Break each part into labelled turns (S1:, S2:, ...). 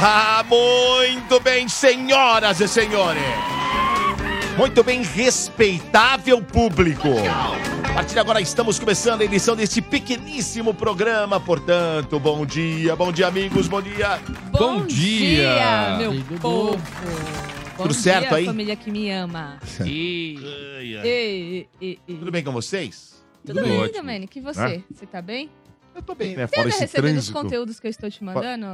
S1: Ah, muito bem, senhoras e senhores. Muito bem, respeitável público. A partir de agora estamos começando a edição deste pequeníssimo programa. Portanto, bom dia, bom dia, amigos, bom dia.
S2: Bom dia,
S3: meu
S2: Amigo
S3: povo. Bom
S1: Tudo certo
S3: dia,
S1: aí?
S3: família que me ama.
S2: E...
S3: Ei, ei.
S1: Tudo bem com vocês?
S3: Tudo
S2: Tudo
S3: bem,
S2: ótimo.
S3: Domênico? E você? Você tá bem?
S1: Eu tô bem, né?
S3: Você
S1: Fora
S3: anda
S1: esse
S3: recebendo os conteúdos que eu estou te mandando?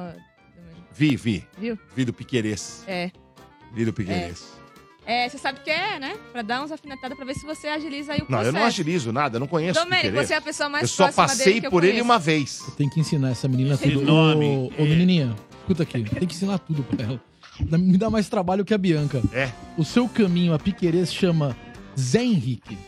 S1: Vi, vi.
S3: Viu?
S1: Vi do Piquerês.
S3: É.
S1: Vi do Piquerês.
S3: É, você sabe o que é, né? Pra dar uns alfinetadas pra ver se você agiliza aí o
S1: Não,
S3: processo.
S1: eu não agilizo nada, eu não conheço o
S3: Domênico, você é a pessoa mais
S1: Eu só
S3: próxima dele
S1: passei por ele uma vez.
S4: Tem que ensinar essa menina tudo.
S5: Esse nome,
S4: Ô, ô
S5: é.
S4: menininha, escuta aqui. Tem que ensinar tudo pra ela. Me dá mais trabalho que a Bianca.
S1: É.
S4: O seu caminho a Piquerez chama Zé Henrique.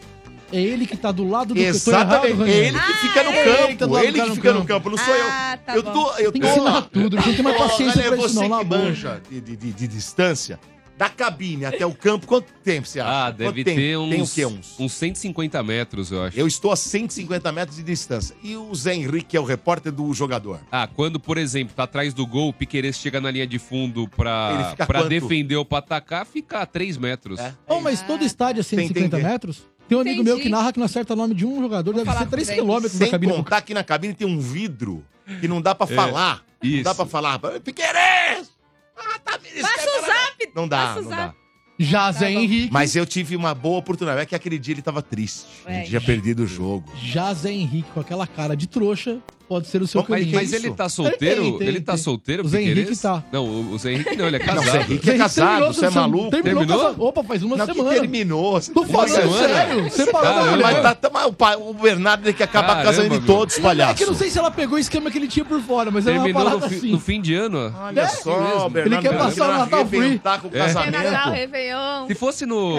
S4: É ele que tá do lado do
S1: Exatamente.
S4: Eu tô errado,
S1: é ele que fica no
S4: é ele que tá
S1: campo. Ele
S4: do cara
S1: que fica no
S4: campo.
S1: não sou eu.
S3: Ah, tá
S1: eu tô, eu
S4: Tem
S1: tô
S4: que ensinar tudo, não tem mais paciência
S1: né,
S4: pra
S1: você
S4: isso não,
S1: que
S4: boa.
S1: manja de, de, de- de distância, da cabine até o campo, quanto tempo você acha?
S2: Ah,
S1: Quanto
S2: deve
S1: tempo?
S2: ter uns,
S1: Tem o quê? Uns?
S2: uns 150 metros, eu acho.
S1: Eu estou a 150 metros de distância. E o Zé Henrique, que é o repórter do jogador?
S2: Ah, quando, por exemplo, tá atrás do gol, o Piqueires chega na linha de fundo
S1: Ele
S2: pra, pra
S1: quanto?
S2: defender ou pra atacar, fica a 3 metros.
S1: É.
S4: Oh, mas todo estádio é
S1: Tem
S4: 150
S1: entendi.
S4: metros? Tem um amigo
S3: Entendi.
S4: meu que narra que não acerta o nome de um jogador, deve
S3: falar
S4: ser
S3: com
S4: 3
S3: o Zé.
S4: quilômetros da
S1: Sem
S4: cabine. do
S1: contar que na cabine tem um vidro que não dá pra
S2: É,
S1: falar. Não
S2: isso.
S1: dá pra falar. Piqueires! Ah, tá
S3: Passa o zap!
S1: Não dá, não dá.
S4: Já Zé
S3: Tá.
S4: Henrique.
S1: Mas eu tive uma boa oportunidade. É que aquele dia ele tava triste.
S3: É.
S1: Ele tinha perdido o jogo.
S4: Já Zé Henrique com aquela cara de trouxa pode ser o seu
S1: Bom, mas-
S4: caminho.
S2: Mas ele tá solteiro?
S4: Tem, tem,
S2: ele tá
S4: tem.
S2: solteiro,
S4: O Zé? Henrique tá.
S2: Não, o, o Zé Henrique não, ele é
S1: Não,
S2: casado.
S1: Zé Henrique é casado,
S4: terminou
S1: você é maluco?
S4: Terminou,
S2: Terminou?
S4: casa- Opa, faz uma
S1: Não, que
S4: semana.
S1: terminou.
S4: Tô
S1: tá
S4: falando sério. Você parou
S1: Mas tá, tá- mas o, pai- o Bernardo tem que acabar
S2: Caramba,
S1: casando de todos, palhaço.
S4: É que eu não sei se ela pegou o esquema que ele tinha por fora, mas era uma
S2: Terminou
S4: parada
S2: no,
S4: assim.
S2: no fim de ano. ó.
S1: Olha
S4: É?
S1: só, o Bernardo
S4: Ele quer
S1: tá
S4: passar o Natal free.
S1: arrebentar com o
S2: É.
S3: É
S1: casamento.
S3: Natal, Réveillon.
S2: Se fosse no,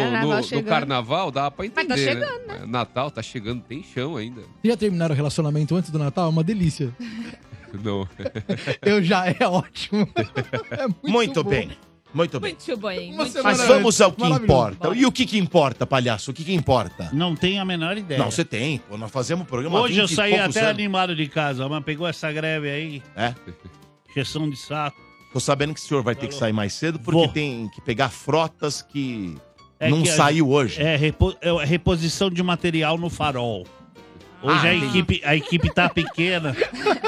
S3: Carnaval
S2: dava pra entender.
S3: tá
S2: né?
S3: chegando,
S2: É, Natal tá chegando, tem chão ainda.
S4: Já terminaram o relacionamento antes do Natal? É uma delícia.
S2: Não.
S4: Eu já, é ótimo. É muito,
S1: Muito
S4: bom.
S1: bem, muito bem.
S3: Muito Muito
S4: semana
S1: Mas vamos ao que importa. E o que que importa, palhaço? O que que importa?
S5: Não tenho a menor ideia.
S1: Não, você tem. Nós fazemos um programa
S5: Hoje eu
S1: 20
S5: saí até
S1: anos.
S5: animado de casa, mas pegou essa greve aí,
S1: É?
S5: injeção de saco.
S1: Tô sabendo que o senhor vai ter que sair mais cedo porque
S5: Vou.
S1: tem que pegar frotas que
S5: É
S1: não
S5: que a-
S1: saiu hoje.
S5: É, repo- é reposição de material no farol. Hoje
S1: Ah,
S5: a, equipe, a equipe tá pequena.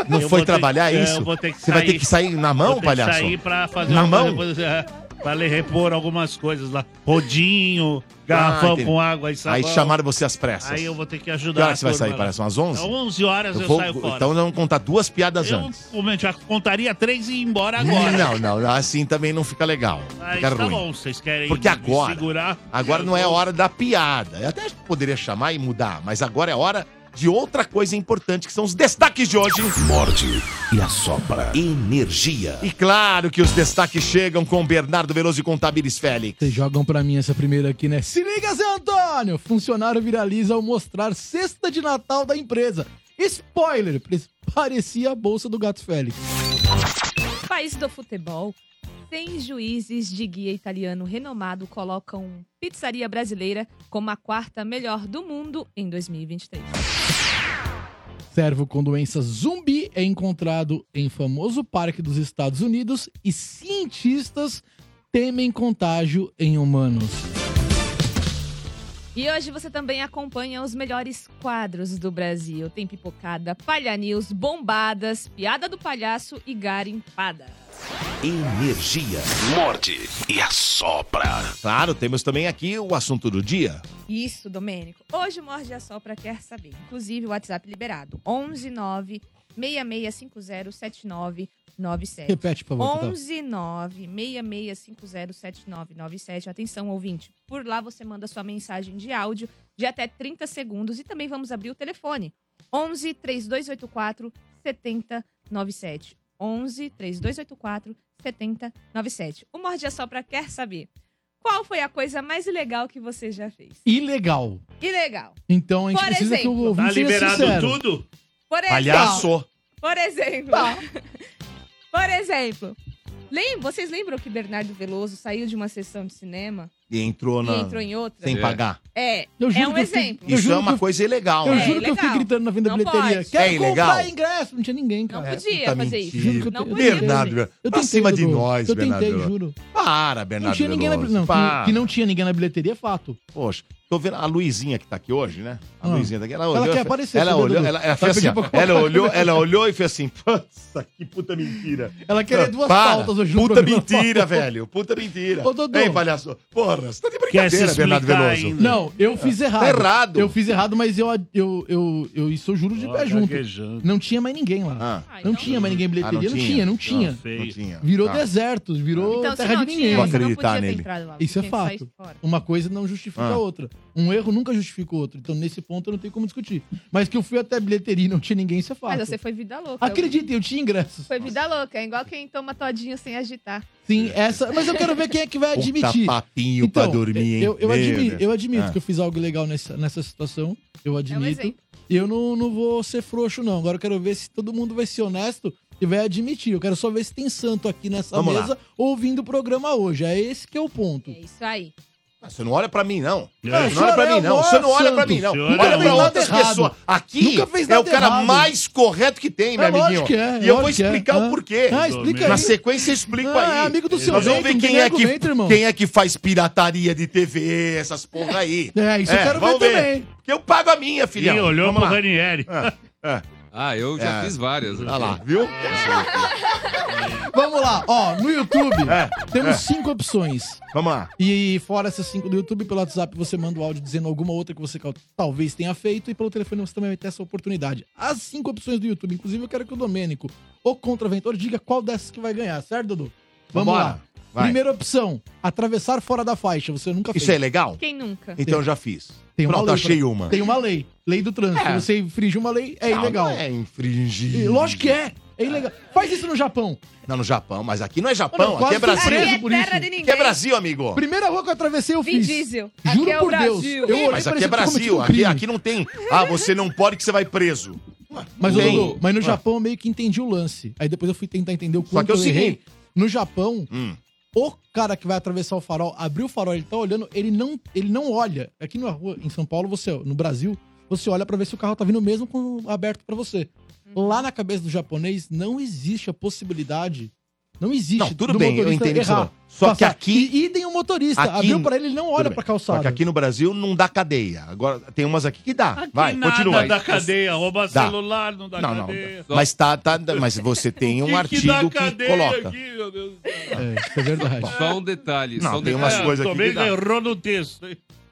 S1: Não
S5: Eu
S1: foi
S5: vou ter-
S1: trabalhar isso?
S5: vou ter que
S1: Você vai ter que sair na
S5: Vou
S1: mão,
S5: que
S1: palhaço?
S5: sair pra fazer
S1: Na
S5: uma
S1: mão?
S5: reposição, é, pra lhe repor algumas coisas lá. Rodinho, garrafão
S1: Ah,
S5: com água e sabão.
S1: Aí chamaram você às pressas.
S5: Aí eu vou ter que
S1: Que
S5: ajudar
S1: hora que você vai sair? Parece umas 11?
S5: Às 11 horas eu,
S1: Eu vou-
S5: saio fora.
S1: Então vamos contar duas piadas
S5: eu
S1: antes.
S5: eu já contaria três e ir embora agora.
S1: Não, não, assim também não fica legal.
S5: Mas
S1: fica
S5: tá
S1: ruim.
S5: bom, vocês querem
S1: Porque
S5: me
S1: agora-
S5: segurar.
S1: Agora não é
S5: vou-
S1: hora da piada. Eu até poderia chamar e mudar, mas agora é hora de outra coisa importante, que são os destaques de hoje.
S6: Morde e assopra.
S1: Energia. E claro que os destaques chegam com Bernardo Veloso e Contábilis Félix.
S4: Vocês jogam pra mim essa primeira aqui, né? Se liga, Zé Antônio! Funcionário viraliza ao mostrar cesta de Natal da empresa. Spoiler! Parecia a bolsa do Gato Félix.
S3: País do futebol. Seis juízes de guia italiano renomado colocam pizzaria brasileira como a quarta melhor do mundo em 2023.
S4: Servo com doença zumbi é encontrado em famoso parque dos Estados Unidos e cientistas temem contágio em humanos.
S3: E hoje você também acompanha os melhores quadros do Brasil. Tem pipocada, palha news, bombadas, piada do palhaço e garimpada.
S1: Energia.
S6: Morde e assopra.
S1: Claro, temos também aqui o assunto do dia.
S3: Isso, Domênico. Hoje o Morde a Sopra quer saber. Inclusive, o WhatsApp liberado. 11 9 66507997.
S4: Repete, por favor. Tatá.
S3: 11 9 66507997. Atenção, ouvinte. Por lá você manda sua mensagem de áudio de até 30 segundos e também vamos abrir o telefone. 11 3284 7097. 11 3284 7097. O Morde a Sopra quer saber qual foi a coisa mais ilegal que você já fez?
S4: Ilegal.
S3: Ilegal.
S4: Então a gente
S3: Por
S4: precisa que o
S3: exemplo.
S4: ouvinte
S5: Tá liberado
S4: sincero.
S5: tudo?
S3: Por exemplo,
S1: Palhaço.
S3: por exemplo. Por exemplo. Lem vocês lembram que Bernardo Veloso saiu de uma sessão de cinema
S1: E entrou na.
S3: e entrou em outra?
S1: Sem
S2: É.
S1: pagar.
S3: É,
S4: Eu juro
S3: é um
S4: que eu fiquei-
S3: exemplo.
S4: Eu
S1: Isso
S4: juro
S1: é uma
S4: eu-
S1: coisa ilegal.
S4: Eu
S3: É,
S1: né?
S4: juro que eu fui gritando na venda da
S3: Não
S4: bilheteria.
S3: pode.
S4: Quero
S1: É ilegal?
S4: comprar ingresso. Não tinha ninguém,
S3: Não
S4: cara.
S3: podia
S1: puta
S3: fazer isso.
S4: Juro que eu,
S3: Não podia.
S1: Bernardo,
S4: Eu
S1: pra
S4: tentei,
S1: cima de
S4: Dudu.
S1: nós,
S4: Eu tentei,
S1: Bernardo.
S4: juro.
S1: Para, Bernardo.
S4: Não tinha ninguém na
S1: Veloso.
S4: não, que, que não tinha ninguém na bilheteria é fato.
S1: Poxa, tô vendo a Luizinha que tá aqui hoje, né? A
S4: Ah.
S1: Luizinha daqui, ela
S4: Ela
S1: olhou.
S4: quer aparecer,
S1: Ela olhou, ela, ela
S4: Vai
S1: fez assim, ela olhou, ela olhou e fez assim, puta, que puta mentira.
S4: Ela queria duas
S1: Para.
S4: pautas hoje no
S1: Puta mentira, velho. Puta mentira.
S4: Ô, Dodô.
S1: Ei, palhaço. Porra, você tá de
S5: Quer se
S1: brincadeira, Bernardo Veloso.
S5: ainda?
S4: Não, eu fiz errado.
S1: Tá errado.
S4: Eu fiz errado, mas eu, eu, eu, eu, isso eu juro de
S5: Ó,
S4: pé junto.
S5: gaguejando.
S4: Não tinha mais ninguém lá.
S1: Ah,
S3: Ah,
S4: Não
S3: então-
S4: tinha mais ninguém em
S1: Ah,
S4: bilheteria.
S1: não
S4: não,
S1: tinha?
S4: não tinha.
S5: Não,
S1: não tinha.
S4: Virou
S1: Tá.
S4: deserto, virou
S3: Então,
S4: terra
S3: não
S4: de ninguém.
S3: Não
S1: acreditar nele.
S3: entrado lá.
S4: Isso é fato. Uma coisa não justifica
S1: Ah.
S4: a outra. Um erro nunca justifica o outro. Então, nesse ponto, eu não tenho como discutir. Mas que eu fui até a bilheteria e não tinha ninguém, isso é fato.
S3: Mas você foi vida louca.
S4: Acreditem, eu tinha ingressos.
S3: Foi vida louca. É igual quem toma todinho sem agitar.
S4: Sim, essa. Mas eu quero ver quem é que vai
S1: Puta
S4: admitir.
S1: papinho pra dormir, hein?
S4: Eu, eu admito, eu admito
S1: Ah.
S4: que eu fiz algo legal nessa, nessa situação. Eu
S3: É um
S4: admito. E eu não, não vou ser frouxo, não. Agora eu quero ver se todo mundo vai ser honesto e vai admitir. Eu quero só ver se tem santo aqui nessa
S1: Vamos lá.
S4: mesa ouvindo o programa hoje. É esse que é o ponto.
S3: É isso aí.
S1: Ah, Você não olha pra mim, não.
S5: É.
S1: Você não olha pra mim, não. Você não olha pra mim, não. Olha pra outras pessoas. Aqui
S4: Nunca fez
S1: é o cara
S4: errado.
S1: mais correto que tem, meu
S4: É lógico
S1: amiguinho.
S4: que é,
S1: e eu vou
S4: é.
S1: explicar
S4: Ah.
S1: o porquê.
S4: Ah, explica
S1: Na
S4: aí.
S1: sequência eu explico
S4: Ah,
S1: aí.
S4: é amigo do seu
S1: Nós vamos ver quem é, que, quem é que faz pirataria de TV, essas porra aí.
S4: É, isso eu quero ver também.
S1: Porque eu pago a minha, filhão.
S5: Ih, olhou
S1: Vamos
S5: pro
S1: lá.
S5: Ranieri.
S2: Ah, eu já
S1: É.
S2: fiz várias.
S1: Olha lá, viu?
S4: Vamos lá, ó, no YouTube
S1: É,
S4: temos
S1: é.
S4: cinco opções.
S1: Vamos lá.
S4: E fora essas cinco do YouTube, pelo WhatsApp você manda o áudio dizendo alguma outra que você talvez tenha feito, e pelo telefone você também vai ter essa oportunidade. As cinco opções do YouTube, inclusive eu quero que o Domênico, o contraventor, diga qual dessas que vai ganhar, certo, Dudu? Vamos
S1: Vambora.
S4: lá.
S1: Vai.
S4: Primeira opção, atravessar fora da faixa. Você nunca fez.
S1: Isso é legal?
S3: Quem nunca?
S1: Então eu já fiz.
S4: Tem uma
S1: Pronto,
S4: lei
S1: achei
S4: pra-
S1: uma.
S4: Tem uma lei. Lei do trânsito.
S1: É.
S4: Se você infringe uma lei, é
S1: Não,
S4: ilegal.
S1: Não é infringir.
S4: Lógico que é. É ilegal. Faz isso no Japão.
S1: Não, no Japão, mas aqui não é Japão, aqui
S4: quase
S1: é Brasil.
S4: preso
S3: Aqui é
S4: por isso.
S3: de ninguém.
S1: Aqui é Brasil, amigo.
S4: Primeira rua que eu atravessei, eu
S3: Vin
S4: fiz.
S3: Diesel.
S4: Juro
S3: Aqui é o
S4: por Deus.
S3: Brasil.
S4: Eu olhei
S1: Mas aqui é Brasil,
S4: um
S1: aqui, aqui não tem. Ah, você não pode que você vai preso.
S4: Mas, mas no
S1: Ah.
S4: Japão eu meio que entendi o lance. Aí depois eu fui tentar entender o
S1: Só
S4: quanto
S1: que é
S4: eu errei. No Japão,
S1: Hum.
S4: O cara que vai atravessar o farol, abrir o farol, ele tá olhando, ele não, ele não olha. Aqui na rua, em São Paulo, você, no Brasil, você olha pra ver se o carro tá vindo mesmo com aberto pra você. Lá na cabeça do japonês não existe a possibilidade. Não existe.
S1: Não, tudo
S4: do
S1: bem, eu entendo isso
S4: errar,
S1: não. Só que
S4: passar.
S1: aqui-
S4: E idem o motorista.
S1: aqui-
S4: Abriu pra ele, ele não olha
S1: bem.
S4: calçada.
S1: Só que aqui no Brasil não dá cadeia. Agora, tem umas aqui que dá.
S5: Aqui
S1: vai,
S5: nada
S1: continua.
S5: da cadeia, rouba
S1: Dá.
S5: celular, não dá
S1: Não, não.
S5: cadeia.
S1: Mas tá, tá, mas você tem um
S5: Que que
S1: artigo
S5: dá
S1: que,
S5: cadeia
S1: coloca.
S5: aqui, meu Deus?
S4: É, isso é verdade.
S2: Só um detalhe.
S1: Não,
S2: só um
S1: tem
S2: detalhe.
S1: umas coisas aqui
S5: também
S1: que dá.
S5: errou no texto.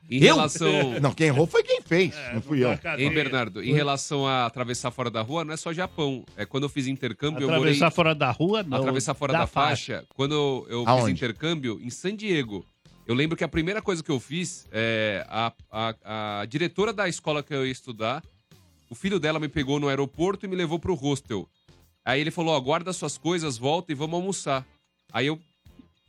S2: Em
S1: Eu?
S2: relação.
S1: Não, quem errou foi quem fez,
S5: É,
S1: não fui eu.
S2: Hein, Bernardo? Em relação a atravessar fora da rua, não é só Japão. É quando eu fiz intercâmbio, eu morei.
S5: Atravessar fora da rua, não.
S2: atravessar fora da, faixa. Quando eu, eu fiz
S1: Aonde?
S2: intercâmbio em San Diego. Eu lembro que a primeira coisa que eu fiz é a, a, a diretora da escola que eu ia estudar, o filho dela me pegou no aeroporto e me levou pro hostel. Aí ele falou: ó, guarda suas coisas, volta e vamos almoçar. Aí eu,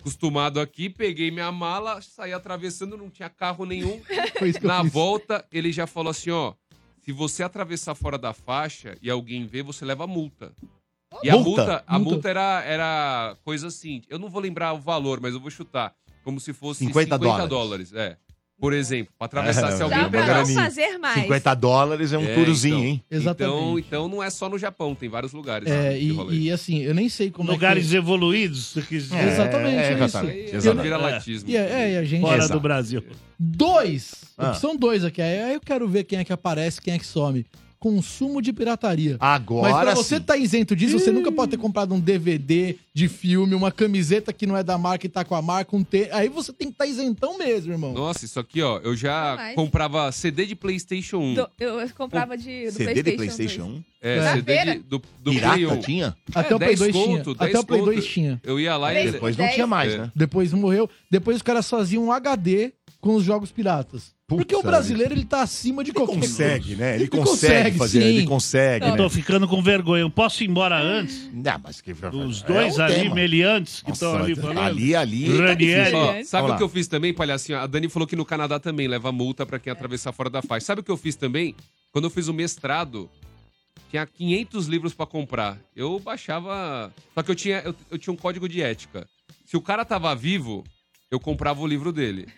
S2: acostumado aqui, peguei minha mala, saí atravessando, não tinha carro nenhum. Na volta, ele já falou assim: ó, se você atravessar fora da faixa e alguém ver, você leva multa. E a
S1: Multa?
S2: multa, a
S4: Multa.
S2: multa era, era coisa assim, eu não vou lembrar o valor, mas eu vou chutar. Como se fosse
S1: 50
S2: 50,
S1: dólares.
S2: dólares. É. Por exemplo, pra atravessar,
S1: É,
S2: se alguém
S1: uma
S3: pra não fazer mais.
S1: 50 dólares é um
S2: É,
S1: turozinho,
S2: então.
S1: hein?
S4: Exatamente.
S2: Então, então não é só no Japão, tem vários lugares.
S4: É,
S2: né, que
S4: e,
S2: isso.
S4: e assim, eu nem sei como
S5: Lugares
S4: é
S5: evoluídos, se quiser.
S4: Exatamente,
S1: é,
S4: é isso.
S1: exatamente.
S2: Aí é
S1: exatamente.
S2: viralatismo.
S4: que... E é, é, e a gente...
S5: Fora
S1: Exato.
S5: do Brasil.
S4: Dois.
S1: Ah.
S4: Opção dois aqui. Aí eu quero ver quem é que aparece, quem é que some. Consumo de pirataria.
S1: Agora
S4: Mas pra você
S1: sim.
S4: tá isento disso, você nunca pode ter comprado um DVD de filme, uma camiseta que não é da marca e tá com a marca, um T. Aí você tem que estar isentão mesmo, irmão.
S2: Nossa, isso aqui, ó, eu já
S3: Jamais.
S2: comprava CD de PlayStation 1.
S3: Do- eu comprava de, do
S1: CD de
S3: PlayStation.
S1: PlayStation 1?
S2: É,
S3: Na
S2: CD de, do, do Play 1.
S1: Pirata tinha?
S4: Até o Play
S2: 10
S4: 2 tinha.
S2: conto,
S4: Até
S2: 10
S4: o Play 2
S2: conto.
S4: tinha.
S2: Eu ia lá e...
S1: Depois não
S3: Dez-
S1: tinha mais,
S2: É.
S1: né?
S4: Depois morreu. Depois os caras faziam um HD com os jogos piratas.
S1: Puta
S4: Porque o brasileiro, ele tá acima de
S1: Ele
S4: qualquer
S1: consegue, né? Ele,
S4: Ele
S1: consegue,
S4: consegue,
S1: fazer,
S4: sim.
S1: ele consegue,
S5: Eu
S1: né?
S5: tô ficando com vergonha. Eu posso ir embora antes?
S1: Não, mas que...
S5: Os
S1: é
S5: dois
S1: um
S5: ali,
S1: tema.
S5: meliantes, que estão ali falando.
S1: ali, ali...
S5: Ranieri.
S1: tá.
S2: Ó,
S5: É.
S2: sabe o que eu fiz também, palhacinho? A Dani falou que no Canadá também leva multa pra quem atravessar fora da faixa. Sabe o que eu fiz também? Quando eu fiz o mestrado, tinha 500 livros pra comprar. Eu baixava... Só que eu tinha, eu, eu tinha um código de ética. Se o cara tava vivo, eu comprava o livro dele.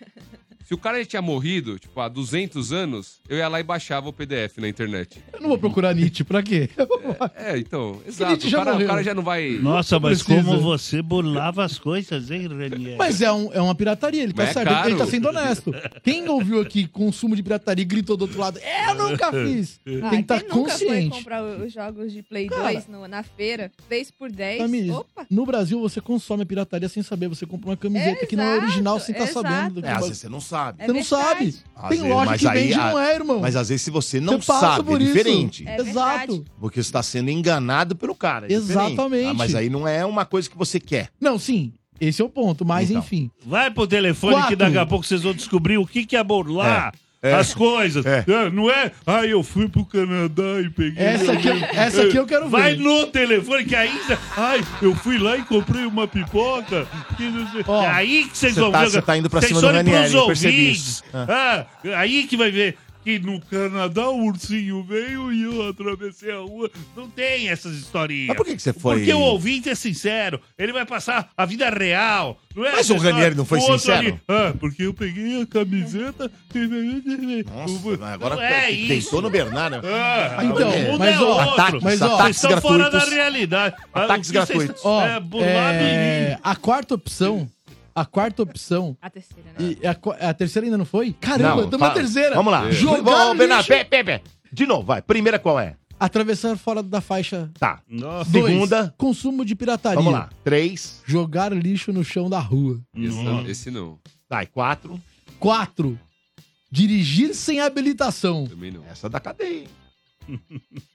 S2: Se o cara já tinha morrido, tipo, há 200 anos, eu ia lá e baixava o PDF na internet.
S4: Eu não vou procurar Nietzsche, pra quê?
S2: É, então, exato.
S4: Nietzsche
S2: O
S4: já
S2: cara, o
S4: morreu.
S2: cara já não vai...
S5: Nossa, mas
S4: precisa.
S5: como você burlava as coisas, hein, Ranieri?
S4: Mas é, um- é uma pirataria, ele tá
S2: Mas é
S4: certo, ele- ele
S2: caro.
S4: tá sendo honesto. Quem ouviu aqui consumo de pirataria e gritou do outro lado, "É, eu nunca fiz.
S3: Ah,
S4: Tem que estar
S3: quem nunca foi
S4: consciente.
S3: comprar os jogos de Play
S4: Cara.
S3: 2 no- na feira, 3 por 10.
S4: Tamires,
S3: Opa!
S4: no Brasil você consome a pirataria sem saber. Você compra uma camiseta que não é
S3: Exato,
S4: original sem estar
S3: exato.
S4: sabendo. do que
S1: É, às
S4: vai-
S1: vezes você não sabe.
S3: É
S4: Você não sabe.
S1: Às
S4: Tem
S1: vezes,
S4: loja
S1: mas
S4: que
S1: aí,
S4: vende
S1: a-
S4: não é, irmão.
S1: Mas às vezes se você não
S4: Você
S1: sabe,
S4: por
S1: é diferente.
S3: É
S4: Exato.
S1: Porque você está sendo enganado pelo cara. é.
S4: Exatamente.
S1: Ah, mas aí não é uma coisa que você quer.
S4: Não, sim. Esse é o ponto. Mas,
S1: Então.
S4: enfim.
S5: Vai pro telefone que
S4: Quatro.
S5: daqui a pouco vocês vão descobrir o que, que é burlar.
S1: É, é.
S5: As coisas.
S1: É.
S5: É, não é? Ah, eu fui pro Canadá e peguei.
S4: Essa aqui, essa aqui eu quero ver.
S5: Vai no telefone que ainda. Ai, eu fui lá e comprei uma pipoca. Que não sei.
S4: Ó,
S5: é aí que vocês
S1: você
S5: vão
S1: tá-
S5: ver.
S1: você tá indo pra
S5: Vocês
S1: cima do Ranieri, eu
S5: ouvintes.
S1: isso.
S5: Ah, aí que vai ver. Que no Canadá o ursinho veio e eu atravessei a rua. Não tem essas historinhas.
S1: Mas por que, que você foi.
S5: Porque o ouvinte é sincero. Ele vai passar a vida real. Não é
S1: Mas o Ranieri não foi
S5: O outro
S1: sincero?
S5: ali, ah, porque eu peguei a camiseta.
S1: Nossa, agora
S5: Não é
S1: deitou
S5: isso.
S1: no Bernardo.
S5: Ah,
S4: Então,
S5: o mundo
S4: mas,
S5: é
S4: ó,
S5: outro.
S1: ataques,
S4: Mas, ó,
S5: Vocês
S1: ataques
S5: estão fora da
S1: gratuitos.
S5: realidade. Ah,
S1: Ataques
S5: o que vocês-
S1: gratuitos.
S4: Ó,
S5: É, burlado
S4: é, a quarta opção. A quarta opção.
S3: A terceira, né?
S4: E a, a terceira ainda não foi? Caramba, estamos na terceira.
S1: Vamos lá.
S4: Jogar
S1: Ô, Bernardo,
S4: lixo,
S1: pé, pé, pé. De novo, vai. Primeira qual é?
S4: atravessar fora da faixa.
S1: Tá.
S5: Nossa.
S4: Dois,
S1: Segunda.
S4: consumo de pirataria.
S1: Vamos lá. Três.
S4: Jogar lixo no chão da rua.
S2: Esse não. Esse não.
S1: Tá, e quatro.
S4: Quatro, dirigir sem habilitação.
S2: Também não.
S1: Essa é da cadeia.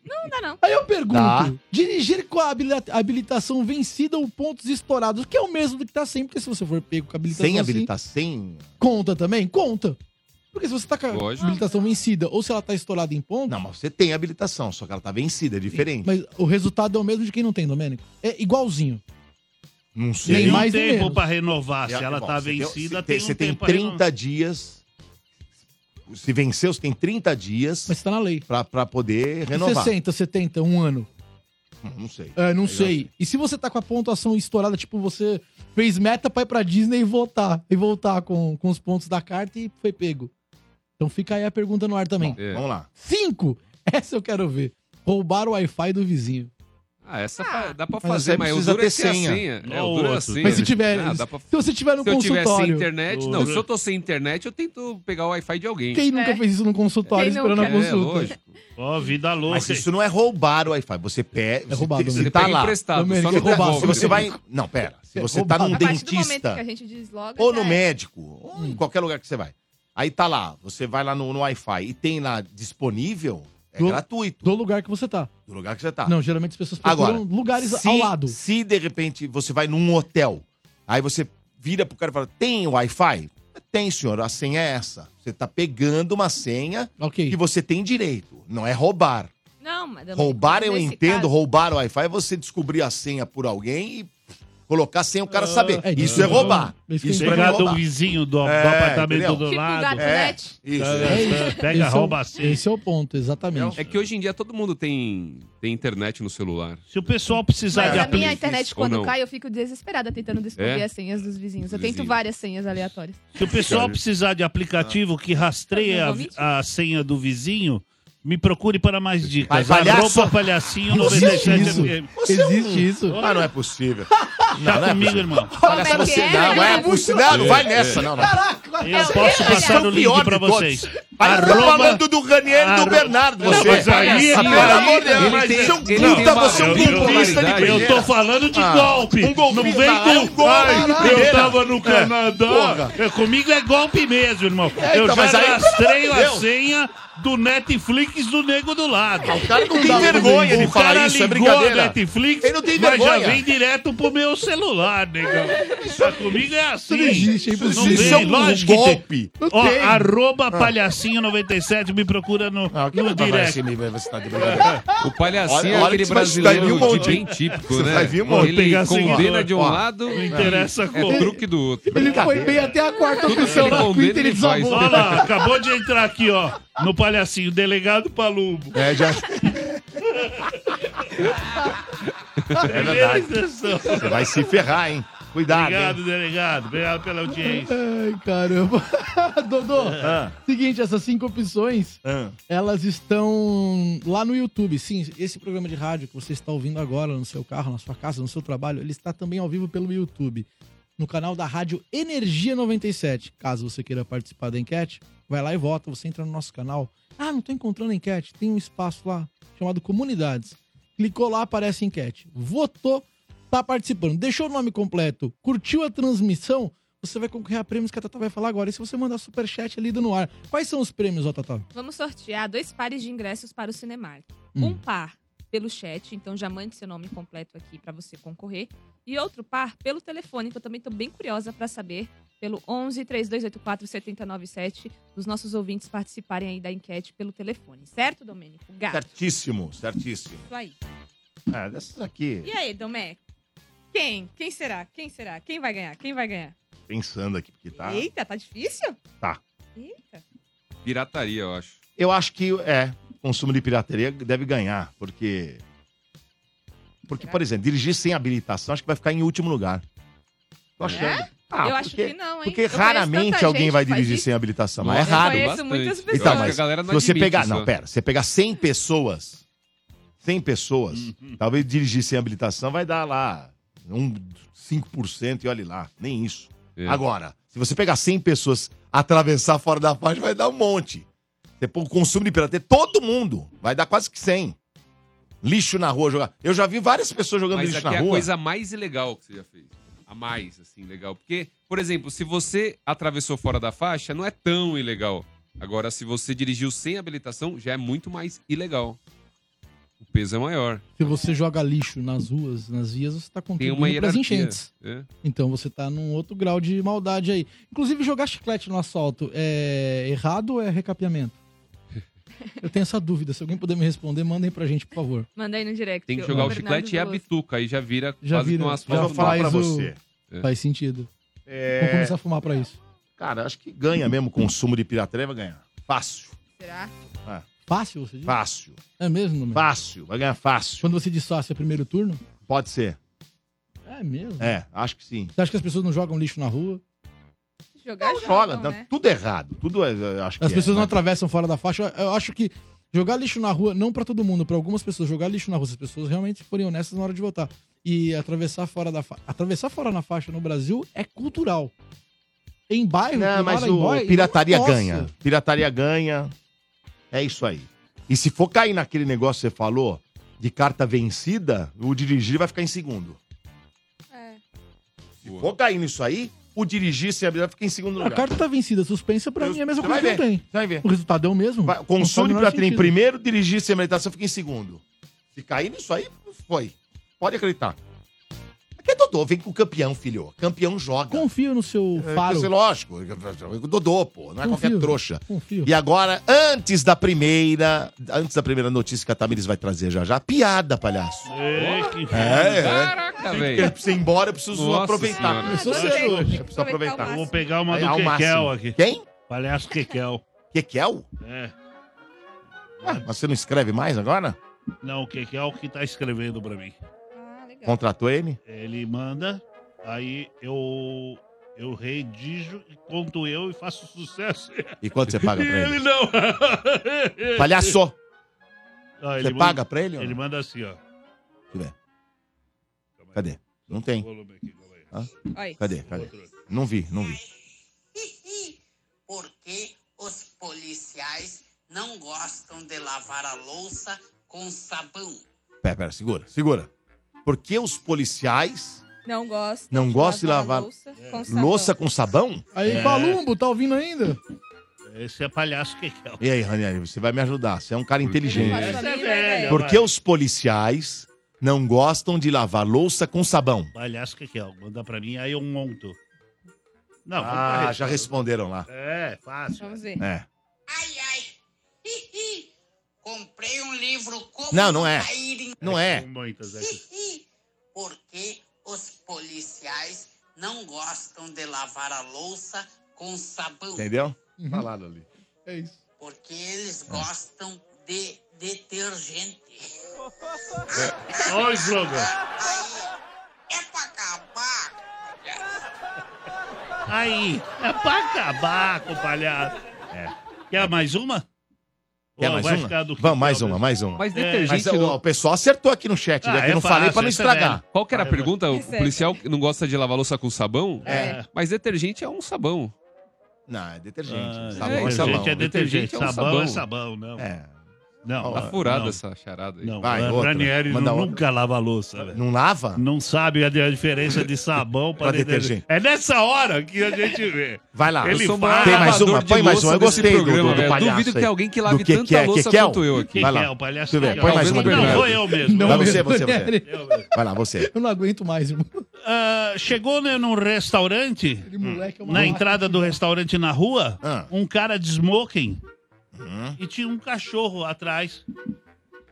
S3: Não dá, não.
S4: Aí eu pergunto,
S1: Tá.
S4: dirigir com a habili- habilitação vencida ou pontos estourados, que é o mesmo do que tá sem, porque se você for pego com a habilitação
S1: Sem
S4: assim,
S1: habilitação. Sem.
S4: conta também? Conta. Porque se você tá com a
S2: Lógico.
S4: habilitação vencida ou se ela tá estourada em pontos,
S1: Não, mas você tem habilitação, só que ela tá vencida, é diferente.
S4: mas o resultado é o mesmo de quem não tem, Domênico. É igualzinho.
S1: Não
S4: Nem
S5: Tem
S1: sei.
S5: um
S4: mais nem
S5: tempo pra renovar. Se
S1: É,
S5: ela tá
S1: tem-
S5: vencida,
S1: você
S5: tem, um
S1: Você tem
S5: tempo pra
S1: 30 dias. Se venceu, você tem 30 dias
S4: Mas tá na lei.
S1: pra, pra poder renovar.
S4: 60, 70, um ano.
S1: Hum, Não sei.
S4: É, não
S1: Aí
S4: sei. E se você tá com a pontuação estourada, tipo, você fez meta pra ir pra Disney e voltar. E voltar com, com os pontos da carta e foi pego. Então fica aí a pergunta no ar também.
S1: Bom,
S2: É.
S1: Vamos lá.
S4: Cinco! Essa eu quero ver. Roubar o Wi-Fi do vizinho.
S2: Ah, essa fa- dá pra
S1: Mas
S2: fazer,
S1: você
S2: mas o duro
S1: ter
S2: é ter a
S1: senha.
S2: senha. É, o duro é a
S5: outro.
S2: senha.
S4: Mas se tiver.
S2: Ah, dá pra-
S4: Se você tiver no
S2: Se eu tiver sem
S4: consultório.
S2: internet, não. Se eu tô sem internet, eu tento pegar o Wi-Fi de alguém.
S4: Quem nunca
S3: É.
S4: fez isso no consultório
S3: Quem
S4: esperando a
S3: nunca?
S2: É,
S4: consulta?
S2: lógico.
S5: Ó, vida louca.
S1: Mas isso não é roubar o Wi-Fi. Você pega.
S4: É roubado,
S1: Você, você tá lá.
S2: emprestado,
S4: Domênico,
S2: só não
S4: é roubado.
S1: Se você vai. Não, pera. Se
S4: É
S1: você tá num
S3: A partir do momento
S1: dentista
S3: que a gente desloga.
S1: ou no
S3: é.
S1: médico, ou em qualquer lugar que você vai. Aí tá lá, você vai lá no, no Wi-Fi e tem lá disponível, é
S4: Do-
S1: gratuito.
S4: Do lugar que você tá.
S1: Do lugar que você tá.
S4: Não, geralmente as pessoas procuram
S1: Agora,
S4: lugares
S1: se,
S4: ao lado.
S1: Se de repente você vai num hotel, aí você vira pro cara e fala: tem Wi-Fi? Tem, senhor, a senha é essa. Você tá pegando uma senha
S4: Ok.
S1: que você tem direito. Não é roubar.
S3: Não, mas
S1: Roubar eu entendo,
S3: caso-
S1: roubar o Wi-Fi é você descobrir a senha por alguém e colocar sem o cara saber.
S4: é,
S1: isso é
S4: isso-
S1: roubar.
S4: isso
S1: pra mim é
S5: Pegar do
S1: roubar.
S5: vizinho do, do
S1: É,
S5: apartamento
S1: entendeu?
S5: do
S3: Tipo
S5: lado.
S3: gato
S1: É,
S3: net.
S1: isso.
S5: É,
S1: é.
S5: Pega,
S4: esse é o-
S5: rouba assim.
S4: Esse é o ponto, exatamente.
S2: É que hoje em dia todo mundo tem, tem internet no celular.
S5: Se o pessoal precisar
S3: Mas
S5: de
S3: a
S5: aplicativo.
S3: minha internet, quando cai, eu fico desesperada tentando descobrir
S2: É?
S3: as senhas dos vizinhos. Eu tento várias senhas aleatórias.
S5: Se o pessoal precisar de aplicativo que rastreie
S3: Não
S5: a,
S3: vou mentir.
S5: a senha do vizinho, me procure para mais dicas.
S1: Vai, palhaço.
S5: Arroba palhacinho
S4: Existe
S5: 97
S4: isso.
S5: FM.
S1: Você é
S4: Existe isso.
S1: Ah, não é possível.
S5: Tá
S1: Não, não é
S5: comigo,
S1: possível.
S5: irmão.
S3: É que é?
S1: não, é
S3: É
S1: possível. Não, não vai nessa, não. não.
S4: Caraca,
S5: Eu
S3: o
S5: posso passar
S1: é
S5: o link
S1: todos.
S5: vocês.
S1: Aí tá
S5: Arroba-
S1: falando do Raniel e do Bernardo,
S5: Não,
S1: você.
S5: mas aí-
S1: Ah,
S5: aí-
S1: pelo amor de Deus, mas
S2: tem-
S1: você é um puta, você é um
S5: eu-
S1: golpista de
S5: Eu
S1: primeira.
S5: tô falando de
S1: Ah,
S5: golpe.
S1: um golpe-
S5: não vem
S1: não, é um
S5: com.
S1: golpe
S5: Ai, eu tava no Canadá. É, comigo é golpe mesmo, irmão.
S1: É,
S5: eu
S1: então,
S5: já
S1: mas amor
S5: a senha do Netflix do nego do lado.
S1: O cara não tem vergonha de
S5: O
S1: falar
S5: cara
S1: isso, é
S5: ligou a
S1: brincadeira.
S5: Netflix,
S1: Ele não tem
S5: mas
S1: vergonha.
S5: já vem direto pro meu celular, negão. Tá comigo é assim.
S4: Isso não existe, é
S5: Não
S4: impossível.
S1: Isso
S5: vem,
S1: é um
S5: lógico
S1: golpe.
S4: Não
S5: Ó, arroba palhacinho97, me procura no,
S1: Ah, que
S5: no direct.
S1: tá.
S2: O palhacinho
S1: Olha-
S2: é
S1: olha
S2: aquele
S1: vai vir
S2: brasileiro
S1: um monte.
S2: de bem típico,
S1: Você
S2: né?
S1: vai vir um monte.
S2: Ele
S5: Pegar
S2: condena
S5: seguidor.
S2: de um
S1: Ó,
S2: lado,
S5: Não interessa
S2: é
S5: como.
S2: truque do outro.
S4: Ele foi bem até a quarta opção
S2: condena,
S4: Twitter
S2: ele
S4: e
S2: faz.
S4: desabou.
S5: Olha lá, acabou de entrar aqui, ó, no palhacinho, delegado Palumbo.
S1: É, já. É verdade. Você vai se ferrar, hein? Cuidado,
S5: Obrigado,
S1: hein?
S5: delegado. Obrigado pela audiência.
S4: Ai, caramba. Dodô,
S1: Ah,
S4: seguinte, essas cinco opções,
S1: ah.
S4: elas estão lá no YouTube. Sim, esse programa de rádio que você está ouvindo agora no seu carro, na sua casa, no seu trabalho, ele está também ao vivo pelo YouTube. No canal da Rádio Energia 97. Caso você queira participar da enquete, vai lá e vota. Você entra no nosso canal. Ah, não tô encontrando a enquete. Tem um espaço lá chamado Comunidades. Clicou lá, aparece enquete. Votou, tá participando. Deixou o nome completo, curtiu a transmissão, você vai concorrer a prêmios que a Tata vai falar agora. E se você mandar superchat ali no ar. Quais são os prêmios, ó, Tata?
S3: Vamos sortear dois pares de ingressos para o Cinemark.
S4: Hum.
S3: Um par pelo chat, então já mande seu nome completo aqui para você concorrer. E outro par pelo telefone, que eu também tô bem curiosa para saber, pelo 11 3284 7097, os nossos ouvintes participarem aí da enquete pelo telefone. Certo, Domênico? Gato.
S1: Certíssimo, certíssimo.
S3: Isso aí.
S1: Ah, dessas aqui,
S3: E aí, Domênico? Quem? Quem será? Quem será? Quem vai ganhar? Quem vai ganhar?
S1: pensando aqui, porque tá.
S3: Eita, tá difícil?
S1: Tá.
S3: Eita.
S2: Pirataria, eu acho.
S1: Eu acho que é, consumo de pirateria deve ganhar, porque. Porque,
S3: Será?
S1: por exemplo, dirigir sem habilitação, acho que vai ficar em último lugar. Tô achando. Ah,
S3: eu acho
S1: porque-
S3: que não, hein?
S1: Porque
S3: Eu
S1: raramente alguém vai dirigir
S3: isso.
S1: sem habilitação, mas
S2: Nossa,
S1: é raro.
S3: Eu conheço
S2: bastante.
S3: muitas pessoas.
S1: Então,
S2: acho
S1: mas
S2: a galera não
S1: se você pegar.
S2: isso.
S1: Não, pera. Você pegar 100 pessoas. 100 pessoas.
S5: Uhum.
S1: Talvez dirigir sem habilitação vai dar lá um 5% e olhe lá. Nem isso.
S2: É.
S1: Agora, se você pegar 100 pessoas, atravessar fora da faixa, vai dar um monte. Você pôr o consumo de pirateria, todo mundo. Vai dar quase que 100. Lixo na rua jogar. Eu já vi várias pessoas jogando
S2: Mas
S1: lixo na
S2: é a
S1: rua.
S2: coisa mais ilegal que você já fez. A mais, assim, legal. Porque, por exemplo, se você atravessou fora da faixa, não é tão ilegal. Agora, se você dirigiu sem habilitação, já é muito mais ilegal. O peso é maior.
S4: Se você joga lixo nas ruas, nas vias, você tá
S2: Tem
S4: contribuindo para as enchentes.
S2: É.
S4: Então você tá num outro grau de maldade aí. Inclusive, jogar chiclete no assalto é errado ou é recapeamento? Eu tenho essa dúvida. Se alguém puder me responder, mandem pra gente, por favor.
S3: Manda aí no direct.
S2: Tem que jogar o
S3: Bernardo
S2: chiclete e a bituca. Aí já vira
S4: Já
S2: quase
S4: vira,
S2: que um
S4: já
S2: asfalto.
S1: vou falar pra
S4: o-
S1: você.
S2: É.
S4: Faz sentido.
S1: É,
S4: Vamos começar a fumar pra isso.
S1: Cara, acho que ganha mesmo o consumo de pirateria, vai ganhar. Fácil.
S3: Será?
S4: Fácil, você diz?
S1: Fácil.
S4: É mesmo?
S1: Fácil. Vai ganhar fácil.
S4: Quando você disfarça é primeiro turno?
S1: Pode ser.
S4: É mesmo.
S1: É, acho que sim.
S4: Você acha que as pessoas não jogam lixo na rua?
S3: Jogar
S1: Não
S3: jogam,
S1: joga, tá
S3: né?
S1: tudo errado. Tudo é, eu acho que
S4: As
S1: é,
S4: pessoas não
S1: né?
S4: atravessam fora da faixa. Eu acho que jogar lixo na rua, não pra todo mundo, pra algumas pessoas, jogar lixo na rua, se as pessoas realmente forem honestas na hora de votar. E atravessar fora da fa... Atravessar fora na faixa no Brasil é cultural. Em bairro,
S1: Não, mas o
S4: boy-
S1: pirataria
S4: Nossa.
S1: ganha. Pirataria ganha. É isso aí. E se for cair naquele negócio que você falou, de carta vencida, o dirigir vai ficar em segundo.
S3: É.
S1: Se
S2: Boa.
S1: for cair nisso aí, o dirigir sem habilidade fica em segundo
S4: A
S1: lugar.
S4: carta tá vencida, suspensa pra mim é a mesma coisa
S1: vai
S4: que
S1: ver.
S4: tem.
S1: Você vai ver.
S4: O resultado é o mesmo.
S1: Vai-
S4: Não
S1: Consumo
S4: faz
S1: de
S4: o menor
S1: pirataria em primeiro, dirigir sem habilitação fica em segundo. Se cair nisso aí, foi. Pode acreditar. É Dodô, vem com o campeão, filho. Campeão joga.
S4: Confio no seu
S1: É,
S4: faro.
S1: é lógico. O Dodô, pô. Não é
S4: Confio.
S1: qualquer trouxa.
S4: Confio.
S1: E agora, antes da primeira, antes da primeira notícia que a Tamires vai trazer já já, piada, palhaço.
S5: É, que...
S1: É, é.
S2: Caraca,
S1: Porque
S2: velho.
S1: precisa ir embora, eu preciso
S2: Nossa
S1: aproveitar.
S2: Senhora.
S4: Hoje.
S3: tem que
S1: Eu preciso aproveitar.
S3: máximo.
S5: Vou pegar uma
S1: Aí,
S5: do
S1: ao
S5: Kekel aqui.
S1: Quem?
S5: Palhaço Kekel.
S1: Kekel?
S5: É.
S1: Ah, mas você não escreve mais agora?
S5: Não, o Kekel que tá escrevendo pra mim.
S3: Legal.
S1: Contratou ele?
S5: Ele manda, aí eu eu redijo e conto eu e faço sucesso.
S1: E quanto você paga pra
S5: ele
S1: ele?
S5: não.
S1: Palhaço!
S5: Ah, ele
S1: Você
S5: manda-
S1: paga pra ele? ou
S5: Ele
S1: não?
S5: manda assim, ó.
S1: Deixa eu ver. Cadê? Não tem.
S5: Aí.
S3: Aí.
S1: Cadê? Cadê? Não vi, não vi.
S7: Porque os policiais não gostam de lavar a louça com sabão?
S1: Pera, pera, segura, segura. Por que os policiais
S3: Não gosto.
S1: não gostam de lavar
S3: louça com sabão.
S1: louça com sabão?
S4: Aí,
S5: É.
S4: Palumbo, tá ouvindo ainda?
S5: Esse é palhaço que é.
S1: E aí, Ranieri, você vai me ajudar. Você é um cara inteligente.
S3: Essa
S5: é
S3: é
S5: velha.
S1: Por
S5: vai.
S1: que os policiais não gostam de lavar louça com sabão?
S5: Palhaço que é. Manda pra mim, aí eu monto. Não,
S1: Ah, já responderam lá.
S5: É, fácil.
S3: Vamos ver.
S1: É.
S7: Ai, ai. Hihi. Comprei um livro como
S1: Não, não é.
S7: cair em...
S1: Não é.
S7: Hihi. Porque os policiais não gostam de lavar a louça com sabão?
S1: Entendeu?
S4: Uhum.
S1: Falaram ali.
S4: É isso.
S7: Porque eles gostam de detergente.
S5: Olha o slogan.
S7: É pra acabar.
S5: Aí, é pra acabar com palhaço. É. Quer mais uma?
S1: Quer mais
S5: vai
S1: uma?
S5: ficar do
S1: Vamos, mais uma, mais uma.
S2: Mas
S5: É,
S2: detergente.
S1: Mas
S2: não-
S1: o pessoal acertou aqui no chat, né?
S5: Ah,
S1: Que eu
S5: é
S1: não
S5: fácil,
S1: falei pra não
S5: é
S1: estragar.
S5: velha.
S2: Qual que era a pergunta? O
S3: é.
S2: policial não gosta de lavar louça com sabão?
S5: É.
S2: Mas detergente é um sabão.
S1: Não, é detergente.
S5: Ah,
S1: sabão
S2: é,
S1: é,
S5: detergente
S1: sabão.
S5: é detergente.
S2: Detergente é um
S5: sabão é
S2: sabão.
S5: sabão, não.
S1: É.
S5: Não,
S2: Tá
S5: não,
S2: furada
S5: não.
S2: essa charada aí.
S5: Não,
S1: Vai,
S5: o
S1: outra.
S5: Ranieri
S1: Manda outra.
S5: nunca lava a louça, velho.
S1: Não lava?
S5: Não sabe a a diferença de sabão para
S1: Pra detergente.
S5: É nessa hora que a gente vê.
S1: Vai lá.
S5: Ele
S2: sou o maior
S1: Tem mais
S2: lavador
S1: uma?
S2: de
S1: Põe mais
S2: louça
S1: uma. Eu gostei do-
S2: programa,
S1: do- do
S2: velho.
S1: palhaço
S2: Duvido que
S1: aí.
S2: alguém que
S1: Do
S2: lave
S1: que
S2: tanta
S1: que é, que
S2: louça
S1: que é o-
S2: quanto eu aqui.
S5: Quem
S1: Vai
S5: que
S1: lá.
S5: é o palhaço? Que
S1: põe
S5: é?
S1: mais uma
S5: Não, vou eu mesmo.
S4: Não,
S1: Vai você, você, você. Vai lá, você.
S4: Eu não aguento mais, irmão.
S5: Ah, chegou né, num restaurante,
S4: moleque é uma
S5: na
S4: máquina.
S5: entrada do restaurante na rua,
S1: Ah.
S5: um cara de smoking E tinha um cachorro atrás.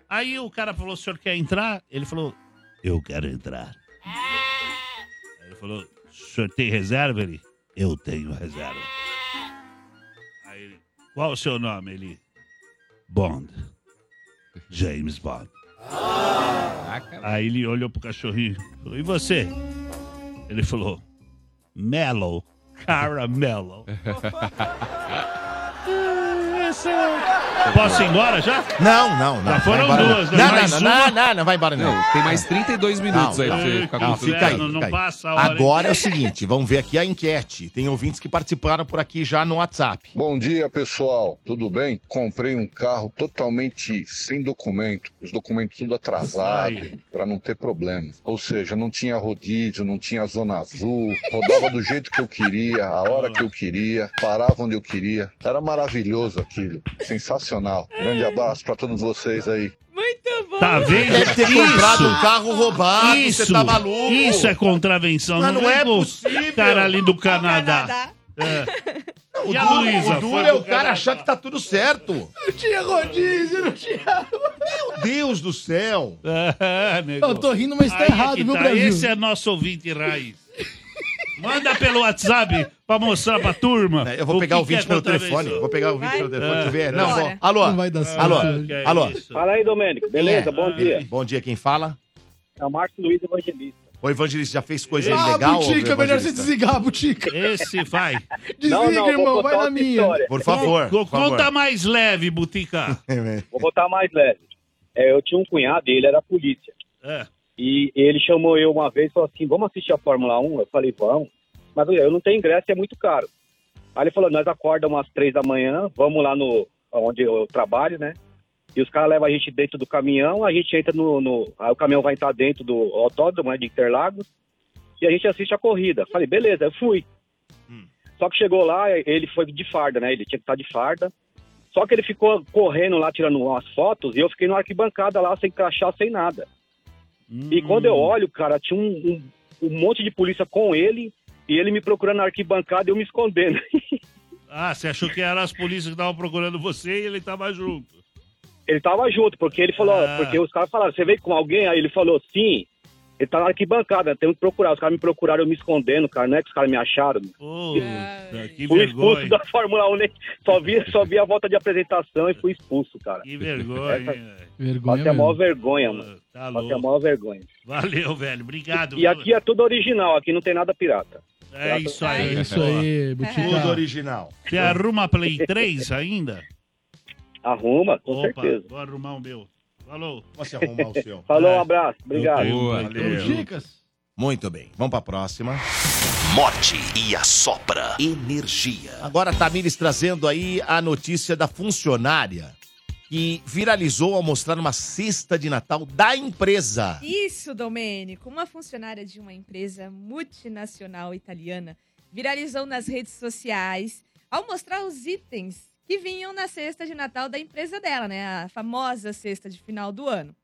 S5: Aí o cara falou: o senhor quer entrar? Ele falou: eu quero entrar. Aí ele falou: o senhor tem reserva? Ele: eu tenho reserva. Aí ele: qual o seu nome? Ele: Bond. James Bond. Aí ele olhou pro cachorrinho e falou: E você? Ele falou: Mellow. Caramelo. Posso ir embora já?
S1: Não, não, não.
S5: Já foram
S1: embora,
S5: duas,
S1: não.
S5: né?
S1: Não,
S5: Mais
S1: não,
S5: uma.
S1: não, não, não, vai embora não.
S2: Não, tem mais 32 minutos
S1: Não,
S2: aí pra
S1: não.
S2: você ficar
S1: Não,
S2: com tudo.
S1: fica aí,
S5: Não, não
S1: fica aí.
S5: passa a hora,
S1: Agora é o seguinte, vamos ver aqui a enquete. Tem ouvintes que participaram por aqui já no WhatsApp.
S8: Bom dia, pessoal. Tudo bem? Comprei um carro totalmente sem documento, os documentos tudo atrasados,
S5: Ai.
S8: para não ter problema. Ou seja, não tinha rodízio, não tinha zona azul, rodava do jeito que eu queria, a hora que eu queria, parava onde eu queria. Era maravilhoso aquilo, sensacional. Grande abraço para todos vocês aí.
S3: Muito bom.
S5: Tá vendo?
S1: Deve ter comprado um carro roubado,
S5: Isso,
S1: você tá maluco.
S5: isso é contravenção.
S1: Mas não
S5: vem
S1: é possível.
S5: Cara ali do Canadá.
S3: Canadá.
S1: O
S5: E a
S1: duro,
S5: Luísa,
S1: o duro
S5: foi
S1: é
S5: pro
S1: o cara
S5: Canadá.
S1: achar que tá tudo certo.
S4: Não tinha rodízio, não tinha.
S1: Meu Deus do céu.
S5: É, nego.
S4: Eu tô rindo, mas tá
S5: Aí é
S4: errado,
S5: que
S4: viu,
S5: tá.
S4: Brasil?
S5: Esse é nosso ouvinte raiz. Manda pelo WhatsApp pra mostrar pra turma.
S1: É, Eu vou pegar o vídeo
S5: é
S1: pelo telefone. Vou pegar o vídeo pelo telefone. Deixa eu ver.
S5: É.
S1: Não, vou. Alô.
S4: Não vai dar certo.
S1: Alô.
S5: Ah, que é
S1: Alô.
S9: Fala aí, Domênico. Beleza?
S1: É?
S9: Bom dia.
S1: Bom dia, quem fala?
S9: É o Marcos Luiz Evangelista.
S1: O Evangelista já fez coisa
S4: Ah,
S1: ilegal?
S4: Butica, é melhor você desligar, Butica.
S5: Esse vai.
S4: Desliga,
S9: não, não,
S4: irmão, vai na minha.
S9: história.
S1: Por favor. Por favor.
S5: Conta mais leve, Butica.
S9: Vou botar mais leve. É, eu tinha um cunhado e ele era polícia.
S5: É.
S9: E ele chamou eu uma vez e falou assim: vamos assistir a Fórmula 1? Eu falei: vamos. Mas eu não tenho ingresso e é muito caro. Aí ele falou: nós acordamos umas três da manhã, vamos lá no onde eu trabalho, né? E os caras levam a gente dentro do caminhão, a gente entra no. no- aí o caminhão vai entrar dentro do autódromo né, de Interlagos e a gente assiste a corrida. Falei: beleza, eu fui. Só que chegou lá, ele foi de farda, né? Ele tinha que estar de farda. Só que ele ficou correndo lá, tirando umas fotos, e eu fiquei na arquibancada lá, sem crachá, sem nada. E quando eu olho, cara, tinha um, um, um monte de polícia com ele, e ele me procurando na arquibancada e eu me escondendo.
S5: Ah, você achou que eram as polícias que estavam procurando você e ele tava junto.
S9: ele tava junto, porque ele falou,
S5: Ah.
S9: porque os caras falaram, você veio com alguém? Aí ele falou, sim. Ele tá na arquibancada, temos que procurar. Os caras me procuraram, eu me escondendo, cara. Não é que os caras me acharam.
S5: Puta, que
S9: fui expulso
S5: vergonha.
S9: da Fórmula 1, né? Só vi, só vi a volta de apresentação e fui expulso, cara.
S5: Que vergonha.
S9: Essa-.
S4: Vergonha
S9: Passei a maior vergonha, mano.
S5: Tá
S9: Passei a
S5: louco.
S9: maior vergonha.
S5: Valeu, velho. Obrigado.
S9: E aqui é tudo original, aqui não tem nada pirata.
S5: É isso aí.
S4: É isso aí,
S1: Tudo
S4: Butica.
S1: original.
S5: Você arruma Play 3 ainda?
S9: Arruma, com
S5: Opa,
S9: certeza.
S5: vou arrumar o meu. Falou.
S1: Você arrumar o seu?
S9: Falou,
S5: É.
S9: um abraço. Obrigado.
S2: Boa.
S1: Valeu.
S4: Dicas.
S1: Muito bem, vamos pra próxima.
S6: Morte e assopra energia.
S1: Agora, Tamires trazendo aí a notícia da funcionária que viralizou ao mostrar uma cesta de Natal da empresa.
S3: Isso, Domênico. Uma funcionária de uma empresa multinacional italiana viralizou nas redes sociais ao mostrar os itens que vinham na cesta de Natal da empresa dela, né? A famosa cesta de final do ano.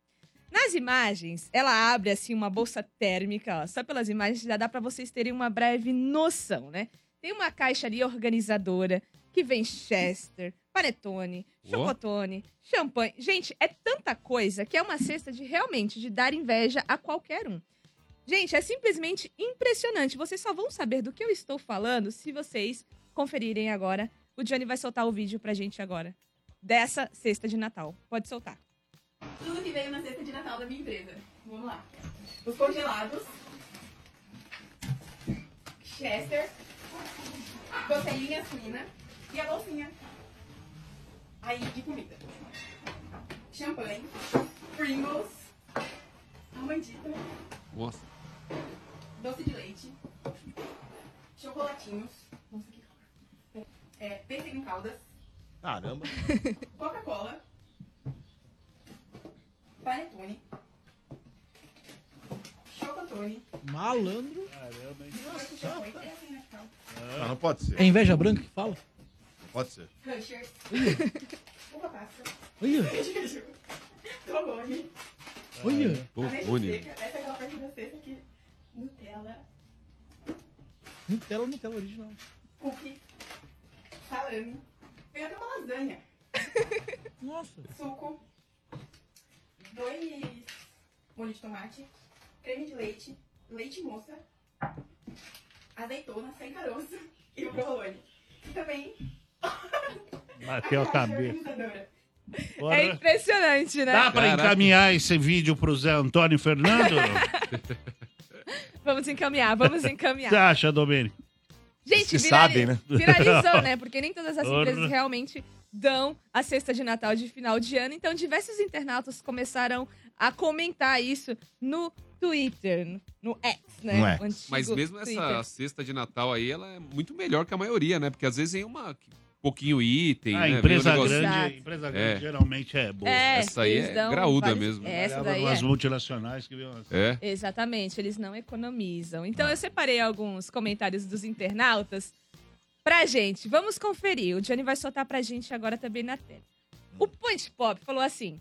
S3: Nas imagens, ela abre assim uma bolsa térmica, ó. Só pelas imagens já dá para vocês terem uma breve noção, né? Tem uma caixa ali organizadora que vem Chester, panetone, chocotone, champanhe. Gente, é tanta coisa que é uma cesta de realmente de dar inveja a qualquer um. Gente, é simplesmente impressionante. Vocês só vão saber do que eu estou falando se vocês conferirem agora. O Johnny vai soltar o vídeo pra gente agora dessa cesta de Natal. Pode soltar.
S10: Tudo que veio na cesta de Natal da minha empresa. Vamos lá. Os congelados. Chester. Costelinha suína. E a bolsinha. Aí, de comida. Champanhe. Pringles. Amandita.
S2: Nossa.
S10: Doce de leite. Chocolatinhos. Nossa, que calor. É, pêssego em caldas.
S1: Caramba.
S10: Coca-Cola. Panetone. Chocotone.
S4: Malandro.
S10: Champanhe. É assim, né?
S1: Não, não pode ser.
S4: É inveja branca que fala?
S1: Pode ser.
S10: Rushers. Uva passa.
S4: Olha.
S10: Queijo. Tolone.
S4: Olha.
S10: Ameixa seca. Essa é aquela parte da cesta que... Nutella.
S4: Nutella, Nutella original.
S10: Cookie. Salame. Tem até uma lasanha.
S4: Nossa.
S10: Suco. Dois molho de tomate. Creme de leite. Leite moça. Azeitona sem caroço. E o provolone. E também...
S5: Bateu a cabeça. Porra.
S3: É impressionante, né?
S5: Dá pra
S2: Caraca.
S5: encaminhar esse vídeo pro Zé Antônio Fernando?
S3: Vamos encaminhar, vamos
S5: O que
S3: encaminhar.
S5: você acha, Domênico?
S3: Gente, virali-
S1: sabem, né?
S3: viralizou, né? Porque nem todas as
S5: Porra.
S3: empresas realmente dão a cesta de Natal de final de ano. Então, diversos internautas começaram a comentar isso no Twitter, no X, né?
S1: Não é.
S2: Mas mesmo essa
S3: Twitter.
S2: cesta de Natal aí, ela é muito melhor que a maioria, né? Porque às vezes vem uma pouquinho item,
S5: a
S2: né? Vem um
S5: empresa grande, empresa
S2: É.
S5: grande geralmente é boa.
S3: É,
S2: Essa aí é graúda mesmo.
S3: Essa
S5: Trabalhava
S3: daí é.
S5: multinacionais que viu.
S2: É.
S3: Exatamente, eles não economizam. Então eu separei alguns comentários dos internautas pra gente. Vamos conferir. O Johnny vai soltar pra gente agora também na tela. O Punch Pop falou assim: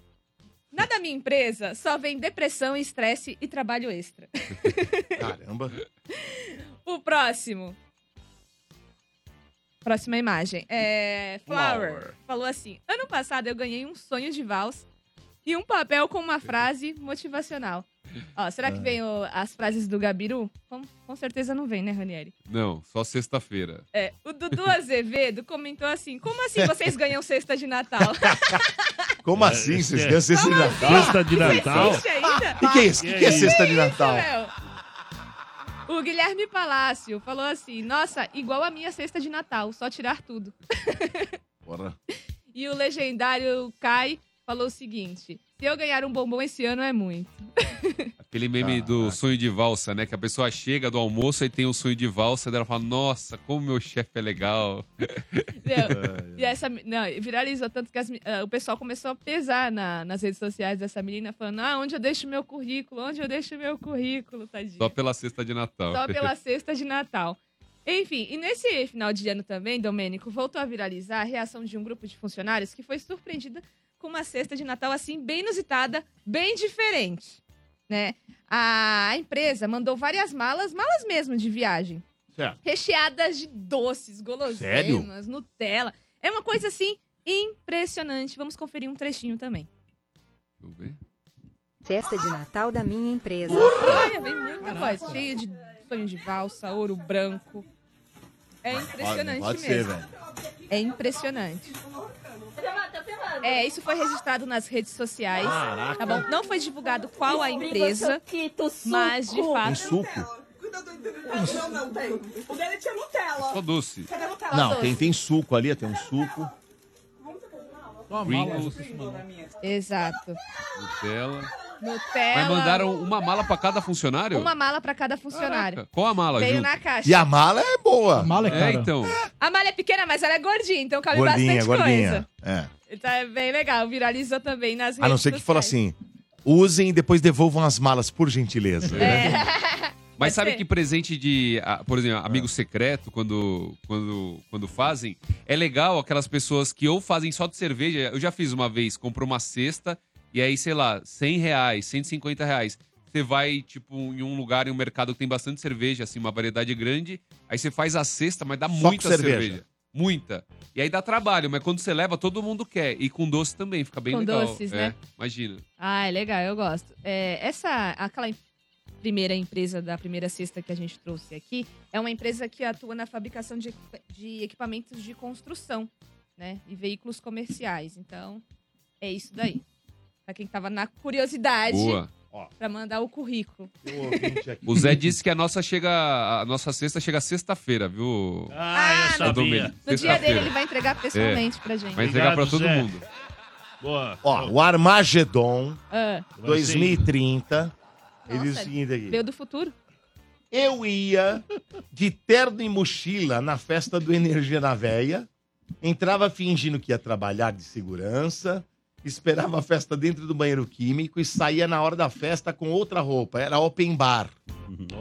S3: Na da minha empresa só vem depressão, estresse e trabalho extra.
S1: Caramba.
S3: O próximo. Próxima imagem. É. Flower.
S2: Flower.
S3: Falou assim: Ano passado eu ganhei um sonho de vals e um papel com uma frase motivacional. Ó, será que vem o- as frases do Gabiru? Com, com certeza não vem, né, Ranieri?
S2: Não, só sexta-feira.
S3: É, o Dudu Azevedo comentou assim: Como assim vocês ganham cesta de Natal?
S1: Como assim? Vocês ganham cesta de Natal?
S5: Festa de Natal.
S3: Existe ainda?
S1: O que, que é isso? O que, que é cesta de Natal?
S3: Meu. O Guilherme Palácio falou assim: Nossa, igual a minha cesta de Natal, só tirar tudo.
S1: Porra.
S3: E o legendário Kai falou o seguinte: Se eu ganhar um bombom esse ano é muito.
S2: Aquele meme do sonho de valsa, né? Que a pessoa chega do almoço e tem o sonho de valsa, daí ela fala, nossa, como meu chefe é legal.
S3: Meu, e essa não, viralizou tanto que as ah, o pessoal começou a pesar na- nas redes sociais dessa menina, falando: Ah, onde eu deixo meu currículo? Onde eu deixo meu currículo, tadinho?
S2: Só pela cesta de Natal.
S3: Só pela cesta de Natal. Enfim, e nesse final de ano também, Domênico, voltou a viralizar a reação de um grupo de funcionários que foi surpreendida com uma cesta de Natal assim, bem inusitada, bem diferente, né? A empresa mandou várias malas, malas mesmo de viagem,
S1: Certo.
S3: recheadas de doces, guloseimas, Nutella. É uma coisa assim impressionante. Vamos conferir um trechinho também.
S2: Deixa eu ver.
S11: Festa de Natal da minha empresa.
S3: Olha, vem muita coisa, cheia de sonho de valsa, ouro branco. É impressionante
S1: Pode ser,
S3: mesmo.
S1: velho.
S3: É impressionante. É, isso foi registrado nas redes sociais.
S1: Caraca.
S3: Tá bom? Não foi divulgado qual a empresa, mas de fato.
S1: suco?
S10: Não, não tem. O dele tinha Nutella.
S2: Só doce.
S10: Cadê a Nutella?
S1: Não, tem, tem suco ali, tem um suco.
S4: Você se mandou.
S3: Exato.
S2: Nutella.
S3: Nutella.
S2: Mas mandaram uma mala pra cada funcionário?
S3: Uma mala pra cada funcionário.
S2: Caraca, Qual a mala,
S3: Veio
S2: junto?
S3: na caixa.
S1: E a mala é boa. A
S4: mala
S2: É, então.
S3: A malha é pequena, mas ela é gordinha, então cabe
S1: Gordinha,
S3: bastante
S1: gordinha.
S3: coisa.
S1: É.
S3: Então é bem legal, viralizou também nas redes
S1: A não ser que fala assim: usem e depois devolvam as malas, por gentileza.
S3: É.
S2: Mas sabe que presente de, ah, por exemplo, amigo secreto, quando, quando, quando fazem, é legal aquelas pessoas que ou fazem só de cerveja. Eu já fiz uma vez, comprou uma cesta e aí, sei lá, 100 reais, 150 reais. Você vai, tipo, em um lugar, em um mercado que tem bastante cerveja, assim, uma variedade grande. Aí você faz a cesta, mas dá
S1: com
S2: muita
S1: cerveja.
S2: cerveja. Muita. E aí dá trabalho, mas quando você leva, todo mundo quer. E com doce também, fica bem
S3: Com
S2: legal.
S3: doces,
S2: É,
S3: né?
S2: Imagina.
S3: Ah, é legal, eu gosto. É, essa, aquela primeira empresa da primeira cesta que a gente trouxe aqui, é uma empresa que atua na fabricação de, de equipamentos de construção, né? E veículos comerciais. Então, é isso daí. Pra quem tava na curiosidade,
S2: Boa.
S3: pra mandar o currículo.
S2: O Zé disse que a nossa chega. A nossa cesta chega sexta-feira, viu?
S5: Ah, eu
S2: Domênico,
S5: sabia.
S3: No dia dele, ele vai entregar pessoalmente pra gente.
S2: Vai entregar pra todo
S5: Zé.
S2: mundo.
S5: Boa.
S1: Ó, o Armagedon
S3: Ah,
S1: 2030. Ele diz o
S3: Nossa,
S1: seguinte aqui.
S3: veio do futuro?
S1: Eu ia de terno e mochila na festa do Energia na Véia, entrava fingindo que ia trabalhar de segurança, esperava a festa dentro do banheiro químico e saía na hora da festa com outra roupa. Era open bar.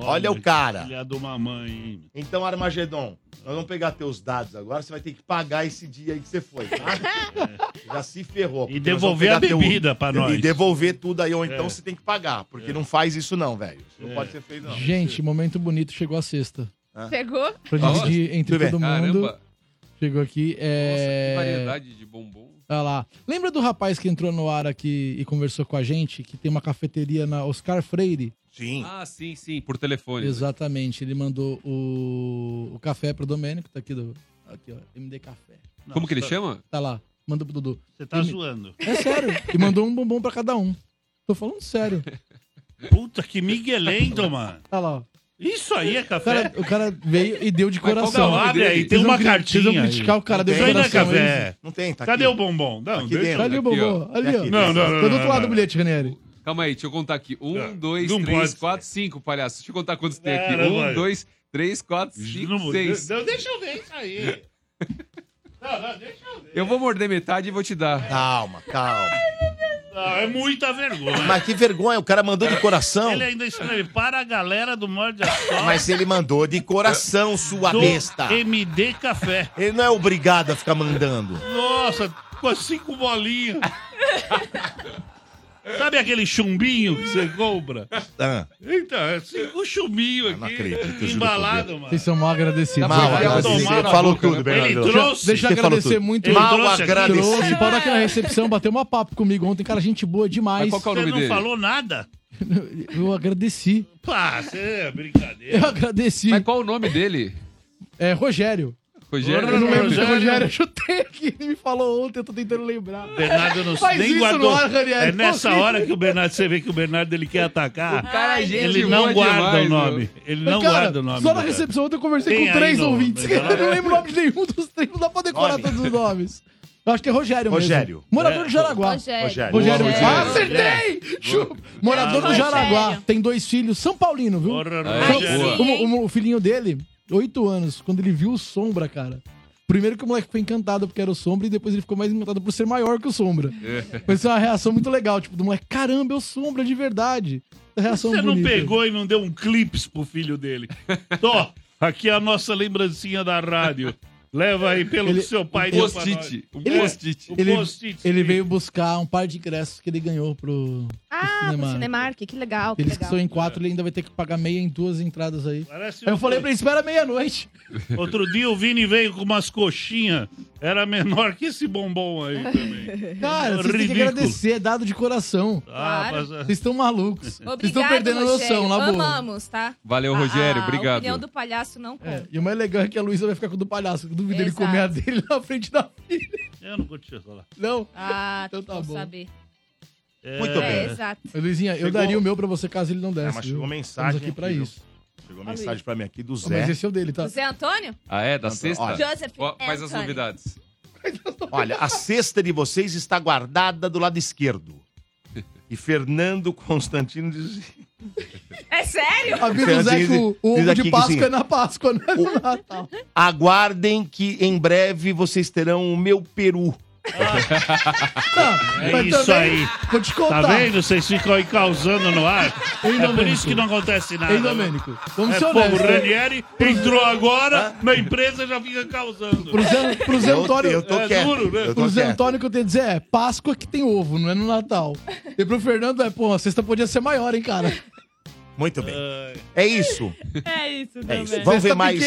S1: Olha o cara.
S5: Filha de uma mãe.
S1: Então, Armagedon, nós vamos pegar teus dados agora, você vai ter que pagar esse dia aí que você foi, tá? Já se ferrou. porque nós vamos
S5: devolver a bebida pra
S1: E
S5: nós.
S1: devolver tudo aí, ou então
S5: É.
S1: você tem que pagar, porque não faz isso não, velho. Isso não
S5: É.
S1: pode ser feito não.
S4: Gente, momento bonito, chegou a sexta.
S3: Pegou?
S4: Pra dividir entre
S1: Tudo bem.
S4: todo mundo.
S2: Caramba.
S4: Chegou aqui. É...
S2: Que variedade de bombom.
S4: Olha lá. Lembra do rapaz que entrou no ar aqui e conversou com a gente, que tem uma cafeteria na Oscar Freire?
S1: Sim.
S2: Ah, sim, sim, por telefone. né?
S4: Exatamente. Ele mandou o, o café pro Domênico, tá aqui, do... aqui ó, MD Café.
S2: Como que ele chama?
S4: Tá lá, manda pro Dudu.
S5: Você tá
S4: Ele-
S5: zoando.
S4: É sério. E mandou um bombom pra cada um. Tô falando sério.
S5: Puta, que miguelento, mano.
S4: Tá lá, ó.
S5: Isso aí é
S4: O
S5: café?
S4: cara, o cara veio e deu de
S2: Mas qual que é o
S4: coração.
S2: nome
S5: Não, abre
S2: dele?
S5: aí, tem
S4: Vocês
S5: uma
S4: vão cri-
S5: cartinha.
S4: Vocês vão
S5: aí.
S4: criticar o cara, deu
S5: Isso
S4: de
S5: aí não é
S4: coração.
S5: café.
S4: hein?
S1: Não tem, tá
S5: Cadê
S1: aqui.
S5: o bombom? Não,
S1: Aqui
S5: deixa.
S1: dentro.
S4: Cadê o
S2: Aqui, ó.
S4: bombom? Ali, ó.
S1: Aqui.
S5: Não, não, não.
S4: Tô do outro
S5: não,
S4: lado do
S5: não.
S4: bilhete, Ranieri.
S2: Calma aí, deixa eu contar aqui. Um,
S5: Não,
S2: dois,
S5: não
S2: três,
S5: pode
S2: quatro, cinco, palhaço. Deixa eu contar quantos tem aqui. Um, dois, três, quatro, cinco,
S5: Não,
S2: seis.
S5: não, deixa eu ver isso aí. Não, não, deixa eu ver.
S2: Eu vou morder metade e vou te dar.
S1: Calma, calma.
S5: Não, é muita vergonha.
S1: Mas que vergonha, o cara mandou de coração.
S5: Ele ainda escreve para a galera do Morde a Sopra
S1: Mas ele mandou de coração, sua
S5: do
S1: besta.
S5: MD Café.
S1: Ele não é obrigado a ficar mandando.
S5: Nossa, com as cinco bolinhas. Sabe aquele chumbinho que você compra?
S1: Ah,
S5: Então, é cinco chumbinho
S1: não
S5: aqui,
S1: acredito, juro por
S5: embalado, mano.
S4: Vocês são mal agradecidos.
S1: mal agradecido. Falou
S2: boca,
S1: tudo,
S2: né?
S1: Bernardo.
S5: Ele trouxe.
S4: Deixa eu
S1: Você
S4: agradecer muito.
S5: Ele
S1: Mal agradecido.
S4: parou aqui na recepção, bateu uma papo comigo ontem, cara, gente boa demais.
S2: Mas qual que é o
S5: Você
S2: nome
S5: não
S2: dele?
S5: falou nada?
S4: Eu agradeci.
S5: Pá, você é brincadeira.
S4: Eu agradeci.
S2: Mas qual o nome dele?
S4: É Rogério.
S2: Rogério?
S4: Eu não lembro se é
S5: Rogério.
S4: Rogério. Eu chutei aqui, ele me falou ontem, eu tô tentando lembrar.
S5: Bernardo não
S4: Faz
S5: nem
S4: isso
S5: guardou.
S4: no ar,
S5: é nessa hora que o Bernardo, você vê que o Bernardo ele quer atacar.
S2: Cara, é gente
S5: Ele
S2: boa
S5: não guarda
S2: demais,
S5: o nome. Ele não
S4: Cara,
S5: guarda o nome.
S4: Só na recepção ontem eu conversei
S5: Tem
S4: com três
S5: no-
S4: ouvintes.
S5: no-
S4: Eu não lembro o nome de nenhum dos três, não dá pra decorar
S1: Nome.
S4: todos os nomes. Eu acho que é Rogério mesmo.
S1: Rogério.
S4: Morador
S5: É.
S4: do Jaraguá.
S3: Rogério.
S1: Rogério.
S4: Rogério.
S1: Boa,
S4: Ah, acertei! Chu- Morador do
S3: Rogério.
S4: Jaraguá. Tem dois filhos, São Paulino, viu?
S5: Porra,
S2: boa.
S4: O, o- o filhinho dele, oito anos, quando ele viu o Sombra, cara. Primeiro que o moleque ficou encantado porque era o Sombra e depois ele ficou mais encantado por ser maior que o Sombra. Mas foi uma reação muito legal, tipo, do moleque, caramba, é o Sombra de verdade. A reação
S5: Você não
S4: bonita.
S5: pegou e não deu um clips pro filho dele. Tó, aqui é a nossa lembrancinha da rádio. Leva aí pelo
S4: Ele-
S5: que seu pai deu pra nós.
S2: post-it.
S4: Ele-
S2: post-it.
S5: O
S4: Ele, ele veio buscar um par de ingressos que ele ganhou pro,
S3: Ah, pro
S4: Cinemark.
S3: Cinemark, que legal, que
S4: Eles que são em quatro, ele ainda vai ter que pagar meia em duas entradas aí.
S5: Parece
S4: Aí eu falei pra ele, espera meia-noite.
S5: Outro dia o Vini veio com umas coxinhas. Era menor que esse bombom aí também.
S4: Cara, vocês têm que
S5: Ridículo.
S4: agradecer, é dado de coração.
S5: Ah,
S3: Claro.
S5: mas,
S4: Vocês estão malucos. Vocês estão perdendo a noção,
S3: Rogério.
S4: na boa.
S3: Amamos, tá?
S2: Valeu,
S3: A-
S2: Rogério.
S3: A
S2: Obrigado.
S3: opinião do palhaço não conta.
S4: É, e o mais legal é que a Luísa vai ficar com o do palhaço. Eu duvido ele
S3: Exato.
S4: comer a dele na frente da filha.
S5: eu não curti isso lá.
S4: Não.
S3: Ah,
S4: Então tá bom.
S3: saber.
S1: Muito
S3: É,
S1: bem.
S3: exato.
S4: Luizinha, eu
S1: Chegou-
S4: daria o meu pra você caso ele não
S1: É,
S4: desse.
S1: mas
S4: viu?
S1: chegou mensagem
S4: Estamos aqui pra
S1: viu?
S4: isso.
S1: Chegou mensagem pra mim aqui do
S4: Ó, Mas
S1: Zé.
S4: esse é o dele, tá?
S3: José Antônio?
S2: Ah, é? Da sexta?
S1: Olha.
S3: Joseph
S2: Ó, Faz as
S3: Anthony.
S2: novidades.
S1: Olha, a cesta de vocês está guardada do lado esquerdo. E Fernando Constantino diz.
S3: É sério?
S4: Avisa o Zé que o, ovo de Páscoa é na Páscoa, não é no Natal.
S1: Aguardem que em breve vocês terão o meu peru.
S4: Não,
S5: É
S4: mas
S5: isso
S4: também,
S5: aí.
S4: Vou te contar.
S5: Tá vendo? Vocês ficam aí causando no ar.
S4: Hein,
S5: é por isso que não acontece nada.
S4: Hein, Domênico? Vamos
S5: é,
S4: ser
S5: pô, o
S4: honestos.
S5: Ranieri entrou agora na empresa já fica causando.
S4: Pro Zé, pro Zé
S1: Eu-
S4: Antônio,
S1: eu tô
S5: é
S1: quieto.
S5: duro, né?
S1: Eu tô
S4: pro Zé
S1: quieto.
S4: Antônio que eu tenho a dizer é Páscoa que tem ovo, não é no Natal. E pro Fernando é, pô, a cesta podia ser maior, hein, cara.
S1: Muito bem. É isso.
S3: É isso,
S1: É isso.
S3: também.
S1: Vamos ver mais.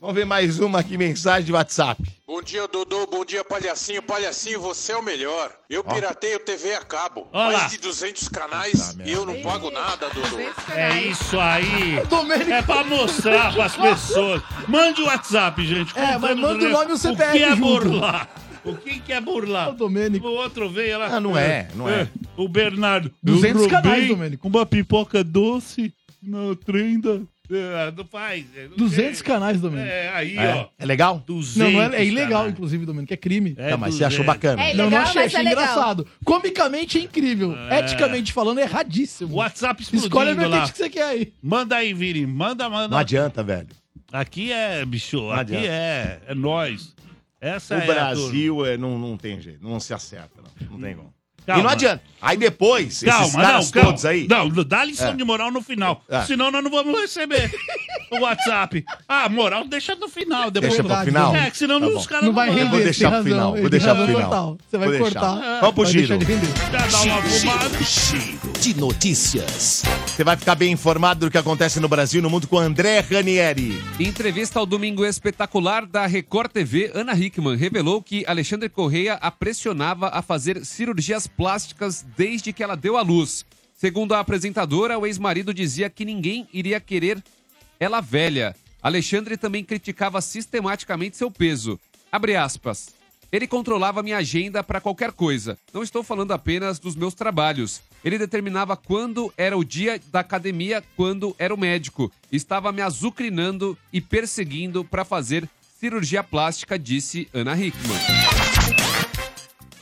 S1: Vamos ver mais uma aqui, mensagem de WhatsApp.
S12: Bom dia, Dodô. Bom dia, Palhacinho. Palhacinho, você é o melhor. Eu pirateio TV a cabo.
S5: Ó lá.
S12: Mais de 200 canais e eu não pago nada, Dodô.
S5: É isso aí.
S4: Domênico.
S5: É pra mostrar pras pessoas. Mande o WhatsApp, gente.
S4: É, mas
S5: contando,
S4: manda o
S5: né,
S4: nome e o CPF
S5: O que é
S4: junto.
S5: burlar? O que, que é burlar?
S4: Ô, Domênico.
S5: O outro veio lá.
S1: Ah, não é, não é.
S5: O Bernardo.
S4: 200
S5: eu
S4: canais, Domênico.
S5: Uma pipoca doce na trenda. É, não faz. é, não
S4: 200
S5: tem.
S4: canais, Domênico.
S5: É, aí,
S1: É,
S5: ó.
S1: é legal?
S5: 200
S4: Não, não é, é ilegal,
S5: canais.
S4: inclusive, Domênico, é crime.
S5: É
S1: Não, mas você achou
S5: 200.
S1: bacana.
S3: É
S4: não, não
S3: ilegal,
S4: achei,
S3: mas
S4: achei
S3: é legal.
S4: engraçado. Comicamente é incrível.
S5: É.
S4: Eticamente falando, é erradíssimo.
S5: WhatsApp explodindo
S4: Escolhe a
S5: lá.
S4: vertente que você quer aí.
S5: Manda aí, Vini. Manda, manda.
S1: Não adianta, velho.
S5: Aqui é, bicho. Aqui
S1: adianta.
S5: é. É nós. Essa
S1: O
S5: é
S1: Brasil é, não, não tem jeito, não se acerta, não. Não tem como.
S5: Calma.
S1: E não adianta. Aí depois,
S5: Calma,
S1: esses caras
S5: não, calma.
S1: todos aí.
S5: Não, dá lição
S1: É.
S5: de moral no final.
S1: É.
S5: Senão nós não vamos receber o WhatsApp. Ah, moral deixa no final. Depois
S1: Deixa pro final?
S5: É, que senão
S1: Tá
S5: os caras
S4: Não vai
S5: mandam.
S1: Eu vou
S4: render,
S1: deixar pro final, vou deixar pro final.
S4: Você vai cortar.
S1: Vamos pro
S4: vai
S1: giro.
S4: render.
S5: Fumada.
S6: Giro de notícias.
S1: Você vai ficar bem informado do que acontece no Brasil e no mundo com André Ranieri.
S2: Em entrevista ao Domingo Espetacular da Record TV, Ana Hickman revelou que Alexandre Correia a pressionava a fazer cirurgias plásticas desde que ela deu à luz. Segundo a apresentadora, o ex-marido dizia que ninguém iria querer ela velha. Alexandre também criticava sistematicamente seu peso. Abre aspas. Ele controlava minha agenda para qualquer coisa. Não estou falando apenas dos meus trabalhos. Ele determinava quando era o dia da academia, quando era o médico. Estava me azucrinando e perseguindo para fazer cirurgia plástica, disse Ana Hickman.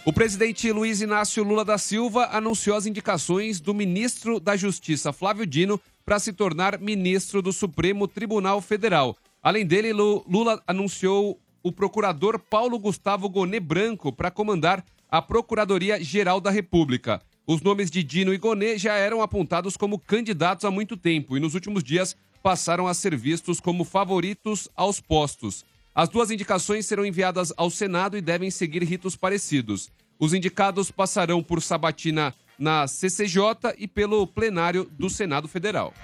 S2: O presidente Luiz Inácio Lula da Silva anunciou as indicações do ministro da Justiça, Flávio Dino, para se tornar ministro do Supremo Tribunal Federal. Além dele, Lu- Lula anunciou o procurador Paulo Gustavo Gonê Branco para comandar a Procuradoria-Geral da República. Os nomes de Dino e Gonê já eram apontados como candidatos há muito tempo e nos últimos dias passaram a ser vistos como favoritos aos postos. As duas indicações serão enviadas ao Senado e devem seguir ritos parecidos. Os indicados passarão por sabatina na CCJ e pelo plenário do Senado Federal.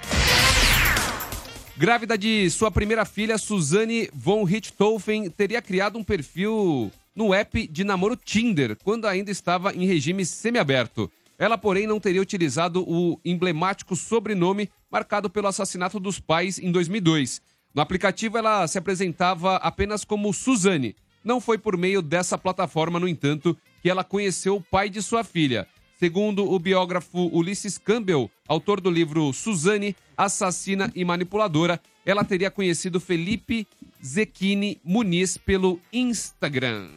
S2: Grávida de sua primeira filha, Suzane von Richthofen, teria criado um perfil no app de namoro Tinder, quando ainda estava em regime semiaberto. Ela, porém, não teria utilizado o emblemático sobrenome marcado pelo assassinato dos pais em 2002. No aplicativo, ela se apresentava apenas como Suzane. Não foi por meio dessa plataforma, no entanto, que ela conheceu o pai de sua filha. Segundo o biógrafo Ulisses Campbell, autor do livro Suzane, Assassina e Manipuladora, ela teria conhecido Felipe Zequini Muniz pelo Instagram.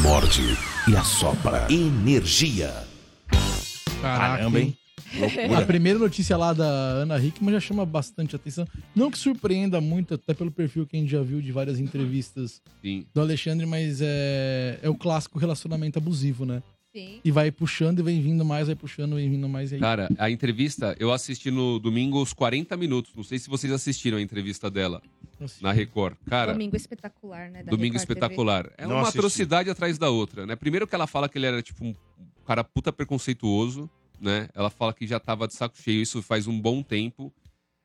S6: Morde e assopra. Energia.
S1: Caramba, hein?
S4: A primeira notícia lá da Ana Hickman já chama bastante atenção. Não que surpreenda muito, até pelo perfil que a gente já viu de várias entrevistas
S2: Sim.
S4: do Alexandre, mas é, é o clássico relacionamento abusivo, né?
S3: Sim.
S4: E vai puxando e vem vindo mais, vai puxando, vem vindo mais. E aí...
S2: Cara, a entrevista, eu assisti no domingo os 40 minutos. Não sei se vocês assistiram a entrevista dela na Record. Cara,
S3: Domingo espetacular, né? da
S2: Domingo
S3: Record TV.
S2: Espetacular. É
S1: Não
S2: uma
S1: assisti.
S2: atrocidade atrás da outra, né? Primeiro que ela fala que ele era, tipo, um cara puta preconceituoso, né? Ela fala que já tava de saco cheio, isso faz um bom tempo.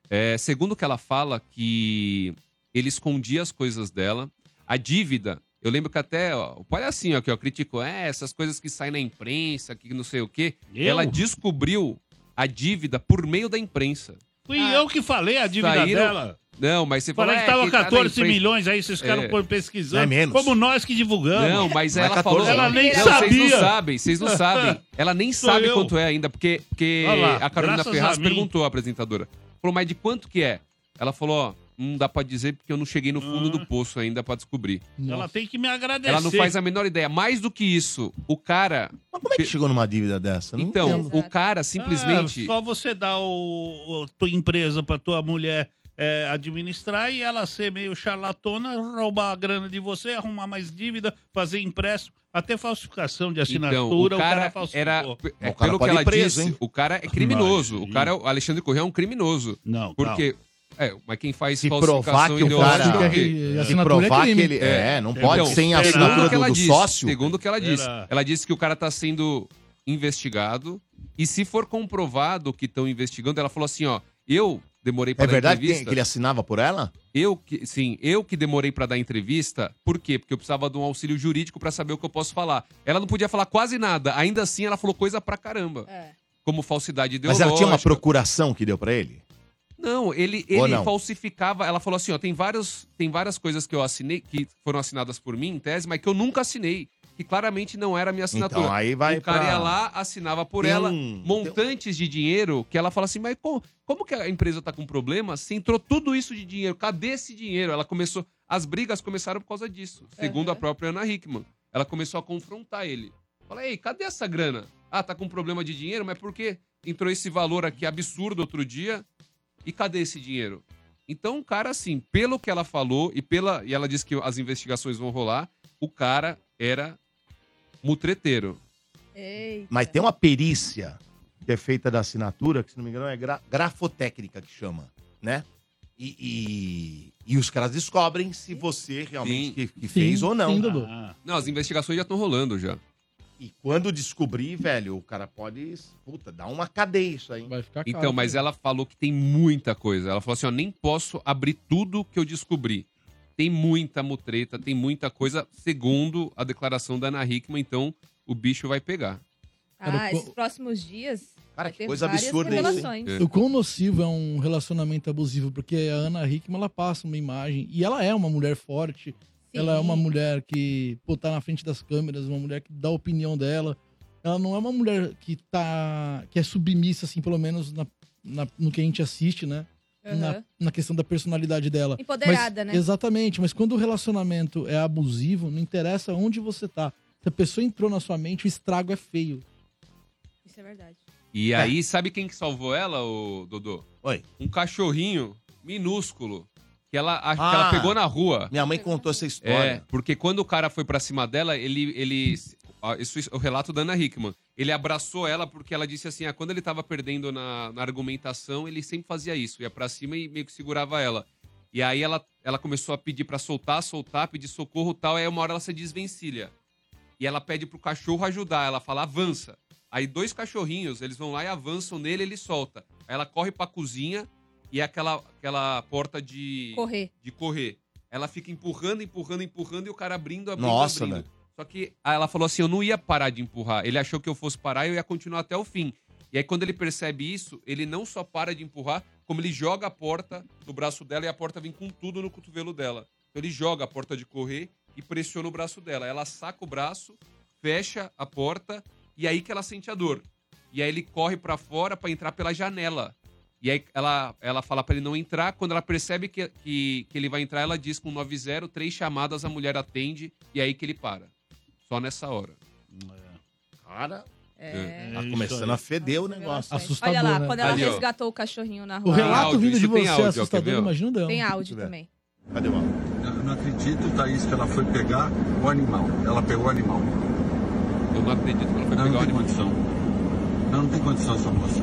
S2: É, segundo que ela fala que ele escondia as coisas dela. A dívida, eu lembro que até, ó, o palhacinho aqui, ó, criticou, é, essas coisas que saem na imprensa, que não sei o quê.
S5: Eu?
S2: Ela descobriu a dívida por meio da imprensa.
S5: Fui eu que falei a dívida
S2: Saíram-
S5: dela.
S2: Não, mas você falou
S5: Falei que
S2: é,
S5: tava
S2: tá na
S5: 14
S2: imprensa.
S5: milhões aí, vocês ficaram
S2: É.
S5: por- pesquisando.
S1: É menos.
S5: Como nós que divulgamos.
S2: Não, mas
S1: Não é
S2: ela
S1: 14,
S2: falou.
S5: Ela nem
S2: não,
S5: sabia.
S2: Vocês não sabem, vocês não sabem. Ela nem
S5: Sou
S2: sabe
S5: eu.
S2: quanto é ainda, porque, porque
S5: lá,
S2: a Carolina Ferraz
S5: a
S2: perguntou à apresentadora. Falou, mas de quanto que é? Ela falou, ó, não dá pra dizer porque eu não cheguei no fundo
S5: Ah.
S2: do poço ainda pra descobrir.
S5: Ela tem que me agradecer.
S2: Ela não faz a menor ideia. Mais do que isso, o cara
S1: Como é que chegou numa dívida dessa? Não
S2: Então,
S1: entendo.
S2: o cara simplesmente.
S5: Ah, só você dar o, o- tua empresa pra tua mulher é, administrar e ela ser meio charlatona, roubar a grana de você, arrumar mais dívida, fazer empréstimo, até falsificação de assinatura,
S2: Então, o cara,
S5: falsificou.
S2: era. é,
S1: O cara
S2: pelo que ela
S1: preso,
S2: disse,
S1: hein?
S2: o cara é criminoso.
S5: Imagina.
S2: O cara, o Alexandre Corrêa é um criminoso.
S5: Não,
S2: Porque. É, mas quem faz
S1: Se
S2: falsificação
S1: provar que o
S2: ideológica
S1: cara-
S2: é o?
S1: Se provar que ele. É, não pode sem a
S2: segundo
S1: assinatura
S2: que ela
S1: do, do
S2: disse,
S1: sócio.
S2: Segundo o que ela disse.
S5: Era-
S2: Ela disse que o cara tá sendo investigado. E se for comprovado que estão investigando, ela falou assim: ó, eu demorei para
S1: É
S2: dar
S1: verdade que,
S2: entrevista.
S1: que ele assinava por ela?
S2: Eu que, sim, eu que demorei pra dar entrevista, por quê? Porque eu precisava de um auxílio jurídico pra saber o que eu posso falar. Ela não podia falar quase nada, ainda assim ela falou coisa pra caramba. Como falsidade
S1: Mas
S2: ideológica.
S1: ela tinha uma procuração que deu pra ele?
S2: Não, ele, ele
S1: não?
S2: falsificava. Ela falou assim: ó, tem, vários, tem várias coisas que eu assinei, que foram assinadas por mim, em tese, mas que eu nunca assinei. Que claramente não era a minha assinatura.
S1: Então, aí vai
S2: o cara
S1: pra-
S2: ia lá, assinava por
S1: Tem
S2: ela
S1: um-
S2: montantes de dinheiro que ela fala assim: mas como, como que a empresa tá com problema? Se entrou tudo isso de dinheiro, cadê esse dinheiro? Ela começou. As brigas começaram por causa disso, segundo a própria Ana Hickman. Ela começou a confrontar ele. Fala, ei, cadê essa grana? Ah, tá com problema de dinheiro, mas por que entrou esse valor aqui absurdo outro dia? E cadê esse dinheiro? Então, o cara, assim, pelo que ela falou e pela e ela disse que as investigações vão rolar, o cara era mutreteiro.
S1: Mas tem uma perícia que é feita da assinatura, que se não me engano é gra- grafotécnica que chama, né? E, e, e os caras descobrem se você realmente que, que fez ou não.
S5: Ah.
S2: Não, as investigações já estão rolando já.
S1: E quando descobrir, velho, o cara pode, puta, dar uma cadeia isso aí.
S4: Vai ficar
S2: Então, mas ela falou que tem muita coisa. Ela falou assim, ó, nem posso abrir tudo que eu descobri. Tem muita mutreta, tem muita coisa, segundo a declaração da Ana Hickman, então o bicho vai pegar.
S3: Ah, esses próximos dias.
S1: Cara,
S3: vai ter
S1: coisa absurda isso,
S3: revelações.
S2: É.
S4: O quão nocivo é um relacionamento abusivo, porque a Ana Hickman, ela passa uma imagem, e ela é uma mulher forte, ela é uma mulher que, pô, tá na frente das câmeras, uma mulher que dá a opinião dela, ela não é uma mulher que tá, que é submissa, assim, pelo menos na, na- no que a gente assiste, né? Na,
S3: Aham.
S4: na questão da personalidade dela.
S3: Empoderada,
S4: Mas-
S3: né?
S4: Exatamente, mas quando o relacionamento é abusivo, não interessa onde você tá. Se a pessoa entrou na sua mente, o estrago é feio.
S3: Isso é verdade.
S2: E aí, sabe quem que salvou ela, o Dodô?
S1: Oi.
S2: Um cachorrinho minúsculo que ela, a- que
S1: Ah,
S2: ela pegou na rua.
S1: Minha mãe contou essa
S2: É,
S1: história.
S2: porque quando o cara foi pra cima dela, ele. ele isso é o relato da Ana Hickman. Ele abraçou ela porque ela disse assim: ah, quando ele tava perdendo na, na argumentação, ele sempre fazia isso, ia pra cima e meio que segurava ela. E aí ela, ela começou a pedir pra soltar, soltar, pedir socorro e tal, aí uma hora ela se desvencilha. E ela pede pro cachorro ajudar, ela fala, avança. Aí dois cachorrinhos, eles vão lá e avançam nele, ele solta. Aí ela corre pra cozinha e é aquela, aquela porta de
S3: Correr.
S2: de correr. Ela fica empurrando, empurrando, empurrando e o cara abrindo, abrindo,
S1: Nossa,
S2: abrindo.
S1: velho.
S2: Só que ela falou assim: eu não ia parar de empurrar. Ele achou que eu fosse parar e eu ia continuar até o fim. E aí, quando ele percebe isso, ele não só para de empurrar, como ele joga a porta no braço dela e a porta vem com tudo no cotovelo dela. Então ele joga a porta de correr e pressiona o braço dela. Ela saca o braço, fecha a porta e aí que ela sente a dor. E aí ele corre pra fora pra entrar pela janela. E aí ela, ela fala pra ele não entrar. Quando ela percebe que, que, que ele vai entrar, ela diz com 90, três chamadas, a mulher atende e aí que ele para. Só nessa hora.
S1: Cara,
S3: É.
S1: tá começando a feder o negócio.
S4: Assustador,
S3: Olha lá,
S4: né?
S3: quando ela
S2: Ali, ó.
S3: resgatou o cachorrinho na
S4: O
S3: rua.
S4: relato
S2: áudio,
S4: vindo de
S2: isso tem
S4: você
S2: áudio,
S4: é
S2: ó, quer
S4: assustador,
S2: ver, ó?
S4: imagina o dela.
S3: Tem áudio também.
S1: Cadê o áudio?
S13: Eu não acredito, Thaís, que ela foi pegar o animal. Ela pegou o animal.
S2: Eu não acredito que ela foi
S13: Não,
S2: pegar
S13: não
S2: o
S13: tem
S2: animal.
S13: condição. Não, não tem condição essa moça.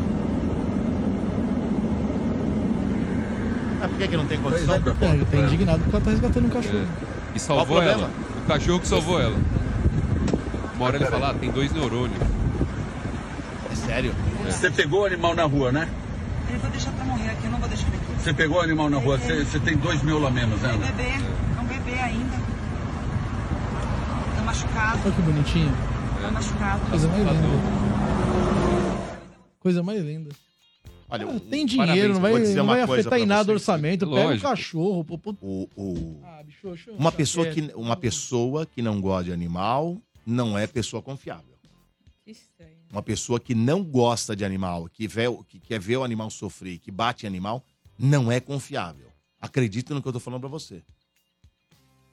S1: Ah, por que, que não tem condição?
S4: É, ele tá indignado porque ela tá resgatando um cachorro.
S2: É. E salvou
S1: o
S2: ela.
S1: problema?
S2: O cachorro que salvou ela. Uma hora ele fala, ah, tem dois neurônios.
S1: É sério?
S13: Você pegou o animal na rua, né?
S14: Ele vai deixar pra morrer aqui, eu não vou deixar ele aqui.
S13: Você pegou o animal na rua, você, você tem dois miolamentos, né?
S14: É bebê, é um bebê ainda. Tá machucado,
S4: Olha que bonitinho.
S14: tá machucado.
S4: Coisa mais linda. Coisa mais linda.
S1: Olha,
S4: Ah, tem
S1: parabéns,
S4: dinheiro, não vai,
S1: vou
S4: não vai afetar em nada o orçamento. Pega um
S2: Lógico.
S4: cachorro. Pô, pô.
S1: O, o-
S4: Ah, bicho, eu
S1: uma, pessoa que, uma pessoa que não gosta de animal não é pessoa confiável.
S3: Que estranho.
S1: Uma pessoa que não gosta de animal, que, vê, o- que quer ver o animal sofrer, que bate em animal, não é confiável. Acredite no que eu tô falando pra você.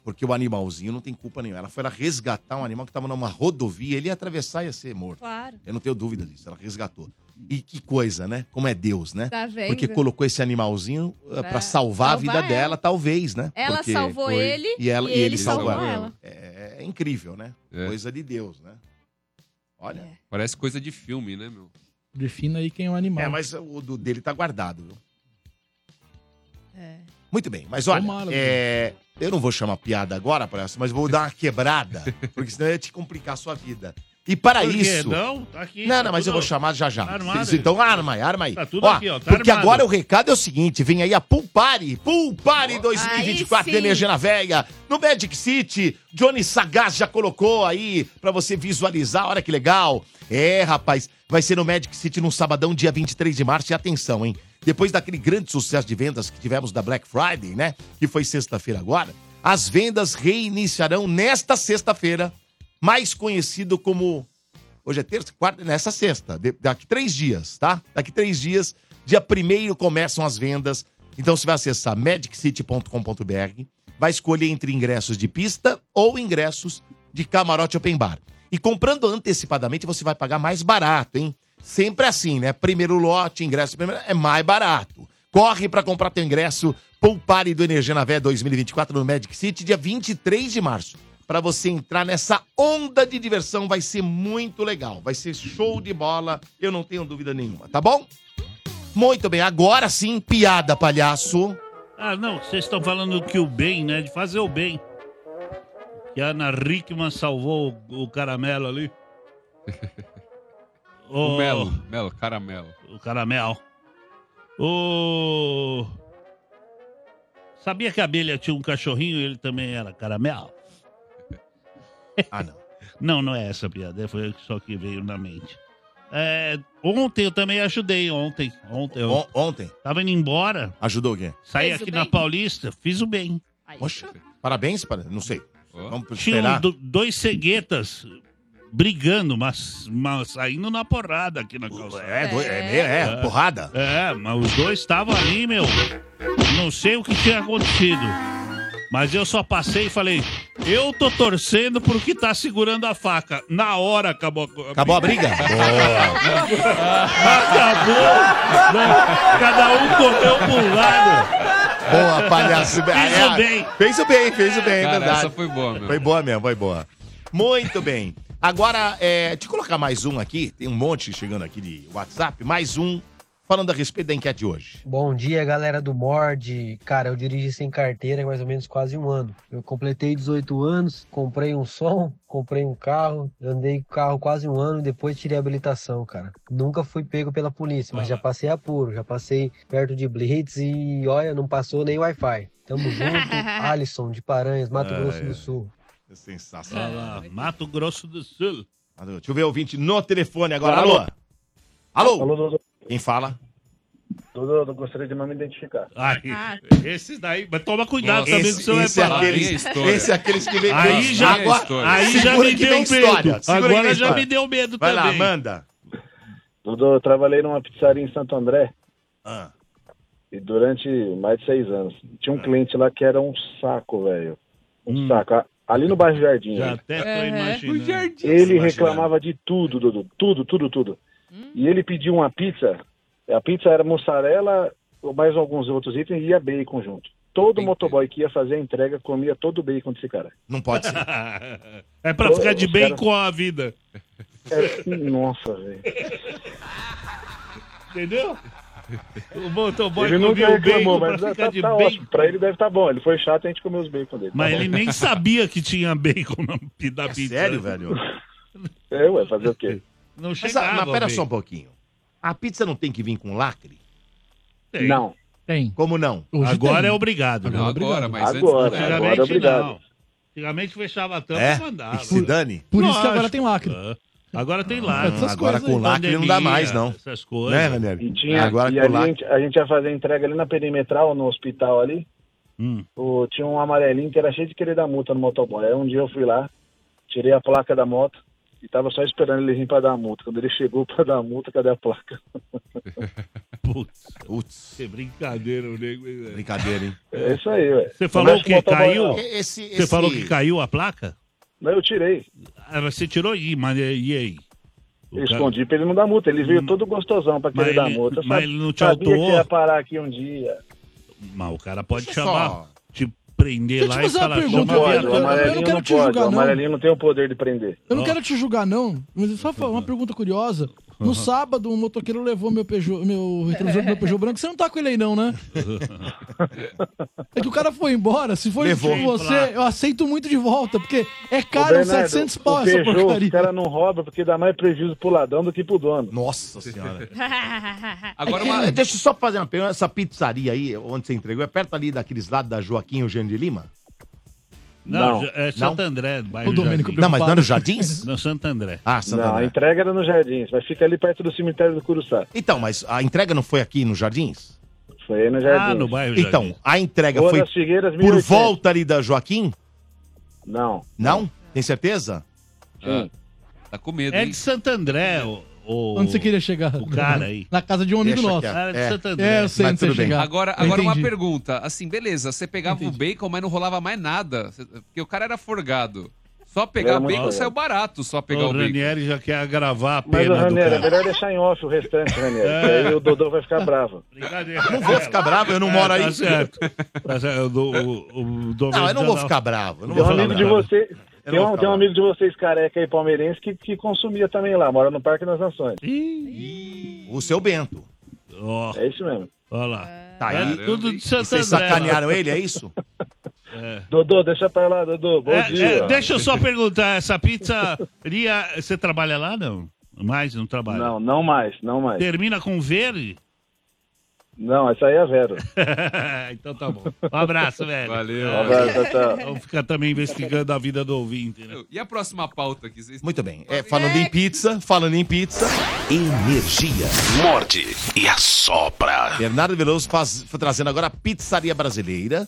S1: Porque o animalzinho não tem culpa nenhuma. Ela foi lá resgatar um animal que estava numa rodovia, ele ia atravessar e ia ser morto.
S3: Claro.
S1: Eu não tenho dúvida disso. Ela resgatou. E que coisa, né? Como é Deus, né?
S3: Tá vendo?
S1: Porque colocou esse animalzinho uh,
S3: Pra
S1: para salvar a
S3: salvar
S1: vida
S3: ela.
S1: dela, talvez, né?
S3: Ela
S1: Porque
S3: salvou
S1: foi-
S3: ele
S1: e, ela,
S3: e
S1: e ele
S3: ele
S1: salvou ela.
S3: ela.
S1: É, é incrível, né? Coisa de Deus, né? Olha.
S2: Parece coisa de filme, né, meu?
S4: Defina aí quem é o animal.
S1: É, mas o do dele tá guardado, viu?
S3: É.
S1: Muito bem, mas olha,
S4: Tomara,
S1: é, eu não vou chamar piada agora para essa, mas vou dar uma quebrada, porque senão ia te complicar a sua vida. E para
S5: Por quê?
S1: isso.
S5: Não, tá aqui,
S1: Não,
S5: tá
S1: não, mas eu vou chamar já já.
S5: armado.
S1: Então arma aí, arma aí.
S5: Tá tudo
S1: Ó,
S5: aqui, ó, tá
S1: porque
S5: armado.
S1: agora o recado é o seguinte: vem aí a Pool Party 2024
S3: Aí
S1: de. Energia na Veia, no Magic City. Johnny Sagaz já colocou aí pra você visualizar. Olha que legal. É, rapaz, vai ser no Magic City no sabadão, dia 23 de março. E atenção, hein? Depois daquele grande sucesso de vendas que tivemos da Black Friday, né? Que foi sexta-feira agora. As vendas reiniciarão nesta sexta-feira, mais conhecido como Hoje é terça, quarta, nessa sexta. daqui três dias, tá? Daqui três dias, dia primeiro começam as vendas. Então você vai acessar magiccity.com.br, vai escolher entre ingressos de pista ou ingressos de camarote open bar. E comprando antecipadamente, você vai pagar mais barato, hein? Sempre assim, né? Primeiro lote, ingresso primeiro, é mais barato. Corre para comprar teu ingresso Poupare do Energia na Vé 2024 no Magic City, dia 23 de março. Para você entrar nessa onda de diversão, vai ser muito legal. Vai ser show de bola, eu não tenho dúvida nenhuma, tá bom? Muito bem, agora sim, piada, palhaço.
S5: Ah, não, vocês estão falando que o bem, né? De fazer o bem. Que a Ana Hickman salvou o, o caramelo ali.
S2: O Melo, Melo, caramelo.
S5: O caramelo. O. Sabia que a abelha tinha um cachorrinho e ele também era caramelo?
S1: Ah, não.
S5: Não, não é essa a piada, foi só que veio na mente. É, ontem eu também ajudei, ontem. Ontem. Eu
S1: On- ontem?
S5: Tava indo embora.
S1: Ajudou o quê?
S5: Saí
S3: Fez o
S5: aqui
S3: bem?
S5: na Paulista, fiz o bem.
S1: Poxa, parabéns, para... não sei. Vamos
S5: Tinham
S1: esperar.
S5: do- dois ceguetas brigando, mas, mas saindo na porrada aqui na calçada.
S1: É, do- é, meio- é, porrada.
S5: É, mas os dois estavam ali, meu. Não sei o que tinha acontecido. Mas eu só passei e falei, eu tô torcendo pro que tá segurando a faca. Na hora acabou a
S1: Acabou a briga?
S5: Acabou! Não, Cada um correu um lado.
S1: Boa, palhaço.
S5: Fiz
S1: É,
S5: o bem.
S1: Fez o bem, fez o bem, é
S2: Cara,
S1: verdade.
S2: essa foi boa, meu.
S1: Foi boa mesmo, foi boa. Muito bem. Agora, é, deixa eu colocar mais um aqui. Tem um monte chegando aqui de WhatsApp. Mais um falando a respeito da enquete de hoje.
S15: Bom dia, galera do Mord. Cara, eu dirigi sem carteira há mais ou menos quase um ano. Eu completei 18 anos, comprei um som, comprei um carro, andei com o carro quase um ano e depois tirei a habilitação, cara. Nunca fui pego pela polícia, mas já passei apuro, já passei perto de blitz e olha, não passou nem Wi-Fi. Tamo junto, Alisson de Paranhas, Mato
S1: Ai,
S15: Grosso
S1: ai.
S15: do Sul.
S1: É sensacional.
S5: Lá, Mato Grosso do Sul.
S1: Deixa eu ver o ouvinte no telefone agora. Alô? Alô?
S16: Alô, Dudu.
S1: Quem fala?
S16: Dudu, eu gostaria de não me identificar.
S5: Ai, esses daí, mas toma cuidado
S1: Esse-
S5: também com o que você vai
S1: esse é
S5: falar.
S1: aqueles-
S5: história.
S1: esse é aqueles que vem-
S5: Aí já,
S1: Agora-
S5: aí já me deu medo.
S1: história, segura que
S5: Agora já
S1: história.
S5: me deu medo
S1: Vai
S5: também.
S1: lá, manda.
S16: Dudu, eu trabalhei numa pizzaria em Santo André.
S1: Ah.
S16: E durante mais de seis anos. Tinha um cliente lá que era um saco, velho. Um saco. A- Ali no bairro Jardim.
S5: Já
S16: né?
S5: até tô imaginando.
S16: Ele reclamava de tudo, Dudu. Tudo, tudo, tudo. E ele pediu uma pizza. A pizza era mussarela, mais alguns outros itens e ia bacon junto. Todo motoboy que ia fazer a entrega comia todo o bacon desse cara.
S1: Não pode ser.
S5: É pra ficar de bem
S16: caras-
S5: com a vida.
S16: É, nossa, velho.
S5: Entendeu? O motoboy
S16: Ele nunca
S5: comia o
S16: reclamou,
S5: bacon
S16: mas
S5: pra
S16: tá,
S5: ficar
S16: tá,
S5: de
S16: tá
S5: bem.
S16: ótimo. Pra ele deve estar bom. Ele foi chato e a gente comeu os bacon dele.
S5: Mas
S16: Tá
S5: ele
S16: bom.
S5: nem sabia que tinha bacon na da pizza.
S1: sério, velho?
S16: É, ué, fazer o quê?
S5: Não
S1: Mas,
S5: chegava.
S1: mas pera só um pouquinho. A pizza não tem que vir com lacre?
S5: Tem.
S16: Não.
S4: Tem.
S1: Como não?
S5: Agora é obrigado, né?
S2: Não, agora, mas antes
S16: Agora,
S2: não
S16: agora
S5: Antigamente
S16: é obrigado.
S5: não. Antigamente fechava a tampa
S1: É?
S5: e mandava.
S1: Que se dane?
S4: Por isso que agora tem lacre.
S5: É. Agora tem
S1: Hum,
S5: lacre.
S4: Essas
S1: agora
S4: coisas
S1: com lacre não dá
S5: Pandemia,
S1: mais, não.
S5: Essas coisas.
S1: Né, Ranieri?
S16: E, tinha,
S1: Agora
S16: e
S1: com
S16: ali a gente, a gente ia fazer a entrega ali na perimetral, no hospital ali.
S5: Hum.
S16: O, tinha um amarelinho que era cheio de querer dar multa no motoboy. Aí um dia eu fui lá, tirei a placa da moto e tava só esperando ele vir pra dar a multa. Quando ele chegou pra dar a multa, cadê a placa?
S5: Putz.
S1: Putz.
S5: Que brincadeira, o nego. hein, velho?
S1: Brincadeira, hein?
S16: É isso aí, ué.
S5: Você falou que caiu?
S1: Esse,
S5: Você falou que caiu a placa?
S16: Não, eu tirei.
S5: Ah, mas você tirou aí, mas e aí? O
S16: Eu
S5: cara-
S16: escondi pra ele não dar multa. Ele veio todo gostosão pra querer
S5: Mas
S16: dar
S5: ele-
S16: multa. Eu
S5: mas ele não te
S16: sabia
S5: autuou?
S16: que ia parar aqui um dia.
S5: Mas o cara pode
S16: Deixa eu
S5: chamar,
S16: só-
S5: prender
S4: Deixa
S5: lá
S4: te
S5: e falar,
S4: pergunta,
S5: chama
S16: Pode, o
S5: viatura.
S16: amarelinho
S4: Eu não quero
S16: não
S4: te
S16: pode.
S4: julgar,
S16: o
S4: não.
S16: amarelinho não tem o poder de prender.
S4: Eu não quero te julgar, não, mas só fa- uma pergunta curiosa. No sábado, um motoqueiro levou meu Peugeot, meu retrovisor do meu Peugeot branco. Você não tá com ele aí, não, né? É que o cara foi embora. Se com você, eu aceito muito de volta, porque é caro,
S16: Bernardo,
S4: 700 pau
S16: o
S4: essa
S16: Peugeot,
S4: porcaria.
S16: Os caras não roubam porque dá mais prejuízo pro ladrão do que pro dono.
S1: Nossa senhora.
S2: Agora,
S1: É,
S2: uma-
S1: Deixa eu só fazer uma pergunta. Essa pizzaria aí, onde você entregou, é perto ali daqueles lados da Joaquim Eugênio de Lima?
S5: Não,
S16: Não.
S5: é Santo André, bairro
S1: O Domênico
S5: Jardim.
S1: Não, mas não é no Jardins?
S5: Não, Santo André.
S1: Ah, Santo
S16: Não, a
S1: André.
S16: entrega era no Jardins, mas fica ali perto do cemitério do Curuçá.
S1: Então, mas a entrega não foi aqui no Jardins?
S16: Foi aí no Jardins.
S5: Ah, no bairro
S1: Então,
S5: Jardim.
S1: a entrega
S16: Rua
S1: foi
S16: das Figueiras,
S1: por
S16: 1800.
S1: volta ali da Joaquim?
S16: Não.
S1: Não? Tem certeza?
S16: Sim.
S2: Tá com medo,
S5: É
S2: hein?
S5: de Santo André, o, o-
S4: Onde você queria chegar?
S5: O cara aí.
S4: Na casa de um amigo
S1: Deixa
S4: nosso.
S1: quieto.
S5: Cara de
S1: É.
S5: Santo André.
S4: É, eu sei
S1: Mas
S4: onde você chegar.
S2: Agora,
S4: Eu
S2: agora uma
S4: entendi.
S2: pergunta. Assim, beleza, você pegava o bacon, mas não rolava mais nada. Porque o cara era forgado. Só pegar o bacon saiu barato, só pegar
S5: O
S2: o, bacon.
S5: Ranieri já quer agravar a
S16: Mas,
S5: pena
S16: o
S5: do
S16: Ranieri, é melhor deixar em off o restante, Ranieri.
S5: É.
S16: Aí o Dodô vai ficar bravo.
S5: Brincadeira.
S1: Não vou ficar bravo, eu não moro
S5: É,
S1: aí.
S5: Tá certo. Tá certo. Eu o, o
S1: Não, eu não vou ficar bravo. Eu não vou
S16: um
S1: ficar
S16: amigo de
S1: bravo.
S16: Tem um, tem um amigo de vocês careca aí palmeirense que, que consumia também lá, mora no Parque das Nações.
S1: O seu Bento.
S5: Ó,
S16: É isso mesmo.
S5: ó lá.
S1: Tá
S5: É
S1: aí.
S5: tudo de
S1: E
S5: Santo
S1: vocês sacanearam ele, é isso?
S5: É.
S16: Dodô, deixa pra lá, Dodô. Bom
S5: É,
S16: dia.
S5: é, deixa eu só perguntar, essa pizzaria, você trabalha lá, não? Mais não trabalha?
S16: Não, não mais, não mais.
S5: Termina com verde?
S16: Não, essa aí é a Vero.
S5: então tá bom. Um abraço, velho.
S2: Valeu.
S16: Um abraço, tchau.
S5: Vamos ficar também investigando a vida do ouvinte, né?
S2: E a próxima pauta aqui? Vocês...
S1: Muito bem. É, falando em pizza, falando em pizza,
S6: Energia. Morde e assopra.
S1: Bernardo Veloso faz, foi trazendo agora a pizzaria brasileira.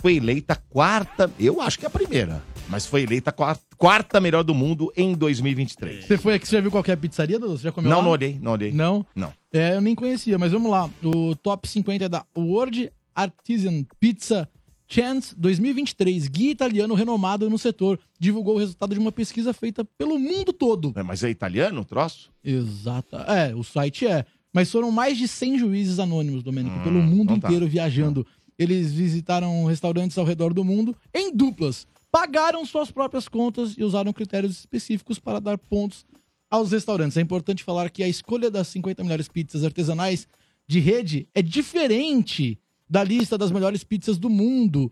S1: Foi eleita quarta, eu acho que é a primeira, mas foi eleita quarta, quarta melhor do mundo em 2023.
S4: Você foi aqui, você já viu qualquer pizzaria, Dudu? Você já comeu
S1: Não,
S4: lá?
S1: não olhei, não olhei.
S4: Não?
S1: Não.
S4: É, eu nem conhecia, mas vamos lá. O top 50 é da World Artisan Pizza Chance 2023. Guia italiano renomado no setor. Divulgou o resultado de uma pesquisa feita pelo mundo todo.
S1: É, Mas é italiano o troço?
S4: Exato. É, o site é. Mas foram mais de 100 juízes anônimos, Domênico,
S1: Hum,
S4: pelo mundo
S1: então tá.
S4: inteiro viajando. Eles visitaram restaurantes ao redor do mundo em duplas. Pagaram suas próprias contas e usaram critérios específicos para dar pontos aos restaurantes. É importante falar que a escolha das 50 melhores pizzas artesanais de rede é diferente da lista das melhores pizzas do mundo,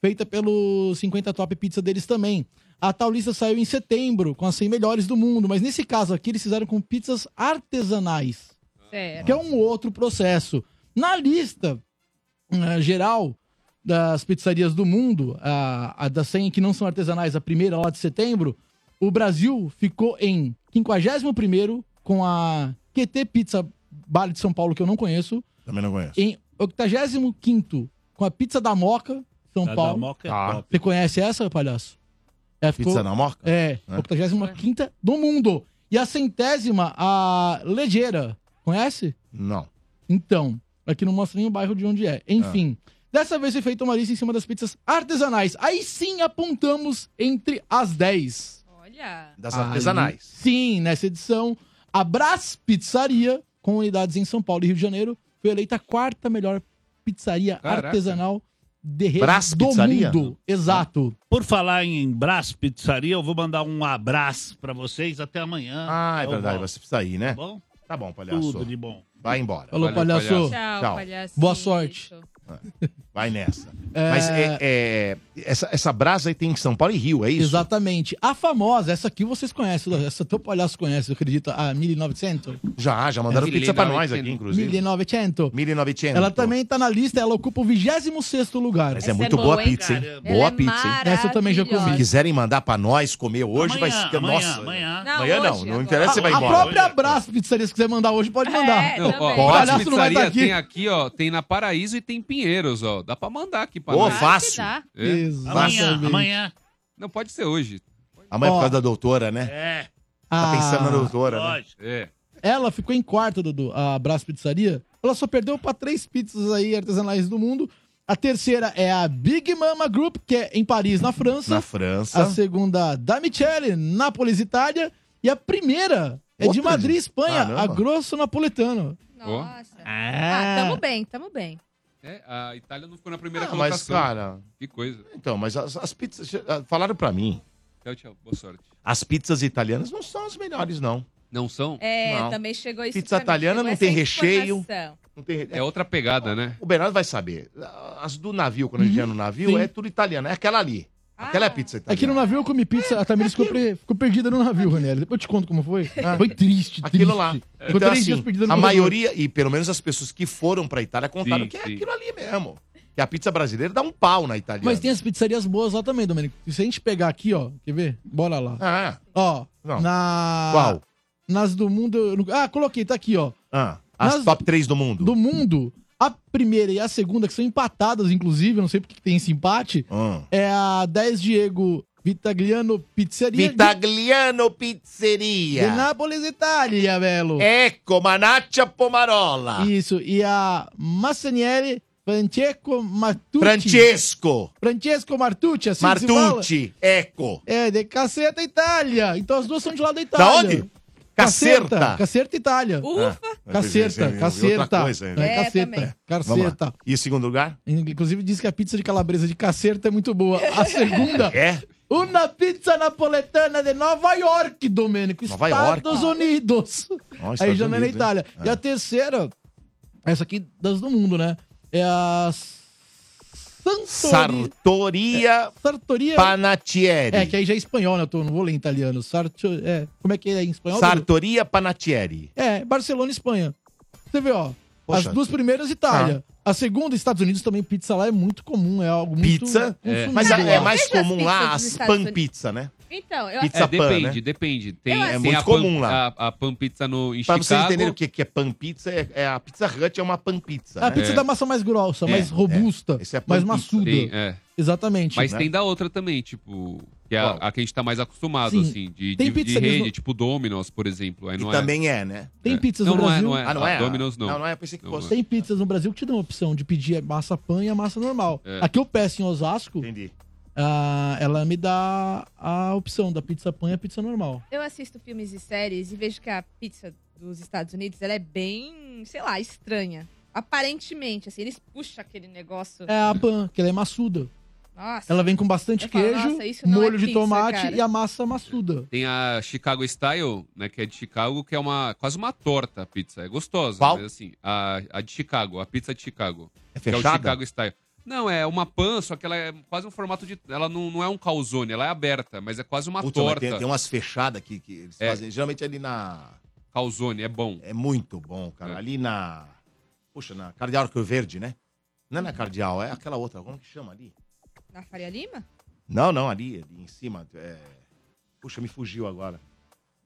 S4: feita pelo 50 Top Pizza deles também. A tal lista saiu em setembro, com as 100 melhores do mundo, mas nesse caso aqui eles fizeram com pizzas artesanais,
S3: Certo.
S4: que é um outro processo. Na lista eh, geral das pizzarias do mundo, a, a das 100 que não são artesanais, a primeira lá de setembro, o Brasil ficou em 51º com a QT Pizza Bar de São Paulo, que eu não conheço,
S1: Também não conheço.
S4: em 85º com a Pizza da Moca, São
S5: A da
S4: Paulo.
S5: Moca é top.
S4: Você conhece essa, palhaço? É, ficou-
S1: Pizza na Moca?
S4: É,
S1: É.
S4: 85 do mundo. E a centésima, a Legeira. Conhece?
S1: Não.
S4: Então, aqui não mostra nem o bairro de onde é. Enfim, dessa vez foi feita uma lista em cima das pizzas artesanais. Aí sim apontamos entre as 10.
S3: Olha.
S1: Das
S4: Aí,
S1: artesanais.
S4: sim, nessa edição, a Brás Pizzaria, com unidades em São Paulo e Rio de Janeiro, foi eleita a quarta melhor pizzaria
S2: Caraca.
S4: artesanal de rede
S1: Brás
S4: do
S1: Pizzaria?
S4: mundo. Exato.
S5: Por falar em Brás Pizzaria, eu vou mandar um abraço pra vocês até amanhã.
S1: Ah, é
S5: Eu
S1: verdade,
S5: volto.
S1: você precisa ir, né?
S5: Tá bom?
S1: Tá bom, palhaço.
S5: Tudo de bom.
S1: Vai embora.
S4: Falou,
S2: Valeu,
S4: palhaço.
S2: palhaço.
S3: Tchau,
S1: Tchau.
S3: palhaço.
S4: Boa sorte.
S1: Vai nessa.
S4: É,
S1: Mas é, é, essa, essa brasa aí tem em São Paulo e Rio, é isso?
S4: Exatamente. A famosa, essa aqui vocês conhecem, essa teu palhaço conhece, eu acredito, a 1900.
S1: Já, já mandaram
S2: É,
S1: pizza pra
S2: 1900.
S1: nós aqui, inclusive.
S4: 1900.
S1: 1900.
S4: Ela também tá na lista, ela ocupa o 26º lugar.
S1: Mas
S3: Essa
S1: é
S3: é
S1: muito
S3: boa,
S1: boa a pizza, hein?
S5: cara?
S1: Boa
S3: é
S1: pizza, hein?
S4: Essa eu também já comi.
S1: Se quiserem mandar pra nós comer hoje,
S5: Amanhã,
S1: vai ser.
S5: amanhã,
S1: Nossa.
S5: amanhã.
S3: Não,
S1: Amanhã não,
S3: hoje,
S1: não interessa, você vai
S4: a, a
S1: embora.
S4: própria Brás Pizzaria, se quiser mandar hoje, pode mandar.
S3: É,
S2: Não, ó,
S4: Palhaço não vai tá aqui.
S2: tem aqui, ó, tem na Paraíso e tem em Pinheiros, ó. Dá pra mandar aqui pra
S1: Ô,
S2: nós.
S1: fácil.
S3: Dá.
S2: É.
S4: Exatamente.
S5: Amanhã, amanhã.
S2: Não pode ser hoje.
S1: Amanhã é por
S4: Ó.
S1: causa da doutora, né?
S5: É,
S1: Tá
S4: A-
S1: pensando na doutora, né?
S5: lógico.
S2: É.
S4: Ela ficou em quarto, Dudu, a Brás Pizzaria, Ela só perdeu para três pizzas aí artesanais do mundo. A terceira é a Big Mama Group, que é em Paris, na França.
S1: Na França.
S4: A segunda, da Michele, Nápoles, Itália. E a primeira é de
S1: Outra
S4: Madrid, Espanha,
S1: Caramba.
S4: a Grosso Napoletano.
S3: Nossa.
S1: Ah.
S3: Ah, tamo bem, tamo bem.
S2: É, a Itália não ficou na primeira
S1: Ah, mas,
S2: colocação.
S1: cara.
S2: Que coisa.
S1: Então, mas as, as pizzas. ah, Falaram pra mim.
S2: Tchau, tchau. Boa sorte.
S1: As pizzas italianas não são as melhores, não.
S2: Não são?
S3: É,
S1: Não.
S3: também chegou isso
S1: Pizza italiana não tem recheio. Não tem...
S2: É outra pegada, né?
S1: O Bernardo vai saber. As do navio, quando a gente ia no navio,
S4: sim.
S1: é tudo italiano. É aquela ali. Aquela é a pizza italiana.
S4: Aqui no navio eu comi pizza, a Tamiris ficou, pre- ficou perdida no navio, Ranieri. Depois eu te conto como foi. Foi triste,
S1: Aquilo
S4: triste.
S1: lá.
S4: Ficou
S1: Então,
S4: três
S1: assim,
S4: dias perdida no
S1: a
S4: corredor.
S1: maioria, e pelo menos as pessoas que foram pra Itália contaram
S2: Sim,
S1: que é
S2: sim.
S1: aquilo ali mesmo. Que a pizza brasileira dá um pau na italiana.
S4: Mas tem as pizzarias boas lá também, Domênico. E se a gente pegar aqui, ó, quer ver? Bora lá.
S1: Ah,
S4: Ó,
S1: Não.
S4: na...
S1: Qual?
S4: Nas do mundo... Ah, coloquei, tá aqui, ó.
S1: ah, as
S4: Nas-
S1: top 3 do mundo.
S4: Do mundo, a primeira e a segunda, que são empatadas, inclusive, não sei porque que tem esse empate,
S1: Ah.
S4: é a 10 Diego Vitagliano Pizzeria
S1: Vitagliano Pizzeria.
S4: de Nápoles, Itália, Belo.
S1: Ecco, Manaccia Pomarola.
S4: Isso, e a Massanieri Francesco Martucci.
S1: Francesco.
S4: Francesco Martucci, assim.
S1: Martucci. Ecco.
S4: É, de Caceta Itália. Então as duas são de lá da Itália.
S1: Da onde? Cacerta.
S4: Cacerta Itália.
S3: Ufa.
S4: Cacerta,
S1: Ah,
S4: cacerta.
S1: coisa,
S4: É,
S1: né?
S3: É.
S4: Cacerta.
S1: E o segundo lugar?
S4: Inclusive diz que a pizza de calabresa de cacerta é muito boa. A segunda,
S1: É?
S4: uma pizza napoletana de Nova York, Domênico.
S1: Nova
S4: Estados Unidos.
S1: Ó,
S4: Aí
S1: Estados
S4: já não é na? Itália. E a terceira, essa aqui das do mundo, né? É a Santori...
S1: Sartoria
S4: Sartoria...
S1: Panatieri.
S4: É, que aí já é espanhol, né? Eu tô, não vou ler em italiano. Sarto... É, como é que é em espanhol?
S1: Sartoria Panatieri.
S4: É, Barcelona, Espanha. Você vê, ó.
S1: Poxa.
S4: As duas primeiras, Itália. A segunda, Estados Unidos, também pizza lá é muito comum, é algo muito
S1: Pizza.
S4: consumido
S1: Mas é, é mais comum lá as pan pizza, né?
S3: Então, eu
S1: Pizza
S2: É,
S1: pan,
S2: depende,
S1: né?
S2: depende. Tem,
S3: Eu
S2: tem
S1: muito
S2: a pan,
S1: comum lá.
S2: A, a pan pizza no, em
S1: Pra vocês entenderem o que, que é pan pizza, é, é a Pizza Hut é uma pan pizza.
S4: A
S1: né?
S4: pizza
S2: É.
S4: da massa mais grossa,
S1: É,
S4: mais robusta,
S1: Esse é
S4: mais
S1: pan pizza.
S4: maçuda.
S2: Tem, é.
S4: Exatamente.
S2: Mas
S1: né?
S2: tem da outra também, tipo, que é a, a que a gente tá mais acostumado,
S4: Sim.
S2: assim, de,
S4: Tem
S2: de, de
S4: pizza
S2: rede, tipo Domino's, por exemplo. Aí
S1: E
S2: não
S1: também é, né?
S4: Tem
S2: é.
S4: pizzas
S2: não,
S4: no
S2: não é,
S4: Brasil.
S2: não é.
S1: Ah, não é?
S2: A Domino's não.
S1: Não, não é. Pensei que
S2: Não,
S1: fosse.
S4: Tem pizzas no Brasil que te dão a opção de pedir a massa pan e a massa normal.
S2: É.
S4: Aqui eu peço em Osasco,
S1: Entendi.
S4: Ah, ela me dá a opção da pizza pan e a pizza normal.
S3: Eu assisto filmes e séries e vejo que a pizza dos Estados Unidos ela é bem, sei lá, estranha. Aparentemente, assim, eles puxam aquele negócio.
S4: É a pan, que ela é maçuda.
S3: Nossa.
S4: Ela vem com bastante
S3: Eu falo,
S4: queijo,
S3: não
S4: molho
S3: é
S4: de
S3: pizza,
S4: tomate
S3: cara.
S4: e a massa maçuda.
S2: Tem a Chicago Style, né, que é de Chicago, que é uma quase uma torta a pizza. É gostosa,
S1: Qual?
S2: mas assim, a, a de Chicago, a pizza de Chicago.
S1: É
S2: Que é o
S1: fechada?
S2: Chicago Style. Não, é uma pan, só que ela é quase um formato de. Ela não, não é um calzone, ela é aberta, mas é quase uma
S1: Puta, mas
S2: torta.
S1: tem, tem umas fechadas que, que eles
S2: É.
S1: fazem. Geralmente ali na.
S2: Calzone, é bom.
S1: É muito bom, cara.
S2: É.
S1: Ali na. Puxa, na Cardeal Arco Verde, né? Não é na Cardeal, é aquela outra. Como que chama ali?
S3: Na Faria Lima?
S1: Não, não, ali, ali em cima. é- Puxa, me fugiu agora.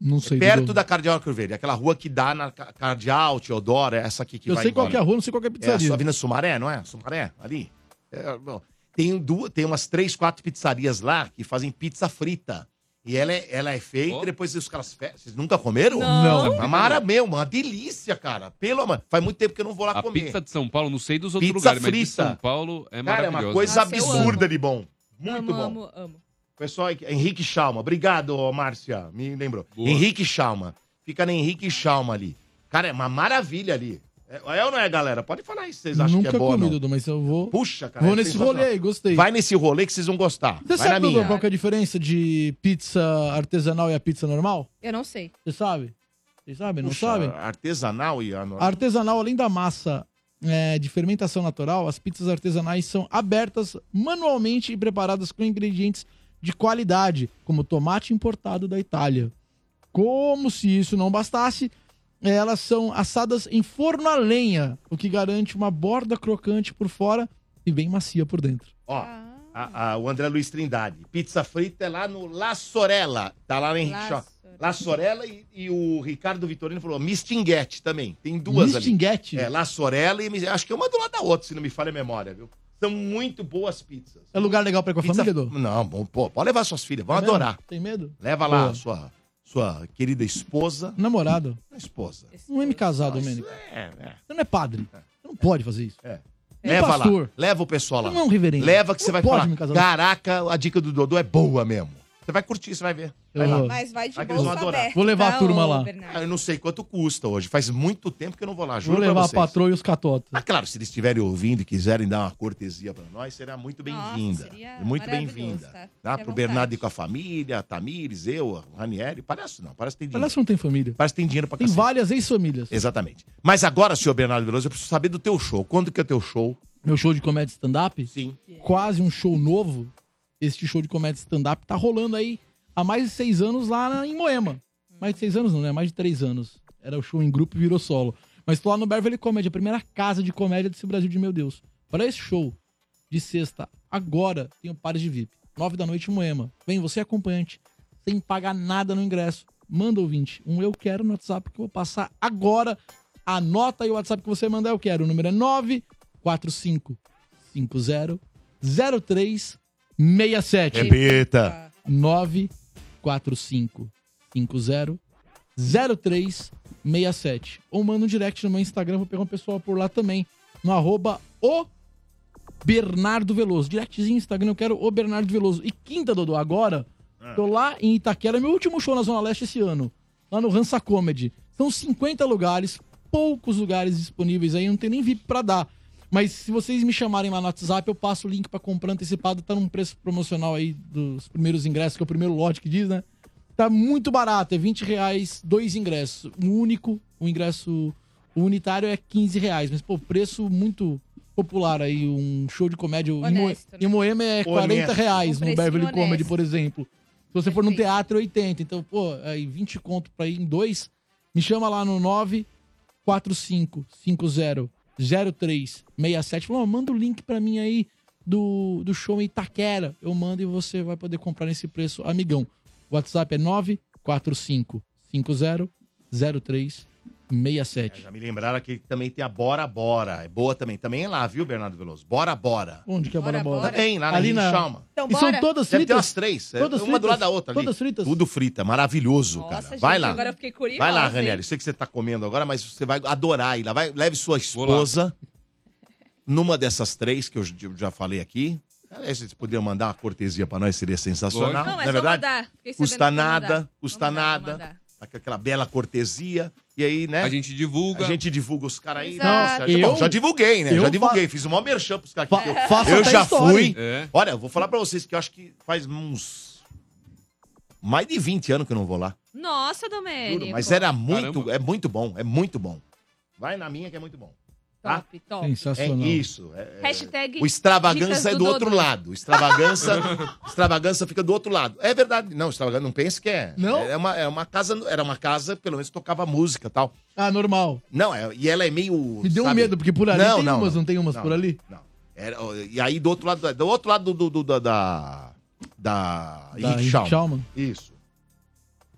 S4: Não
S1: É
S4: sei.
S1: perto da Cardeal Arco Verde. Aquela rua que dá na Ca- Cardeal, Teodoro, é essa aqui que
S4: Eu
S1: vai
S4: sei qual que é a rua, não sei qual que é a
S1: É a
S4: pizzaria.
S1: sua Avenida Sumaré, não é? Sumaré, ali. É, bom, tem, duas, tem umas três, quatro pizzarias lá que fazem pizza frita. E ela é, ela é feita
S2: Ó.
S1: e depois os caras fecham. Vocês nunca comeram?
S4: Não.
S1: Uma mara meu, uma delícia, cara. Pelo amor. Faz muito tempo que eu não vou lá
S2: A
S1: comer.
S2: pizza de São Paulo, não sei dos outros
S1: Pizza
S2: lugares, mas de
S1: frita.
S2: São Paulo é
S1: Cara, é uma coisa
S3: Nossa,
S1: absurda de bom. Muito
S3: amo,
S1: bom.
S3: amo, amo.
S1: Pessoal, Henrique Chalma. Obrigado, Márcia. Me lembrou.
S2: Boa.
S1: Henrique Chalma. Fica na Henrique Chalma ali. Cara, é uma maravilha ali. É, é ou não é, galera? Pode falar aí se vocês acham
S4: Nunca
S1: que é boa
S4: comi,
S1: não.
S4: Dudu, mas eu vou.
S1: Puxa, cara.
S4: vou
S1: é
S4: nesse rolê aí, gostei.
S1: Vai nesse rolê que vocês vão gostar.
S4: Você
S1: Vai na
S4: sabe, Dudu,
S1: minha.
S4: qual que é a diferença de pizza artesanal e a pizza normal?
S3: Eu não sei.
S4: Você sabe? Vocês sabem? Não
S1: Puxa,
S4: sabem?
S1: Artesanal e a
S4: A artesanal, além da massa é, de fermentação natural, as pizzas artesanais são abertas manualmente e preparadas com ingredientes de qualidade, como tomate importado da Itália. Como se isso não bastasse, elas são assadas em forno a lenha, o que garante uma borda crocante por fora e bem macia por dentro.
S1: Ó,
S3: Ah.
S1: a- a- o André Luiz Trindade. Pizza frita é lá no La Sorella. Tá lá no Henrique
S3: La. Sorella.
S1: La Sorella e, e o Ricardo Vitorino falou Mistinguete também. Tem duas ali.
S4: Mistinguete?
S1: É, La Sorella e Mis- acho que uma do lado da outra, se não me falha a memória, viu? São muito boas pizzas.
S4: É lugar legal pra ir com a
S1: Pizza-
S4: família, Edu?
S1: Não, bom, pô, pode levar suas filhas, vão
S4: É mesmo?
S1: adorar.
S4: Tem medo?
S1: Leva lá
S4: Boa.
S1: sua, sua querida esposa.
S4: Namorado.
S1: Esposa.
S4: Não é me casar, Domênico.
S1: É, é.
S4: Você não é padre. Você não pode fazer isso.
S1: É.
S4: Nem
S1: Leva
S4: pastor.
S1: lá. Leva o pessoal lá.
S4: Você não é um reverendo.
S1: Leva que você vai
S4: pode
S1: falar.
S4: me casar.
S1: Caraca, a dica do Dodô é boa mesmo. Você vai curtir, você vai ver. Vai lá.
S3: Mas vai de
S1: Vai que eles vão
S3: bolsa
S1: adorar.
S3: aberta.
S4: Vou levar a
S3: tá,
S4: turma
S3: ô,
S4: lá.
S3: Bernardo?
S1: Ah, eu não sei quanto custa hoje. Faz muito tempo que eu não vou lá. Juro
S4: Vou levar a
S1: vocês.
S4: patroa e os catotos.
S1: Ah, claro, se eles estiverem ouvindo e quiserem dar uma cortesia pra nós, será muito bem-vinda.
S3: seria
S1: muito
S3: maravilhoso,
S1: bem-vinda.
S3: tá? Fique à
S1: Pro
S3: vontade.
S1: Bernardo ir com a família, a Tamires, eu, a Ranieri. Parece não, parece que tem dinheiro.
S4: Parece que não tem família.
S1: Parece que tem dinheiro pra
S4: Tem
S1: cacete.
S4: várias ex-famílias.
S1: Exatamente. Mas agora, senhor Bernardo Veloso, eu preciso saber do teu show. Quando que é teu show?
S4: Meu show de comédia stand-up?
S1: Sim.
S4: Quase um show novo. Este show de comédia stand-up tá rolando aí há mais de seis anos lá em Moema. Mais de seis anos não, né? Mais de três anos. Era o show em grupo e virou solo. Mas tô lá no Beverly Comedy, a primeira casa de comédia desse Brasil de meu Deus. Para esse show de sexta, agora, tenho pares de VIP. Nove da noite em Moema. Vem, você é acompanhante, sem pagar nada no ingresso. Manda ouvinte, um eu quero no WhatsApp que eu vou passar agora. Anota aí o WhatsApp que você mandar eu quero. O número é 945 50 0367.
S1: Repita.
S4: 945 50 0367. Ou manda um direct no meu Instagram, vou pegar um pessoal por lá também. No arroba o Bernardo Veloso. Directzinho no Instagram, eu quero o Bernardo Veloso. E quinta, Dodô, agora, tô lá em Itaquera, meu último show na Zona Leste esse ano. Lá no Hansa Comedy. São 50 lugares, poucos lugares disponíveis aí, não tem nem VIP pra dar. Mas se vocês me chamarem lá no WhatsApp, eu passo o link pra comprar antecipado. Tá num preço promocional aí dos primeiros ingressos, que é o primeiro lote que diz, né? Tá muito barato, é 20 reais, dois ingressos. O único, o ingresso o unitário é 15 reais. Mas, pô, preço muito popular aí. Um show de comédia em, Mo
S3: Honesto, né?
S4: em Moema é 40
S1: Honesto.
S4: reais
S3: Um
S4: no Beverly
S3: honesto.
S4: Comedy, por exemplo. Se você for num teatro, é 80. Então, pô, aí 20 conto pra ir em dois. Me chama lá no 94550 0367. Falou, ó, manda o link pra mim aí do, do show em Itaquera. Eu mando e você vai poder comprar nesse preço, amigão. O WhatsApp é 94550 0367.
S1: Já me lembraram que também tem a Bora Bora. É boa também. Também é lá, viu, Bernardo Veloso? Bora Bora.
S4: Onde que é Bora
S3: Bora,
S4: Bora?
S1: Também, lá na
S4: Ali na-
S1: Chalma.
S3: Então,
S4: E são todas
S1: Deve ter
S4: fritas?
S1: umas três. é
S4: Todas
S1: uma
S4: fritas?
S1: do lado da outra ali.
S4: Todas fritas?
S1: Tudo frita. Maravilhoso,
S3: Nossa,
S1: cara.
S3: gente,
S1: vai lá.
S3: agora eu fiquei curiosa.
S1: Vai lá? Ranieri. Sei que você tá comendo agora, mas você vai adorar ir lá. Vai, leve sua esposa numa dessas três que eu já falei aqui. Aí vocês poderiam mandar uma cortesia pra nós, seria sensacional.
S3: Não,
S1: Não,
S3: é
S1: é verdade?
S3: mandar.
S1: Custa nada, custa nada. Aquela bela cortesia. E aí, né?
S2: A gente divulga.
S1: A gente divulga os caras aí. Nossa,
S4: Eu-
S1: bom, já divulguei, né?
S4: eu
S1: Já divulguei. Fiz um maior merchan pros caras aqui.
S4: Fa-
S1: Eu-
S4: faço
S1: eu já
S4: história.
S1: fui.
S2: É.
S1: Olha, eu vou falar pra vocês que eu acho que faz uns. Mais de 20 anos que eu não vou lá.
S3: Nossa, Domênico.
S1: Juro, mas era muito,
S2: Caramba.
S1: é muito bom, é muito bom. Vai na minha que é muito bom. Tá?
S3: Top, top.
S1: É
S4: Sensacional.
S1: isso. é- é-
S3: Hashtag
S1: o extravagança
S3: dicas
S1: é
S3: do
S1: do outro
S3: Dodô.
S1: lado. O extravagança, extravagança fica do outro lado. É verdade. Não, extravagança, não pense que é.
S4: Não?
S1: É uma, é uma casa, era uma casa, pelo menos tocava música e tal.
S4: Ah, normal.
S1: Não, é, e ela é meio.
S4: Me deu um
S1: sabe?
S4: medo, porque por ali
S1: Não,
S4: tem
S1: não,
S4: umas,
S1: não.
S4: não, tem umas
S1: Não,
S4: por ali?
S1: Não. Era, e aí do outro lado, do outro lado do, do- do- da. Da.
S4: Da
S1: Schaumann.
S4: Schaumann.
S1: Isso.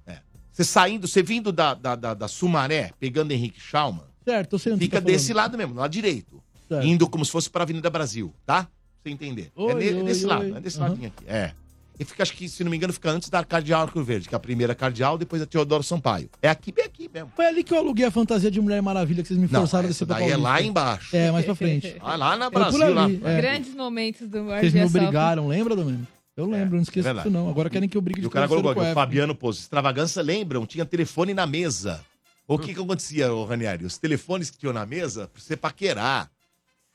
S1: É. Você saindo, você vindo da, da, da, da Sumaré, pegando Henrique Schaumann,
S4: Certo, eu sei onde
S1: fica
S4: tá
S1: desse lado mesmo, lado direito.
S4: Certo.
S1: Indo como se fosse para a Avenida Brasil, tá? Pra você entender. é
S4: Oi,
S1: ne-
S4: oi,
S1: desse
S4: oi.
S1: lado, é desse
S4: Aham.
S1: ladinho aqui. É. E fica, acho que, se não me engano, fica antes da Cardeal Arco Verde, que é a primeira Cardeal, depois a Teodoro Sampaio. É aqui, bem aqui mesmo.
S4: Foi ali que eu aluguei a fantasia de Mulher Maravilha que vocês me
S1: Não,
S4: forçaram a
S1: essa
S4: descer pra
S1: daí é lá embaixo.
S4: É, mais pra frente.
S1: Ah, lá na
S4: É
S1: Brasil, lá.
S4: é.
S3: Grandes momentos do Morde
S4: Vocês me
S3: a
S4: obrigaram, lembra, Domênico? Eu lembro, não esqueço
S1: é
S4: disso não. Agora querem que eu brigue
S1: E
S4: de
S1: o cara colocou o
S4: a.
S1: Fabiano pôs, extravagância, lembram? Tinha telefone na mesa. O que que acontecia, ô Ranieri? Os telefones que tinham na mesa, pra você paquerar.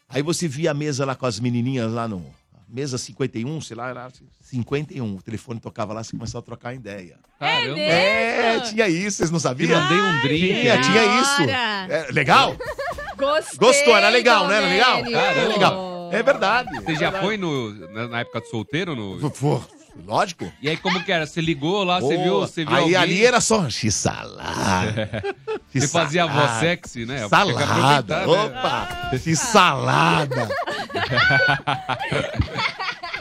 S1: Aí você via a mesa lá com as menininhas lá no... Mesa 51, sei lá, era 51. O telefone tocava lá, você começava a trocar ideia.
S2: Caramba.
S1: É, tinha isso, vocês não sabiam?
S2: Mandei um drink
S1: Tinha, tinha isso. É, legal?
S3: Gostei,
S1: Gostou, era legal, né? Era legal? Era legal. É verdade.
S2: Você já foi no, na, na época de solteiro? No...
S1: Pô, lógico.
S2: E aí, como que era? Você ligou lá, você viu, você viu
S1: aí
S2: alguém?
S1: ali era só x-salada.
S2: Você fazia a voz sexy, né?
S1: Salada.
S2: né?
S1: Opa, x-salada.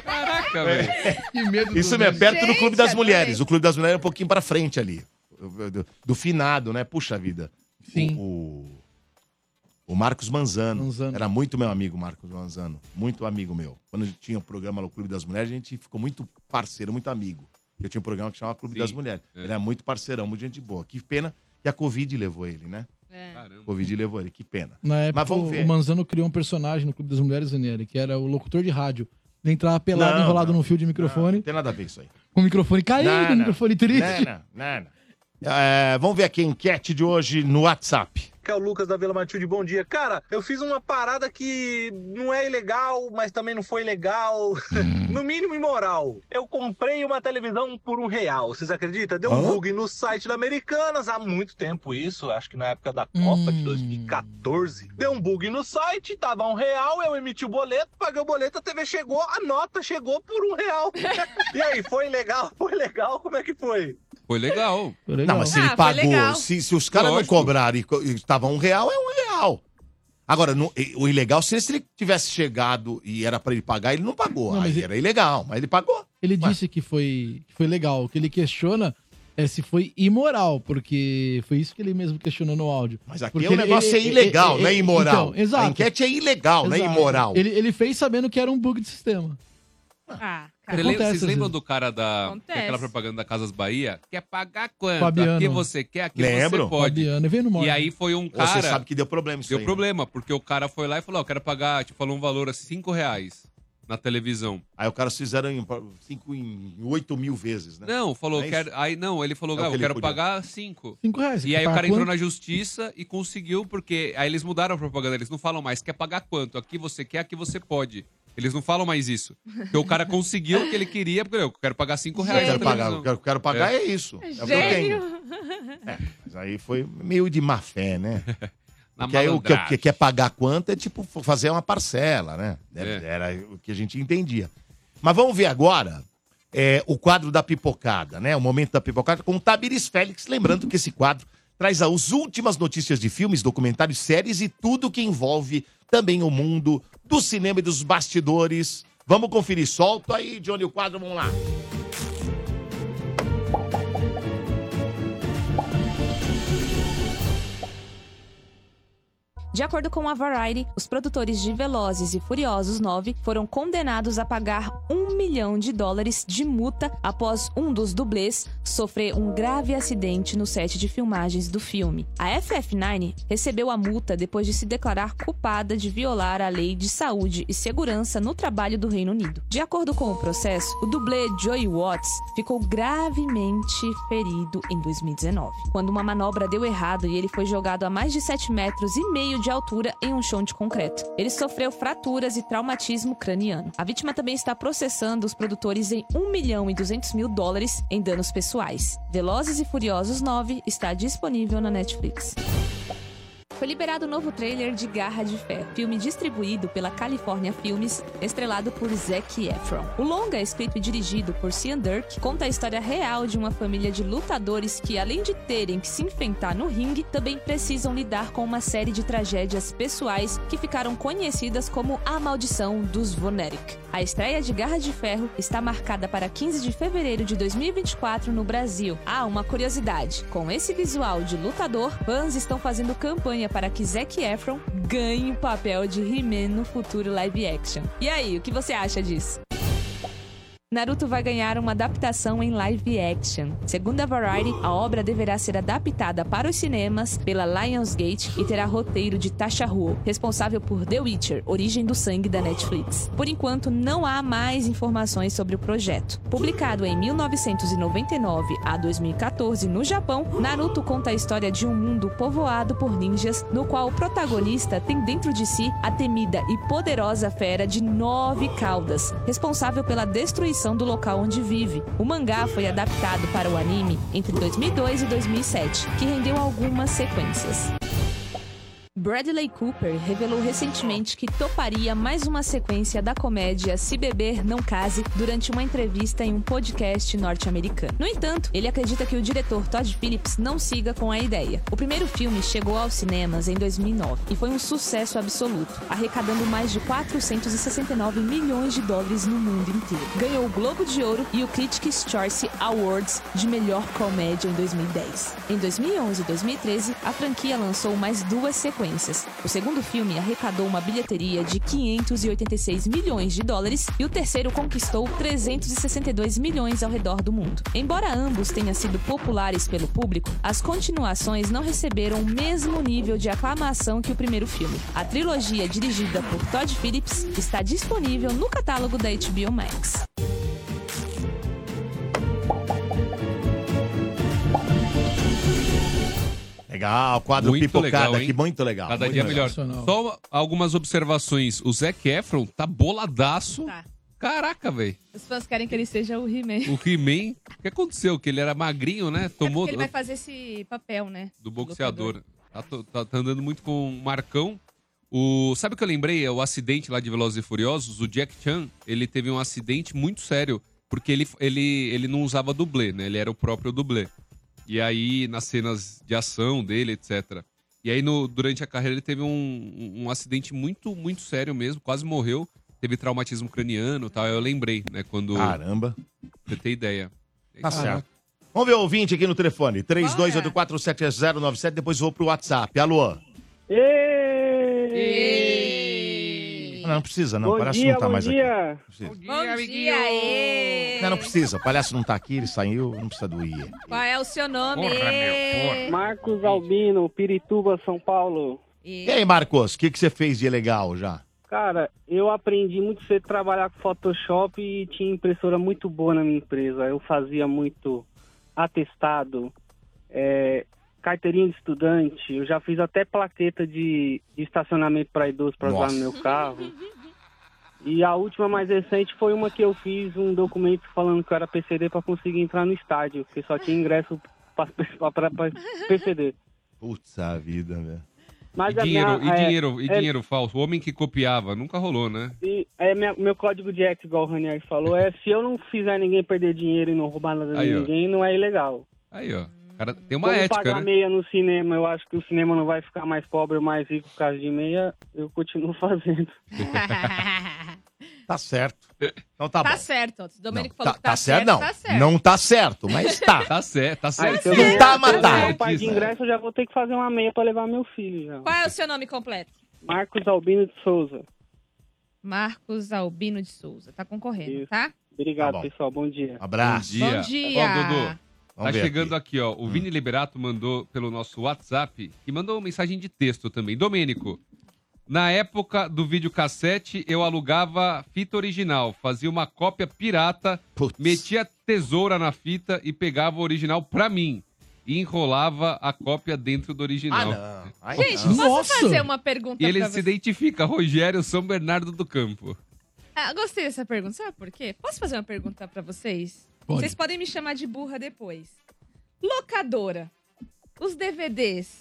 S2: Caraca, velho.
S4: Que medo
S1: Isso
S4: do
S1: mesmo, perto do Clube das. Mulheres. O Clube das Mulheres é um pouquinho pra frente ali. Do, do finado, né? Puxa vida.
S4: Sim.
S1: O, o, o Marcos Manzano.
S4: Manzano.
S1: Era muito meu amigo, Marcos Manzano. Muito amigo meu. Quando tinha o programa no Clube das Mulheres, a gente ficou muito parceiro, muito amigo. Eu tinha um programa que chamava Clube
S2: Sim,
S1: das Mulheres.
S2: é.
S1: Ele é muito parceirão, muito gente boa. Que pena que a Covid levou ele, né?
S2: Caramba.
S1: Covid levou ele, que pena.
S4: Na época,
S1: Mas vamos ver.
S4: o Manzano criou um personagem no Clube das Mulheres, Daniele, que era o locutor de rádio. Ele entrava pelado,
S1: Não,
S4: enrolado
S1: não.
S4: num fio de microfone,
S1: Não tem nada a ver isso aí.
S4: com o microfone caindo,
S1: Não,
S4: o
S1: não.
S4: microfone triste.
S1: Não, não, não, não. É, vamos ver aqui a enquete de hoje no WhatsApp.
S17: Que é o Lucas da Vila Matilde, bom dia. Cara, eu fiz uma parada que não é ilegal, mas também não foi legal. no mínimo imoral. Eu comprei uma televisão por um real, vocês acreditam? Deu um bug no site da Americanas há muito tempo isso, acho que na época da Copa de 2014. Deu um bug no site, tava um real, eu emiti o boleto, paguei o boleto, a TV chegou, a nota chegou por um real. e aí, foi legal? Foi legal? Como é que foi?
S2: Foi legal.
S1: Não, mas se ele pagou, se, se os caras não
S2: Lógico.
S1: cobraram e estava um real, é um real. Agora, no- e- o ilegal seria se ele tivesse chegado e era pra ele pagar, ele não pagou.
S4: Não, mas
S1: Aí
S4: ele-
S1: era ilegal, mas ele pagou.
S4: Ele disse que foi, que foi legal. O que ele questiona é se foi imoral, porque foi isso que ele mesmo questionou no áudio.
S1: Mas aqui
S4: Porque
S1: o negócio é ilegal, não é imoral.
S4: Então, exato.
S1: A enquete é ilegal, não é
S4: Exato.
S1: imoral.
S4: Ele, ele fez sabendo que era um bug de sistema.
S3: Ah,
S2: Você lembra-
S4: Acontece,
S2: vocês
S4: às
S2: lembram
S4: vezes.
S2: do cara da
S3: Acontece.
S2: daquela propaganda da Casas Bahia? Quer pagar quanto?
S4: Fabiano.
S2: Aqui você quer, aqui
S1: Lembro.
S2: você pode.
S4: Fabiano, no
S2: E aí foi um
S1: Você
S2: cara...
S1: sabe que deu problema isso
S2: Deu
S1: aí, né?
S2: problema, porque o cara foi lá e falou, ó, quero pagar, tipo, falou um valor assim, 5 reais na televisão.
S1: Aí o cara fizeram em 5 em 8 mil vezes, né?
S2: Não, falou,
S1: É isso?
S2: quero, aí não, ele falou,
S1: É
S2: ah,
S1: que
S2: eu quero
S1: podia.
S2: pagar 5.
S4: Cinco reais.
S2: E aí o cara entrou
S4: quanto?
S2: na justiça e conseguiu, porque aí eles mudaram a propaganda, eles não falam mais, quer pagar quanto? Aqui você quer, aqui você pode. Eles não falam mais isso. Porque o cara conseguiu o que ele queria, porque eu quero pagar 5
S1: Eu
S2: reais.
S1: quero pagar, eu quero, quero pagar é, isso. É o que eu tenho. É, mas aí foi meio de má fé, né?
S2: Na
S1: Porque aí o que, que quer pagar quanto é tipo fazer uma parcela, né? Deve-
S2: É.
S1: Era o que a gente entendia. Mas vamos ver agora é, o quadro da pipocada, né? O momento da pipocada com o Tabiris Félix. Lembrando que esse quadro traz as últimas notícias de filmes, documentários, séries e tudo que envolve também o mundo do cinema e dos bastidores. Vamos conferir. Solta aí, Johnny, o quadro, vamos lá.
S3: De acordo com a Variety, os produtores de Velozes e Furiosos 9 foram condenados a pagar um milhão de dólares de multa após um dos dublês sofrer um grave acidente no set de filmagens do filme. A FF9 recebeu a multa depois de se declarar culpada de violar a lei de saúde e segurança no trabalho do Reino Unido. De acordo com o processo, o dublê Joey Watts ficou gravemente ferido em 2019, quando uma manobra deu errado e ele foi jogado a mais de 7 metros e meio de altura em um chão de concreto. Ele sofreu fraturas e traumatismo craniano. A vítima também está processando os produtores em 1 milhão e 200 mil dólares em danos pessoais. Velozes e Furiosos 9 está disponível na Netflix. Foi liberado o novo trailer de Garra de Ferro, filme distribuído pela California Filmes, estrelado por Zac Efron. O longa, escrito e dirigido por Sean Dirk, conta a história real de uma família de lutadores que, além de terem que se enfrentar no ringue, também precisam lidar com uma série de tragédias pessoais que ficaram conhecidas como a maldição dos Von Erich. A estreia de Garra de Ferro está marcada para 15 de fevereiro de 2024 no Brasil. Ah, uma curiosidade: com esse visual de lutador, fãs estão fazendo campanha para que Zac Efron ganhe o papel de He-Man no futuro live action. E aí, o que você acha disso? Naruto vai ganhar uma adaptação em live action. Segundo a Variety, a obra deverá ser adaptada para os cinemas pela Lionsgate e terá roteiro de Tasha Huo, responsável por The Witcher, Origem do Sangue da Netflix. Por enquanto, não há mais informações sobre o projeto. Publicado em 1999 a 2014 no Japão, Naruto conta a história de um mundo povoado por ninjas, no qual o protagonista tem dentro de si a temida e poderosa fera de nove caudas, responsável pela destruição do local onde vive. O mangá foi adaptado para o anime entre 2002 e 2007, que rendeu algumas sequências. Bradley Cooper revelou recentemente que toparia mais uma sequência da comédia Se Beber Não Case durante uma entrevista em um podcast norte-americano. No entanto, ele acredita que o diretor Todd Phillips não siga com a ideia. O primeiro filme chegou aos cinemas em 2009 e foi um sucesso absoluto, arrecadando mais de 469 milhões de dólares no mundo inteiro. Ganhou o Globo de Ouro e o Critics' Choice Awards de melhor comédia em 2010. Em 2011 e 2013, a franquia lançou mais duas sequências
S18: consequências. O segundo filme arrecadou uma bilheteria de 586 milhões de dólares e o terceiro conquistou 362 milhões ao redor do mundo. Embora ambos tenham sido populares pelo público, as continuações não receberam o mesmo nível de aclamação que o primeiro filme. A trilogia, dirigida por Todd Phillips, está disponível no catálogo da HBO Max.
S1: Legal, quadro
S2: Muito
S1: pipocada
S2: legal,
S1: aqui, muito legal.
S2: Cada
S1: muito
S2: dia
S1: legal.
S2: melhor. Só algumas observações. O Zac Efron tá boladaço.
S3: Tá.
S2: Caraca, velho.
S3: Os fãs querem que ele seja o He-Man.
S2: O He-Man, o que aconteceu? Que ele era magrinho, né? Tomou
S3: Porque ele vai fazer esse papel, né?
S2: do boxeador. Tá, tá- tá andando muito com o Marcão. O, sabe o que eu lembrei? É o acidente lá de Velozes e Furiosos. O Jack Chan, ele teve um acidente muito sério. Porque ele, ele, ele não usava dublê, né? Ele era o próprio dublê. E aí, nas cenas de ação dele, etc. E aí, no, durante a carreira, ele teve um, um, acidente muito, muito sério mesmo. Quase morreu. Teve traumatismo craniano e tal. Eu lembrei, né? Quando...
S1: Caramba.
S2: Você tem ideia.
S1: Tá certo. Vamos ver o ouvinte aqui no telefone. 32847097, depois vou pro WhatsApp. Alô? Não, não precisa, não.
S19: Bom
S1: o palhaço
S19: dia,
S1: não tá
S19: bom
S1: mais
S19: dia.
S1: aqui. Não precisa.
S3: Bom dia, ê!
S1: Não, não precisa. O palhaço não tá aqui, ele saiu, não precisa do IE.
S3: Qual é o seu nome?
S19: Marcos Albino, Pirituba, São Paulo.
S1: E aí, Marcos, o que, que você fez de legal já?
S19: Cara, eu aprendi muito cedo a trabalhar com Photoshop e tinha impressora muito boa na minha empresa. Eu fazia muito atestado, é, carteirinha de estudante, eu já fiz até plaqueta de, de estacionamento para idoso para usar no meu carro. E a última mais recente foi uma que eu fiz um documento falando que eu era PCD para conseguir entrar no estádio, porque só tinha ingresso para PCD.
S1: Putz, a vida, velho.
S19: Mas
S2: e dinheiro,
S19: minha-
S2: e
S19: é-
S2: dinheiro, e
S19: é-
S2: dinheiro falso. O homem que copiava. Nunca rolou, né?
S19: E é minha- meu código de ética, igual o Ranier falou, é se eu não fizer ninguém perder dinheiro e não roubar nada de
S2: Aí, ó.
S19: ninguém, não é ilegal.
S2: Aí, ó. Cara, tem uma
S19: Como
S2: ética,
S19: pagar
S2: né?
S19: meia no cinema, eu acho que o cinema não vai ficar mais pobre ou mais rico por causa de meia, eu continuo fazendo.
S1: Tá certo. Então tá,
S3: Tá
S1: bom.
S3: certo. O Domênico
S1: Tá,
S3: falou que
S1: tá certo, não.
S3: tá certo.
S1: Não tá certo, mas tá.
S2: tá certo, tá
S19: Aí, se eu
S1: Não tá, mas
S19: se eu
S1: tá.
S19: pai de ingresso, eu já vou ter que fazer uma meia pra levar meu filho já.
S3: Qual é o seu nome completo?
S19: Marcos Albino de Souza.
S3: Marcos Albino de Souza. Tá concorrendo, tá?
S19: Obrigado,
S1: Tá bom.
S19: pessoal. Bom dia.
S1: Abraço.
S2: Bom dia.
S3: Bom dia.
S2: Ó, Dudu, tá
S1: Vamos ver
S2: chegando aqui. ó. O Vini Liberato mandou pelo nosso WhatsApp e mandou uma mensagem de texto também. Domênico, na época do videocassete, eu alugava fita original, fazia uma cópia pirata, metia tesoura na fita e pegava o original pra mim. E enrolava a cópia dentro do original.
S1: Ah, não. Ai,
S3: Gente,
S1: não.
S3: posso fazer uma pergunta
S2: E ele
S3: pra
S2: se
S3: você?
S2: identifica, Rogério São Bernardo do Campo.
S3: Ah, gostei dessa pergunta. Sabe por quê? Posso fazer uma pergunta pra vocês?
S2: Pode.
S3: Vocês podem me chamar de burra depois. Locadora. Os DVDs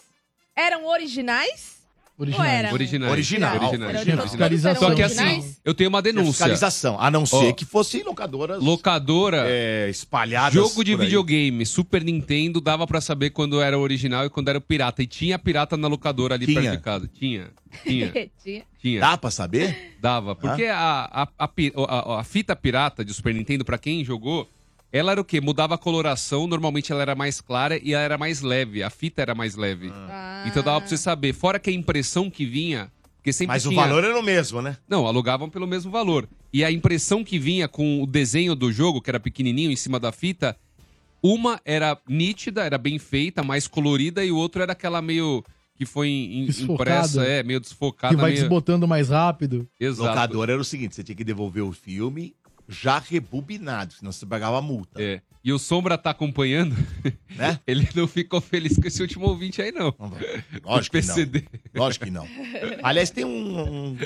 S3: eram originais? Ou eram?
S2: Originais.
S1: Original.
S2: Originais.
S3: Era
S1: Original.
S2: Só que assim,
S3: originais?
S2: eu tenho uma denúncia.
S1: Fiscalização, a não ser
S2: Ó,
S1: que fossem locadoras
S2: Locadora.
S1: é, espalhadas.
S2: Jogo de
S1: por aí.
S2: videogame, Super Nintendo, dava pra saber quando era o original e quando era o pirata. E tinha pirata na locadora ali
S1: Tinha.
S2: perto de casa. Tinha. Tinha.
S3: Tinha.
S2: tinha.
S1: Dá pra saber?
S2: Dava. Porque a, a, a, a- a fita pirata de Super Nintendo, pra quem jogou, ela era o quê? Mudava a coloração, normalmente ela era mais clara e ela era mais leve. A fita era mais leve.
S1: Ah.
S2: Então dava pra você saber. Fora que a impressão que vinha. Porque sempre
S1: Mas o
S2: tinha-
S1: valor era o mesmo, né?
S2: não, alugavam pelo mesmo valor. E a impressão que vinha com o desenho do jogo, que era pequenininho em cima da fita, uma era nítida, era bem feita, mais colorida, e o outro era aquela meio que foi em-
S4: Desfocada.
S2: impressa, é, meio desfocada.
S4: Que vai
S2: meio...
S4: desbotando mais rápido.
S2: Exato.
S1: Locador era o seguinte, você tinha que devolver o filme já rebobinado, senão você pagava multa.
S2: É. E o Sombra tá acompanhando,
S1: Né?
S2: ele não ficou feliz com esse último ouvinte aí, não.
S1: Lógico
S2: O
S1: que não. Lógico que não. Aliás, tem um, um,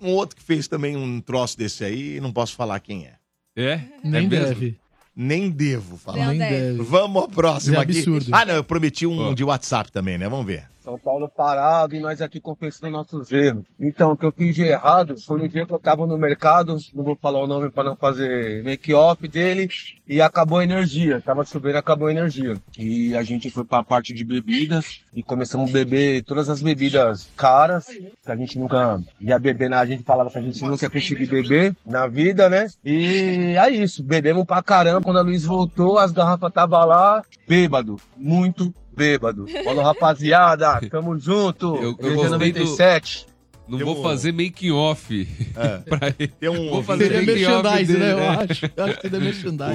S1: um outro que fez também um troço desse aí, e não posso falar quem é.
S2: É?
S4: Nem
S2: é
S4: deve.
S1: Nem devo falar.
S4: Nem deve.
S1: Vamos ao próximo
S4: É
S1: aqui.
S4: absurdo.
S1: Ah, não, eu prometi um de WhatsApp também, né? Vamos ver.
S20: São Paulo parado e nós aqui confessando nossos erros. Então, o que eu fiz de errado foi no dia que eu tava no mercado, não vou falar o nome para não fazer make-off dele, e acabou a energia. Tava chovendo, acabou a energia. E a gente foi pra parte de bebidas e começamos a beber todas as bebidas caras, que a gente nunca ia beber, né? a gente falava que a gente nunca ia conseguir beber na vida, né? E é isso, bebemos pra caramba. Quando a Luiz voltou, as garrafas tava lá, bêbado, muito bêbado. Falou, rapaziada, tamo junto.
S2: Eu, eu gostei
S20: 97.
S2: do... Não
S1: Tem
S2: vou
S1: um-
S2: fazer making off. pra ele.
S1: Tem um
S2: Vou fazer
S4: Seria merchandise,
S2: dele,
S4: né? Eu acho. Eu acho que seria merchandise.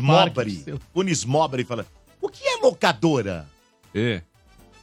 S1: Mobre.
S4: seu.
S1: Funes Mobre fala: o que é locadora?
S2: É.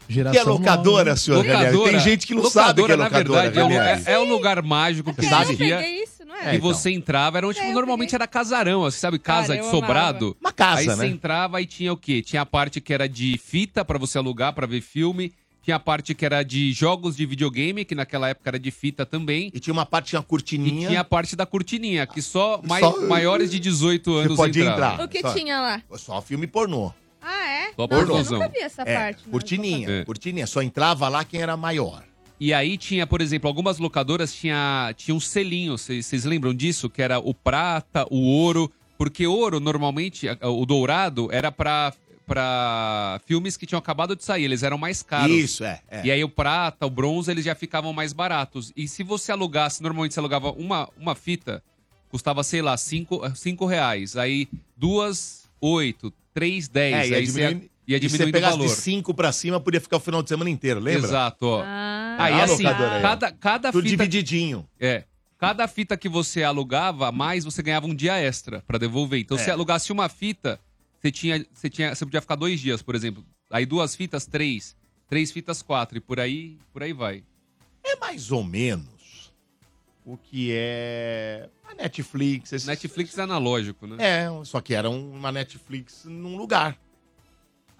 S1: O que é locadora, senhor Ranieri? Tem gente que não sabe o que é
S2: na
S1: locadora.
S2: verdade, é, é- é o lugar mágico que
S1: Você sabe?
S2: existia.
S3: Isso, não é?
S2: E
S1: então.
S2: você entrava, era tipo, normalmente era casarão, assim, sabe? Casa
S3: Cara,
S2: de sobrado.
S3: amava.
S1: Uma casa,
S2: Aí
S1: né?
S2: você entrava e tinha o quê? Tinha a parte que era de fita pra você alugar, pra ver filme. Tinha a parte que era de jogos de videogame, que naquela época era de fita também.
S1: E tinha uma parte, tinha uma cortininha.
S2: E tinha a parte da cortininha, que só, mai-
S1: Só-
S2: maiores de 18
S1: Você
S2: anos
S1: pode
S2: entravam.
S1: entrar.
S3: O que
S1: Só-
S3: tinha lá?
S1: Só filme pornô.
S3: Ah, é?
S2: Só
S3: Nossa, eu
S2: pornozão.
S3: nunca vi essa
S1: É,
S3: parte. né?
S1: cortininha,
S2: É.
S1: cortininha. Só entrava lá quem era maior.
S2: E aí tinha, por exemplo, algumas locadoras tinha, tinha um selinho, vocês vocês lembram disso? Que era o prata, o ouro. Porque ouro, normalmente, a- o dourado era pra, pra filmes que tinham acabado de sair, eles eram mais caros.
S1: Isso, é. é.
S2: E aí o prata, o bronze, eles já ficavam mais baratos. E se você alugasse, normalmente você alugava uma, uma fita, custava, sei lá, cinco, cinco reais. Aí duas, oito, três, dez.
S1: É, ia
S2: aí você ia,
S1: diminuindo-
S2: ia
S1: e se você
S2: diminuindo o
S1: pegasse
S2: valor.
S1: de 5 pra cima, podia ficar o final de semana inteiro, lembra?
S2: Exato, ó.
S3: Ah,
S2: Aí
S1: Ah,
S2: assim,
S1: ó.
S2: cada, cada
S1: Tudo
S2: fita...
S1: divididinho.
S2: É. Cada fita que você alugava, a mais você ganhava um dia extra pra devolver. Então,
S1: É.
S2: se alugasse uma fita, você tinha, você tinha, você podia ficar dois dias, por exemplo. Aí duas fitas, três. Três fitas, quatro. E por aí, por aí vai.
S1: É mais ou menos o que é a Netflix. esses-
S2: Netflix é analógico, né?
S1: É, só que era uma Netflix num lugar.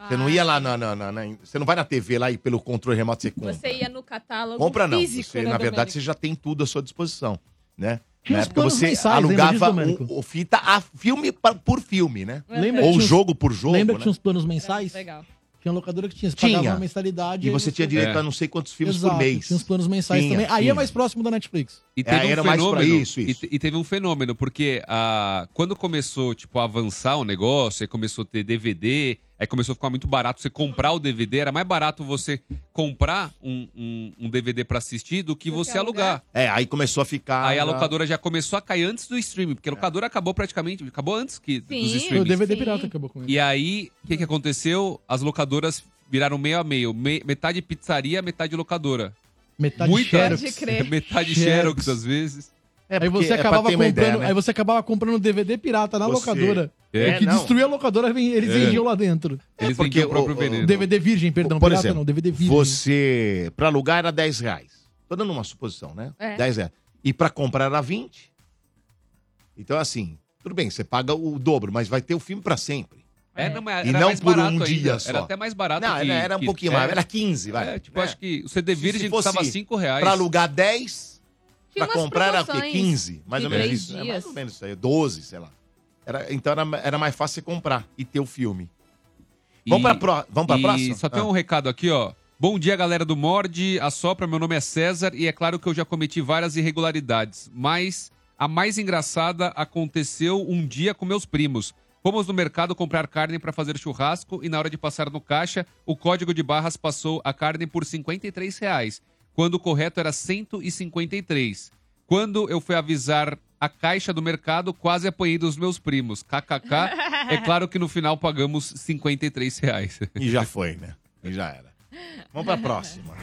S1: Você
S3: Ah,
S1: não ia lá na, na- na- na- Você não vai na TV lá e pelo controle remoto você compra.
S3: Você ia no catálogo
S1: Compra não.
S3: físico,
S1: Você,
S3: né,
S1: na verdade,
S3: Domênico?
S1: você já tem tudo à sua disposição, né? Na época você
S4: mensais, disso,
S1: alugava
S4: Domênico?
S1: um, o fita a filme por filme, né?
S4: Lembra
S1: Ou
S4: tinha
S1: jogo por jogo,
S4: Lembra
S1: né?
S4: que tinha uns planos mensais?
S3: Legal.
S4: Tinha locadora que tinha. Você
S1: Tinha.
S4: pagava uma mensalidade.
S1: E você tinha direito a não sei quantos filmes
S4: Exato,
S1: por mês.
S4: Tinha uns planos mensais
S1: Tinha,
S4: também. Aí
S1: tinha.
S4: é mais próximo da Netflix.
S2: E
S1: É,
S2: teve
S1: aí
S2: um
S1: era mais pra
S2: fenômeno.
S1: isso, isso.
S2: E, e teve um fenômeno, porque ah, quando começou, tipo, a avançar o negócio, aí começou a ter DVD, aí começou a ficar muito barato você comprar o DVD, era mais barato você comprar um, um- um DVD pra assistir do que você alugar.
S1: É, aí começou a ficar.
S2: Aí a locadora já começou a cair antes do streaming, porque a locadora acabou praticamente, acabou antes que dos
S4: Foi o. DVD pirata acabou com ele.
S2: E aí, o que, que aconteceu? As locadoras viraram meio a meio. Me- metade pizzaria, metade locadora.
S4: Metade
S2: Muita-
S4: Xerox.
S2: Metade
S4: Xerox.
S2: Xerox, às vezes.
S1: É,
S4: aí você
S1: é
S4: acabava comprando,
S1: ideia, né?
S4: aí você acabava comprando DVD pirata na
S1: Você-
S4: locadora.
S1: É,
S4: o que
S1: não.
S4: destruía a locadora, eles
S2: É.
S4: vendiam lá dentro.
S2: Eles
S1: porque
S2: vendiam o próprio veneno.
S4: DVD virgem, perdão,
S1: Por
S4: pirata
S1: exemplo,
S4: não, DVD virgem.
S1: Você, pra alugar era 10 reais. Tô dando uma suposição, né?
S3: É.
S1: 10 reais. E pra comprar era 20. Então, assim, tudo bem, você paga o dobro, mas vai ter o filme pra sempre.
S2: É, não, mas
S1: E
S2: era
S1: não
S2: mais
S1: por um
S2: ainda.
S1: dia só.
S2: Era até mais barato
S1: Não,
S2: que-
S1: era, era um
S2: que-
S1: pouquinho
S2: é.
S1: mais, era 15, vai.
S2: É, tipo, acho que o CD Virgem custava 5 reais.
S1: Pra alugar 10,
S3: Tinha
S1: pra comprar era o quê?
S3: promoções
S1: 15? Mais ou menos isso. É mais ou menos isso aí, 12, sei lá. Era, então era, era mais fácil você comprar e ter o filme. Vamos pra, pro, vamos pra próxima?
S2: Só tem
S1: Ah.
S2: um recado aqui, ó. Bom dia, galera do Mord. Assopra, meu nome é César e é claro que eu já cometi várias irregularidades, mas a mais engraçada aconteceu um dia com meus primos. Fomos no mercado comprar carne para fazer churrasco e na hora de passar no caixa, o código de barras passou a carne por 53 reais, quando o correto era 153. Quando eu fui avisar a caixa do mercado, quase apanhei dos meus primos. KKK. É claro que no final pagamos 53 reais.
S1: E já foi, né? E já era. Vamos pra próxima.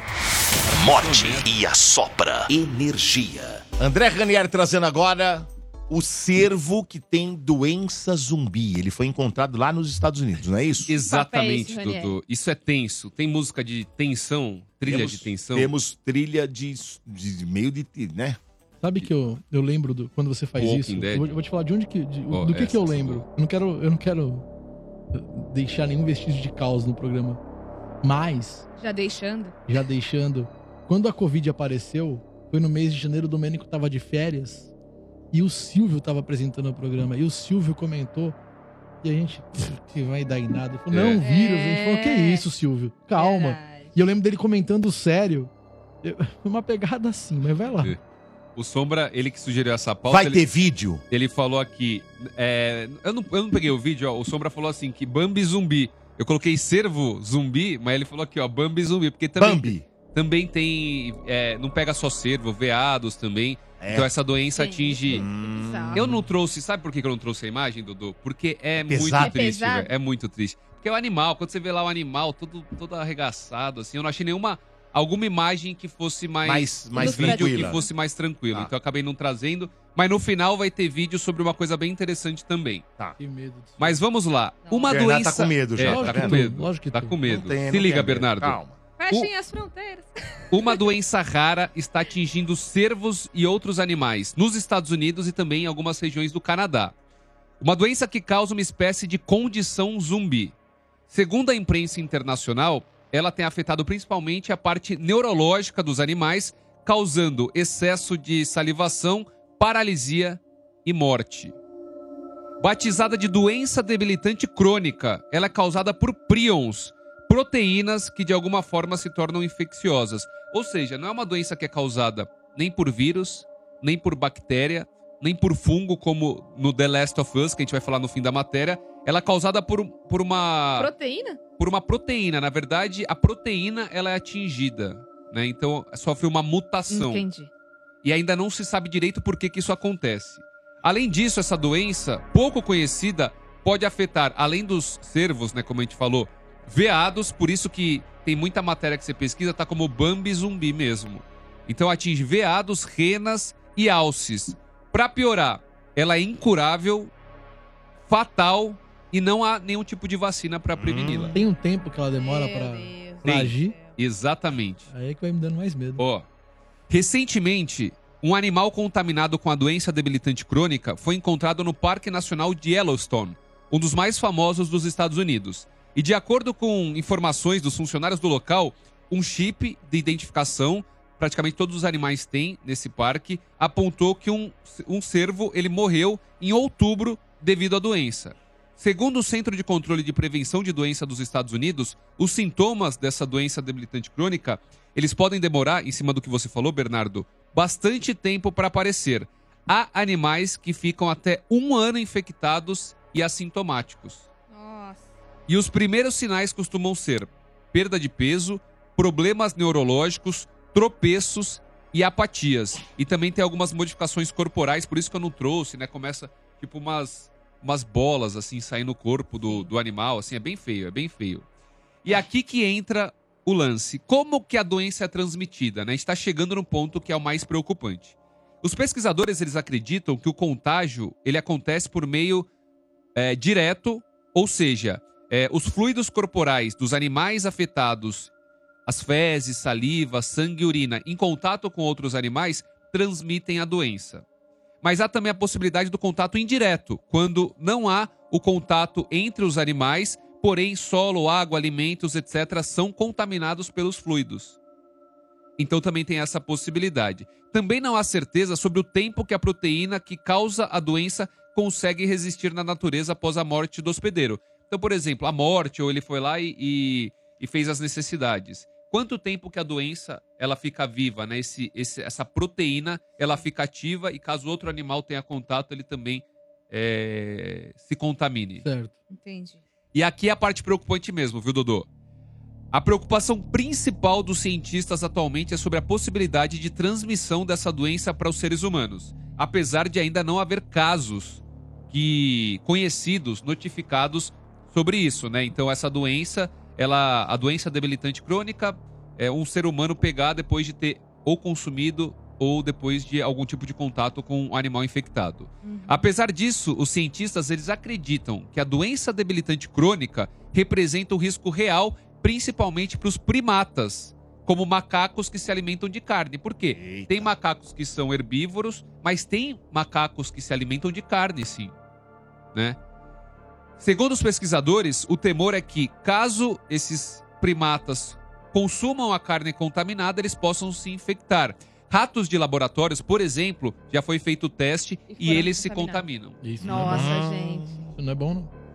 S6: Morte e assopra energia.
S1: André Ranieri trazendo agora o cervo que tem doença zumbi. Ele foi encontrado lá nos Estados Unidos, não é isso?
S2: Exatamente. Dudu. Isso é tenso. Tem música de tensão, trilha
S1: Temos-
S2: de tensão.
S1: Temos trilha de, de meio de, né?
S4: Sabe que eu, eu lembro do, quando você faz
S2: Walking
S4: isso? Eu vou, eu vou te falar de onde que. de-
S2: Oh,
S4: do que, que eu lembro. Eu não quero. Eu não quero deixar nenhum vestígio de caos no programa. Mas,
S3: Já deixando.
S4: já deixando, quando a Covid apareceu, foi no mês de janeiro, o Domênico tava de férias e o Silvio tava apresentando o programa. E o Silvio comentou. E a gente, "Pff, que vai dar em nada. Ele falou,
S2: É.
S4: não, vírus. A gente falou, que
S3: É.
S4: isso, Silvio? Calma. E eu lembro dele comentando sério. Eu- Uma pegada assim, mas vai lá.
S2: O Sombra, ele que sugeriu essa pauta.
S1: Vai
S2: ele,
S1: ter vídeo.
S2: ele falou aqui. é, eu, não, eu não peguei o vídeo, ó. O Sombra falou assim: que Bambi zumbi. Eu coloquei cervo zumbi, mas ele falou aqui, ó, Bambi zumbi. Porque também,
S1: Bambi.
S2: também tem. é, não pega só cervo, veados também.
S1: É.
S2: Então essa doença
S3: Gente,
S2: atinge.
S3: bizarro.
S2: Eu não trouxe. Sabe por que eu não trouxe a imagem, Dudu? Porque é,
S1: pesado.
S2: muito triste,
S3: É pesado?
S2: velho. É muito triste. Porque é o animal, quando você vê lá o animal todo, todo arregaçado, assim, eu não achei nenhuma. Alguma imagem que fosse mais.
S1: Mais- mais
S2: vídeo
S1: tranquila.
S2: que fosse mais tranquilo.
S1: Tá.
S2: Então eu acabei não trazendo. Mas no final vai ter vídeo sobre uma coisa bem interessante também.
S1: Tá.
S4: Que medo disso.
S2: Mas vamos lá. Uma
S1: Bernardo
S2: doença.
S1: tá com medo já,
S2: É,
S1: tá
S2: tá com medo.
S4: Lógico que
S2: tá
S4: tô.
S2: com medo.
S1: Não tem-
S2: Se
S1: não
S2: liga. Bernardo.
S1: Calma.
S3: Fechem as fronteiras.
S2: Uma doença rara está atingindo cervos e outros animais nos Estados Unidos e também em algumas regiões do Canadá. Uma doença que causa uma espécie de condição zumbi. Segundo a imprensa internacional, ela tem afetado principalmente a parte neurológica dos animais, causando excesso de salivação, paralisia e morte. Batizada de doença debilitante crônica, ela é causada por prions, proteínas que de alguma forma se tornam infecciosas. Ou seja, não é uma doença que é causada nem por vírus, nem por bactéria, nem por fungo, como no The Last of Us, que a gente vai falar no fim da matéria. Ela é causada por, por uma
S3: Proteína?
S2: por uma proteína. Na verdade, a proteína ela é atingida, né? Então sofre uma mutação
S3: Entendi.
S2: e ainda não se sabe direito por que, que isso acontece. Além disso, essa doença, pouco conhecida, pode afetar, além dos cervos, né, como a gente falou, veados, por isso que tem muita matéria que você pesquisa, tá como Bambi zumbi mesmo. Então atinge veados, renas e alces. Pra piorar, ela é incurável, fatal e não há nenhum tipo de vacina pra preveni-la.
S4: Tem um tempo que ela demora
S2: Tem.
S4: agir.
S2: Exatamente.
S4: Aí é que vai me dando mais medo.
S2: Ó, recentemente, um animal contaminado com a doença debilitante crônica foi encontrado no Parque Nacional de Yellowstone, um dos mais famosos dos Estados Unidos. E de acordo com informações dos funcionários do local, um chip de identificação, praticamente todos os animais têm nesse parque, apontou que um, um cervo ele morreu em outubro devido à doença. Segundo o Centro de Controle de Prevenção de Doença dos Estados Unidos, os sintomas dessa doença debilitante crônica, eles podem demorar, em cima do que você falou, Bernardo, bastante tempo para aparecer. Há animais que ficam até um ano infectados e assintomáticos. E os primeiros sinais costumam ser perda de peso, problemas neurológicos, tropeços e apatias. E também tem algumas modificações corporais, por isso que eu não trouxe, né? Começa tipo umas, umas bolas assim saindo no corpo do, do animal, assim, é bem feio, é bem feio. E aqui que entra o lance. Como que a doença é transmitida, né? Está chegando no ponto que é o mais preocupante. Os pesquisadores eles acreditam que o contágio ele acontece por meio é, direto, ou seja, é, os fluidos corporais dos animais afetados, as fezes, saliva, sangue e urina, em contato com outros animais, transmitem a doença. Mas há também a possibilidade do contato indireto, quando não há o contato entre os animais, porém solo, água, alimentos, etc., são contaminados pelos fluidos. Então também tem essa possibilidade. Também não há certeza sobre o tempo que a proteína que causa a doença consegue resistir na natureza após a morte do hospedeiro. Então, por exemplo, a morte, ou ele foi lá e, e, e fez as necessidades. Quanto tempo que a doença ela fica viva, né? Esse, esse, essa proteína ela fica ativa e caso outro animal tenha contato, ele também é, se contamine.
S4: Certo.
S3: Entendi.
S2: E aqui é a parte preocupante mesmo, viu, Dodô? A preocupação principal dos cientistas atualmente é sobre a possibilidade de transmissão dessa doença para os seres humanos, apesar de ainda não haver casos que conhecidos, notificados sobre isso, né? Então essa doença, ela, a doença debilitante crônica, é um ser humano pegar depois de ter ou consumido ou depois de algum tipo de contato com um animal infectado. Apesar disso, os cientistas eles acreditam que a doença debilitante crônica representa um risco real, principalmente para os primatas, como macacos que se alimentam de carne. Por quê? Tem macacos que são herbívoros, mas tem macacos que se alimentam de carne, sim. Né? Segundo os pesquisadores, o temor é que, caso esses primatas consumam a carne contaminada, eles possam se infectar. Ratos de laboratórios, por exemplo, já foi feito o teste e,
S3: foram
S2: eles se contaminam.
S4: Isso
S3: Nossa,
S4: não é bom.
S3: gente.
S4: Isso não é bom, não.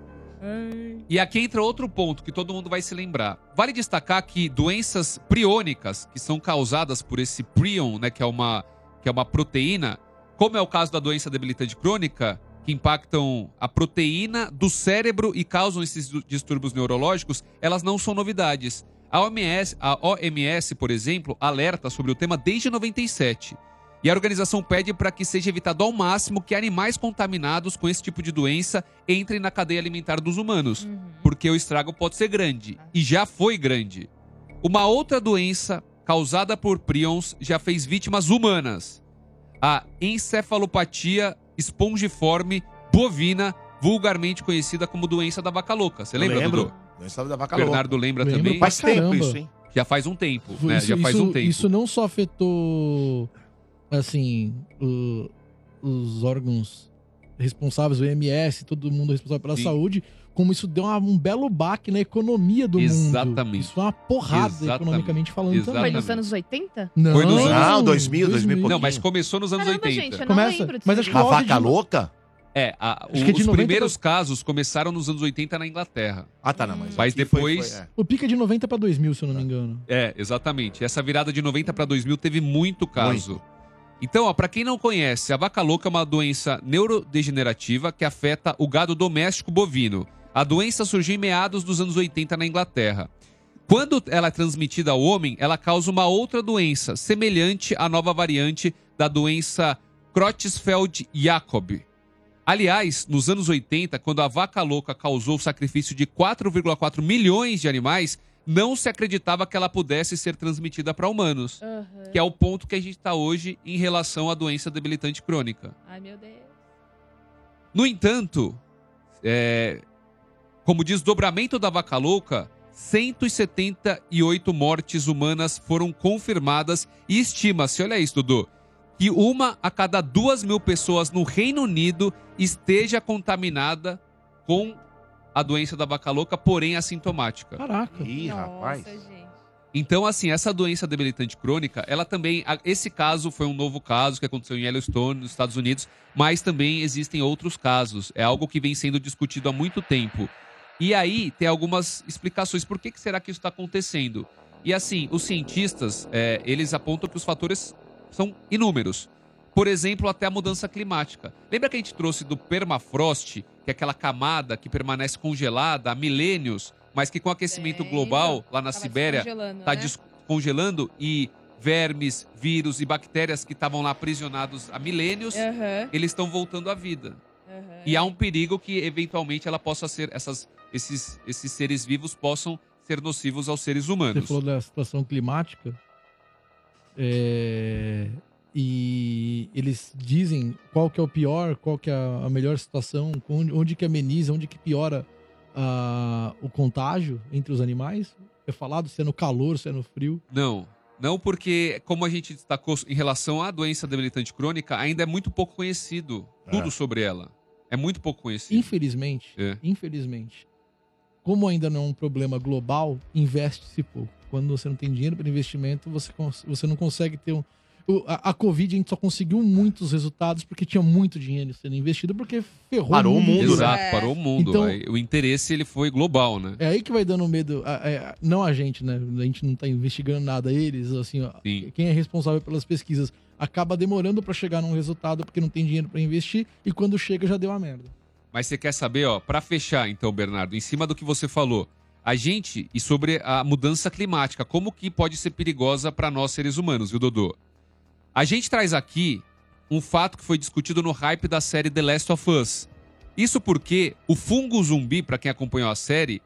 S2: E aqui entra outro ponto que todo mundo vai se lembrar. Vale destacar que doenças priônicas, que são causadas por esse prion, né, que é uma, que é uma proteína, como é o caso da doença debilitante crônica, que impactam a proteína do cérebro e causam esses distúrbios neurológicos, elas não são novidades. A OMS, a OMS, por exemplo, alerta sobre o tema desde 97. E a organização pede para que seja evitado ao máximo que animais contaminados com esse tipo de doença entrem na cadeia alimentar dos humanos, porque o estrago pode ser grande e já foi grande. Uma outra doença causada por prions já fez vítimas humanas. A encefalopatia espongiforme bovina, vulgarmente conhecida como doença da vaca louca. Você lembra,
S1: Lembro.
S2: Dudu?
S1: Doença da vaca
S2: Bernardo
S1: louca.
S2: lembra
S1: Lembro
S2: também?
S1: pra Faz tempo caramba.
S2: isso, hein? Já faz um tempo, né?
S4: Isso,
S2: Já faz
S4: isso-
S2: um tempo.
S4: isso não só afetou, assim, o- os órgãos responsáveis, o IMS, todo mundo responsável pela
S2: Sim.
S4: saúde, como isso deu uma- um belo baque na economia do mundo.
S2: Exatamente.
S4: Isso foi uma porrada
S2: Exatamente.
S4: economicamente falando
S2: Exatamente.
S3: Foi
S4: também.
S3: nos anos 80?
S4: Não,
S2: Foi nos anos...
S4: Não, 2000, 2000 e
S2: Não,
S4: pouquinho.
S2: mas começou nos anos
S3: Caramba,
S2: 80.
S3: gente, eu não
S4: Começa-
S3: lembro
S4: mas acho que
S1: A
S4: o
S1: vaca
S4: de-
S1: louca?
S2: É, a-
S4: que é
S2: os
S4: 90
S2: primeiros casos começaram nos anos 80 na Inglaterra.
S1: Ah, tá, não, mas.
S2: Mas
S1: aqui foi-
S2: depois.
S1: foi, é.
S4: O pico é de 90 pra 2000, se eu não me engano.
S2: É, exatamente. Essa virada de 90 para 2000 teve muito caso. Então, ó, para quem não conhece, a vaca louca é uma doença neurodegenerativa que afeta o gado doméstico bovino. A doença surgiu em meados dos anos 80 na Inglaterra. Quando ela é transmitida ao homem, ela causa uma outra doença, semelhante à nova variante da doença Creutzfeldt-Jakob. Aliás, nos anos 80, quando a vaca louca causou o sacrifício de 4,4 milhões de animais, não se acreditava que ela pudesse ser transmitida para humanos. Que é o ponto que a gente está hoje em relação à doença debilitante crônica.
S3: Ai, meu Deus.
S2: No entanto, é, como desdobramento da vaca louca, 178 mortes humanas foram confirmadas e estima-se, olha isso, Dudu, que uma a cada duas mil pessoas no Reino Unido esteja contaminada com a doença da vaca louca, porém assintomática.
S4: Caraca.
S1: Ih, rapaz.
S2: Então, assim, essa doença debilitante crônica, ela também. Esse caso foi um novo caso que aconteceu em Yellowstone, nos Estados Unidos, mas também existem outros casos. É algo que vem sendo discutido há muito tempo. E aí tem algumas explicações. Por que, que será que isso está acontecendo? E assim, os cientistas, é, eles apontam que os fatores são inúmeros. Por exemplo, até a mudança climática. Lembra que a gente trouxe do permafrost, que é aquela camada que permanece congelada há milênios, mas que com o aquecimento global lá na Sibéria
S3: descongelando,
S2: está
S3: né?
S2: descongelando e vermes, vírus e bactérias que estavam lá aprisionados há milênios,
S3: Aham.
S2: eles estão voltando à vida.
S3: Aham.
S2: E há um perigo que eventualmente ela possa ser essas esses esses seres vivos possam ser nocivos aos seres
S4: Você
S2: humanos.
S4: falou da situação climática. É, E eles dizem qual que é o pior, qual que é a a melhor situação, onde, onde que ameniza, onde que piora ah, o contágio entre os animais. É falado se é no calor, se é no frio.
S2: Não. Não porque, como a gente destacou em relação à doença debilitante crônica, ainda é muito pouco conhecido tudo
S4: É.
S2: sobre ela. É muito pouco conhecido.
S4: Infelizmente,
S2: É.
S4: infelizmente, como ainda não é um problema global, investe-se pouco. Quando você não tem dinheiro para investimento, você, você não consegue ter um. O- A, a Covid a gente só conseguiu muitos resultados porque tinha muito dinheiro sendo investido, porque ferrou
S1: Parou o mundo, né?
S2: Exato,
S1: É.
S2: parou o mundo.
S4: Então-
S2: Aí o interesse ele foi global, né?
S4: É aí que vai dando medo. a- é, não a gente, né? A gente não tá investigando nada. Eles, assim, ó, quem é responsável pelas pesquisas acaba demorando para chegar num resultado porque não tem dinheiro para investir e quando chega já deu a merda.
S2: Mas você quer saber, ó, para fechar então, Bernardo, em cima do que você falou, a gente e sobre a mudança climática, como que pode ser perigosa para nós seres humanos, viu, Dodô? A gente traz aqui um fato que foi discutido no hype da série The Last of Us. Isso porque o fungo zumbi, para quem acompanhou a série,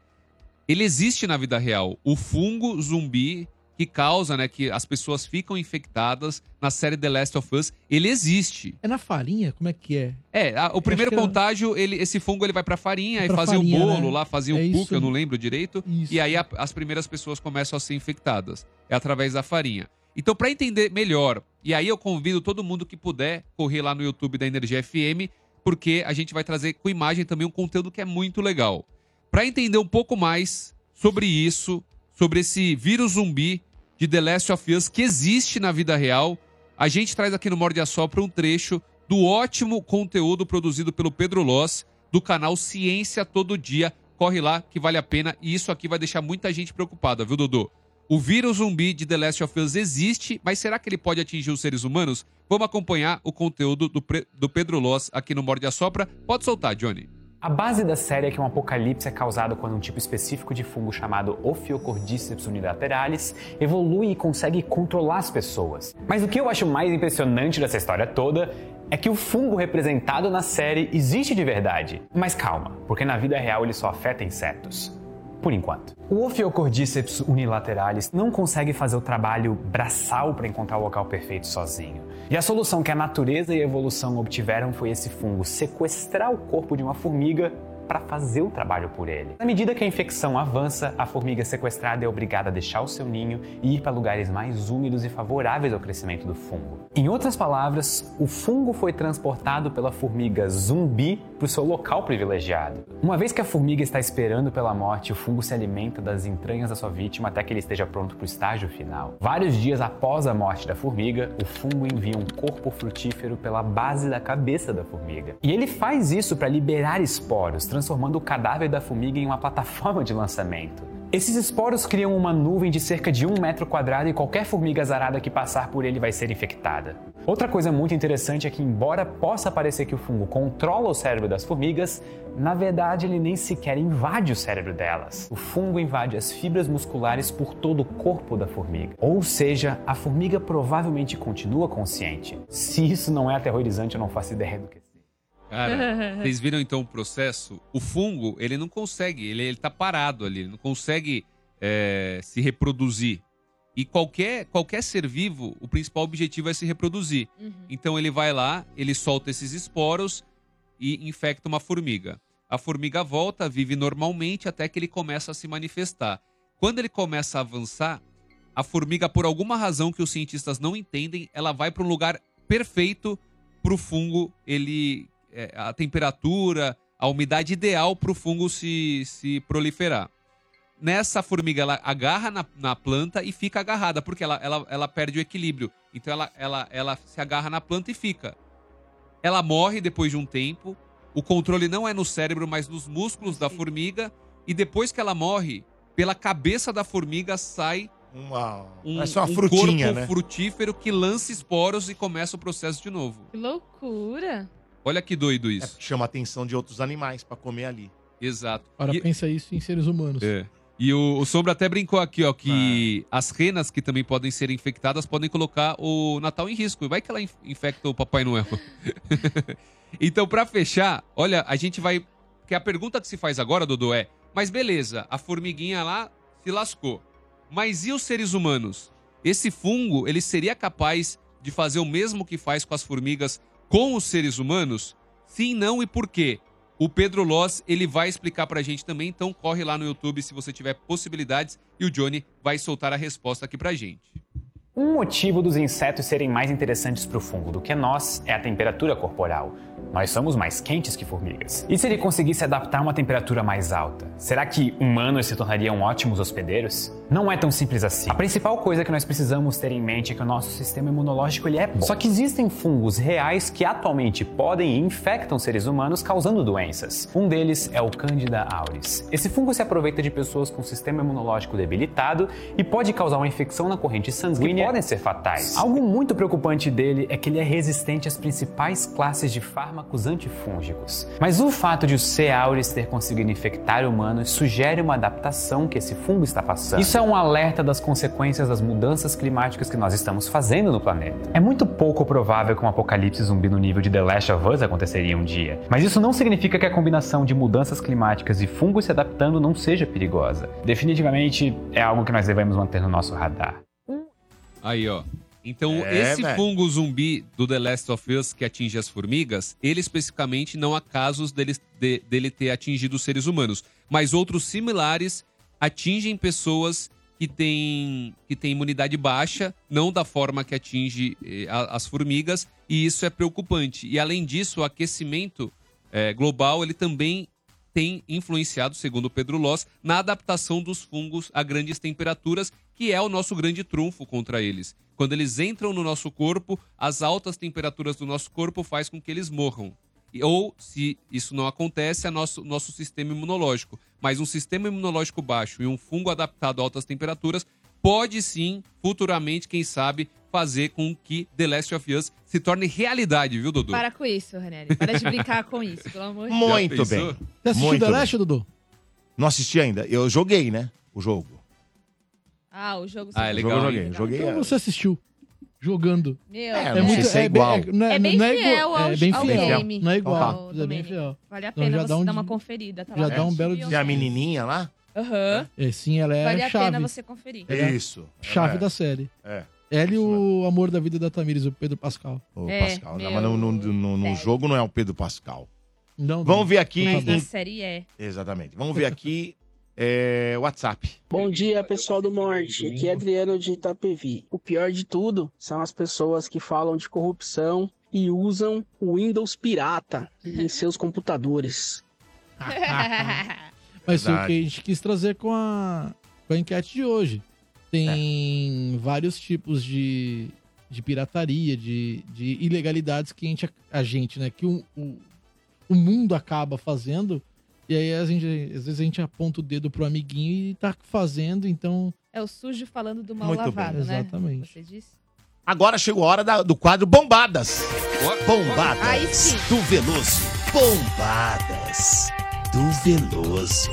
S2: ele existe na vida real. O fungo zumbi que causa, né, que as pessoas ficam infectadas na série The Last of Us, ele existe.
S4: É na farinha? Como é que é?
S2: É, a- o primeiro
S4: que é-
S2: contágio, ele, esse fungo ele vai pra farinha, aí
S4: Pra
S2: fazia
S4: farinha,
S2: o bolo
S4: né?
S2: lá, fazia
S4: É
S2: o
S4: isso.
S2: cookie, eu não lembro direito. E aí a- as primeiras pessoas começam a ser infectadas. É através da farinha. Então, pra entender melhor, e aí eu convido todo mundo que puder correr lá no YouTube da Energia FM, porque a gente vai trazer com imagem também um conteúdo que é muito legal. Pra entender um pouco mais sobre isso, sobre esse vírus zumbi de The Last of Us que existe na vida real, a gente traz aqui no Morde a Sopra um trecho do ótimo conteúdo produzido pelo Pedro Loss, do canal Ciência Todo Dia. Corre lá que vale a pena e isso aqui vai deixar muita gente preocupada, viu, Dodô? O vírus zumbi de The Last of Us existe, mas será que ele pode atingir os seres humanos? Vamos acompanhar o conteúdo do, do Pedro Loss aqui no Morde a Sopra. Pode soltar, Johnny.
S21: A base da série é que um apocalipse é causado quando um tipo específico de fungo chamado Ophiocordyceps unilateralis evolui e consegue controlar as pessoas. Mas o que eu acho mais impressionante dessa história toda é que o fungo representado na série existe de verdade. Mas calma, porque na vida real ele só afeta insetos. Por enquanto. O Ophiocordyceps unilateralis não consegue fazer o trabalho braçal para encontrar o local perfeito sozinho. E a solução que a natureza e a evolução obtiveram foi esse fungo sequestrar o corpo de uma formiga para fazer o trabalho por ele. Na medida que a infecção avança, a formiga sequestrada é obrigada a deixar o seu ninho e ir para lugares mais úmidos e favoráveis ao crescimento do fungo. Em outras palavras, o fungo foi transportado pela formiga zumbi para o seu local privilegiado. Uma vez que a formiga está esperando pela morte, o fungo se alimenta das entranhas da sua vítima até que ele esteja pronto para o estágio final. Vários dias após a morte da formiga, o fungo envia um corpo frutífero pela base da cabeça da formiga. E ele faz isso para liberar esporos, transformando o cadáver da formiga em uma plataforma de lançamento. Esses esporos criam uma nuvem de cerca de um metro quadrado e qualquer formiga azarada que passar por ele vai ser infectada. Outra coisa muito interessante é que, embora possa parecer que o fungo controla o cérebro das formigas, na verdade ele nem sequer invade o cérebro delas. O fungo invade as fibras musculares por todo o corpo da formiga. Ou seja, a formiga provavelmente continua consciente. Se isso não é aterrorizante, eu não faço ideia do que.
S2: Cara, vocês viram então o processo? O fungo, ele não consegue, ele, ele tá parado ali, ele não consegue é, se reproduzir. E qualquer, qualquer ser vivo, o principal objetivo é se reproduzir. Então ele vai lá, ele solta esses esporos e infecta uma formiga. A formiga volta, vive normalmente até que ele começa a se manifestar. Quando ele começa a avançar, a formiga, por alguma razão que os cientistas não entendem, ela vai para um lugar perfeito para o fungo ele é, a temperatura, a umidade ideal para o fungo se, se proliferar. Nessa formiga, ela agarra na, na planta e fica agarrada, porque ela, ela, ela perde o equilíbrio. Então ela, ela, ela se agarra na planta e fica. Ela morre depois de um tempo. O controle não é no cérebro, mas nos músculos da formiga. E depois que ela morre, pela cabeça da formiga sai
S1: Uma,
S2: um,
S1: Parece uma
S2: um
S1: frutinha,
S2: corpo
S1: né?
S2: frutífero que lança esporos e começa o processo de novo.
S3: Que loucura.
S2: Olha que doido isso.
S1: Chama a atenção de outros animais pra comer ali.
S2: Exato.
S4: Ora,
S2: E-
S4: pensa isso em seres humanos.
S2: É. E o, o Sombra até brincou aqui, ó, que as renas que também podem ser infectadas podem colocar o Natal em risco. Vai que ela inf- infecta o Papai Noel. então, pra fechar, olha, a gente vai. Que a pergunta que se faz agora, Dodô, é: mas beleza, a formiguinha lá se lascou. Mas e os seres humanos? Esse fungo, ele seria capaz de fazer o mesmo que faz com as formigas com os seres humanos? Sim, não e por quê? O Pedro Loss, ele vai explicar pra gente também, então corre lá no YouTube se você tiver possibilidades e o Johnny vai soltar a resposta aqui pra gente.
S21: Um motivo dos insetos serem mais interessantes para o fungo do que nós é a temperatura corporal. Nós somos mais quentes que formigas. E se ele conseguisse adaptar a uma temperatura mais alta? Será que humanos se tornariam ótimos hospedeiros? Não é tão simples assim. A principal coisa que nós precisamos ter em mente é que o nosso sistema imunológico ele é bom. Só que existem fungos reais que atualmente podem e infectam seres humanos causando doenças. Um deles é o Candida auris. Esse fungo se aproveita de pessoas com sistema imunológico debilitado e pode causar uma infecção na corrente sanguínea que podem ser fatais. Algo muito preocupante dele é que ele é resistente às principais classes de fármacos antifúngicos. Mas o fato de o C. auris ter conseguido infectar humanos sugere uma adaptação que esse fungo está passando. Isso é um alerta das consequências das mudanças climáticas que nós estamos fazendo no planeta. É muito pouco provável que um apocalipse zumbi no nível de The Last of Us aconteceria um dia, mas isso não significa que a combinação de mudanças climáticas e fungos se adaptando não seja perigosa. Definitivamente é algo que nós devemos manter no nosso radar.
S2: Aí, ó. Então,
S1: É,
S2: esse
S1: velho.
S2: fungo zumbi do The Last of Us que atinge as formigas, ele especificamente não há casos dele, de- dele ter atingido os seres humanos. Mas outros similares atingem pessoas que têm, que têm imunidade baixa, não da forma que atinge eh, as formigas, e isso é preocupante. E além disso, o aquecimento eh, global ele também tem influenciado, segundo Pedro Loss, na adaptação dos fungos a grandes temperaturas, que é o nosso grande trunfo contra eles. Quando eles entram no nosso corpo, as altas temperaturas do nosso corpo faz com que eles morram. Ou, se isso não acontece, é nosso, nosso sistema imunológico. Mas um sistema imunológico baixo e um fungo adaptado a altas temperaturas pode sim, futuramente, quem sabe, fazer com que The Last of Us se torne realidade, viu, Dudu?
S3: Para com isso, Renelli. Para de brincar com isso, pelo amor de Deus.
S1: Muito bem.
S4: Você assistiu
S1: Muito
S4: The
S1: bem.
S4: Last, Dudu?
S1: Não assisti ainda. Eu joguei, né? O jogo.
S3: Ah, o jogo...
S2: Ah, é legal.
S1: jogo eu joguei. Joguei.
S4: Então você assistiu. Jogando.
S3: Meu,
S1: É, não sei se é
S4: bem-
S1: igual.
S4: não
S3: É bem
S4: não
S3: fiel
S4: igual,
S3: ao-
S4: é bem
S3: ao
S4: fiel.
S3: game.
S4: Não é igual, é bem fiel.
S3: Vale a
S4: Então
S3: pena
S4: já
S3: você
S4: um
S3: dar uma conferida. Tá
S4: já
S3: lá
S4: dá um belo
S3: HBO.
S1: Tem a menininha lá?
S3: Aham.
S4: É, sim, ela é
S3: Vale a
S4: chave.
S3: pena você conferir.
S1: É isso.
S4: Chave
S1: É.
S4: da série.
S1: É.
S4: Ela e o amor da vida da Tamires, o Pedro Pascal.
S1: O
S3: É,
S1: Pascal.
S3: meu
S1: Não, mas no, no- no- no jogo não é o Pedro Pascal.
S4: Não,
S1: Vamos ver aqui.
S3: Mas na série é.
S1: Exatamente. Vamos ver aqui. É, WhatsApp.
S22: Bom dia, pessoal do Morte. Aqui é Adriano de Itapevi. O pior de tudo são as pessoas que falam de corrupção e usam o Windows pirata em seus computadores.
S4: Mas foi o que a gente quis trazer com a, com a enquete de hoje. Tem vários tipos de, de pirataria, de, de ilegalidades que a gente, a gente né, que o, o, o mundo acaba fazendo. E aí a gente, às vezes a gente aponta o dedo pro amiguinho e tá fazendo, então.
S3: É o sujo falando do mal
S1: Muito
S3: lavado,
S4: bem.
S3: né?
S4: Exatamente.
S3: Você disse?
S1: Agora chegou a hora da- do quadro Bombadas. Bombadas
S3: Aí sim.
S6: Do Veloso. Bombadas. Do Veloso.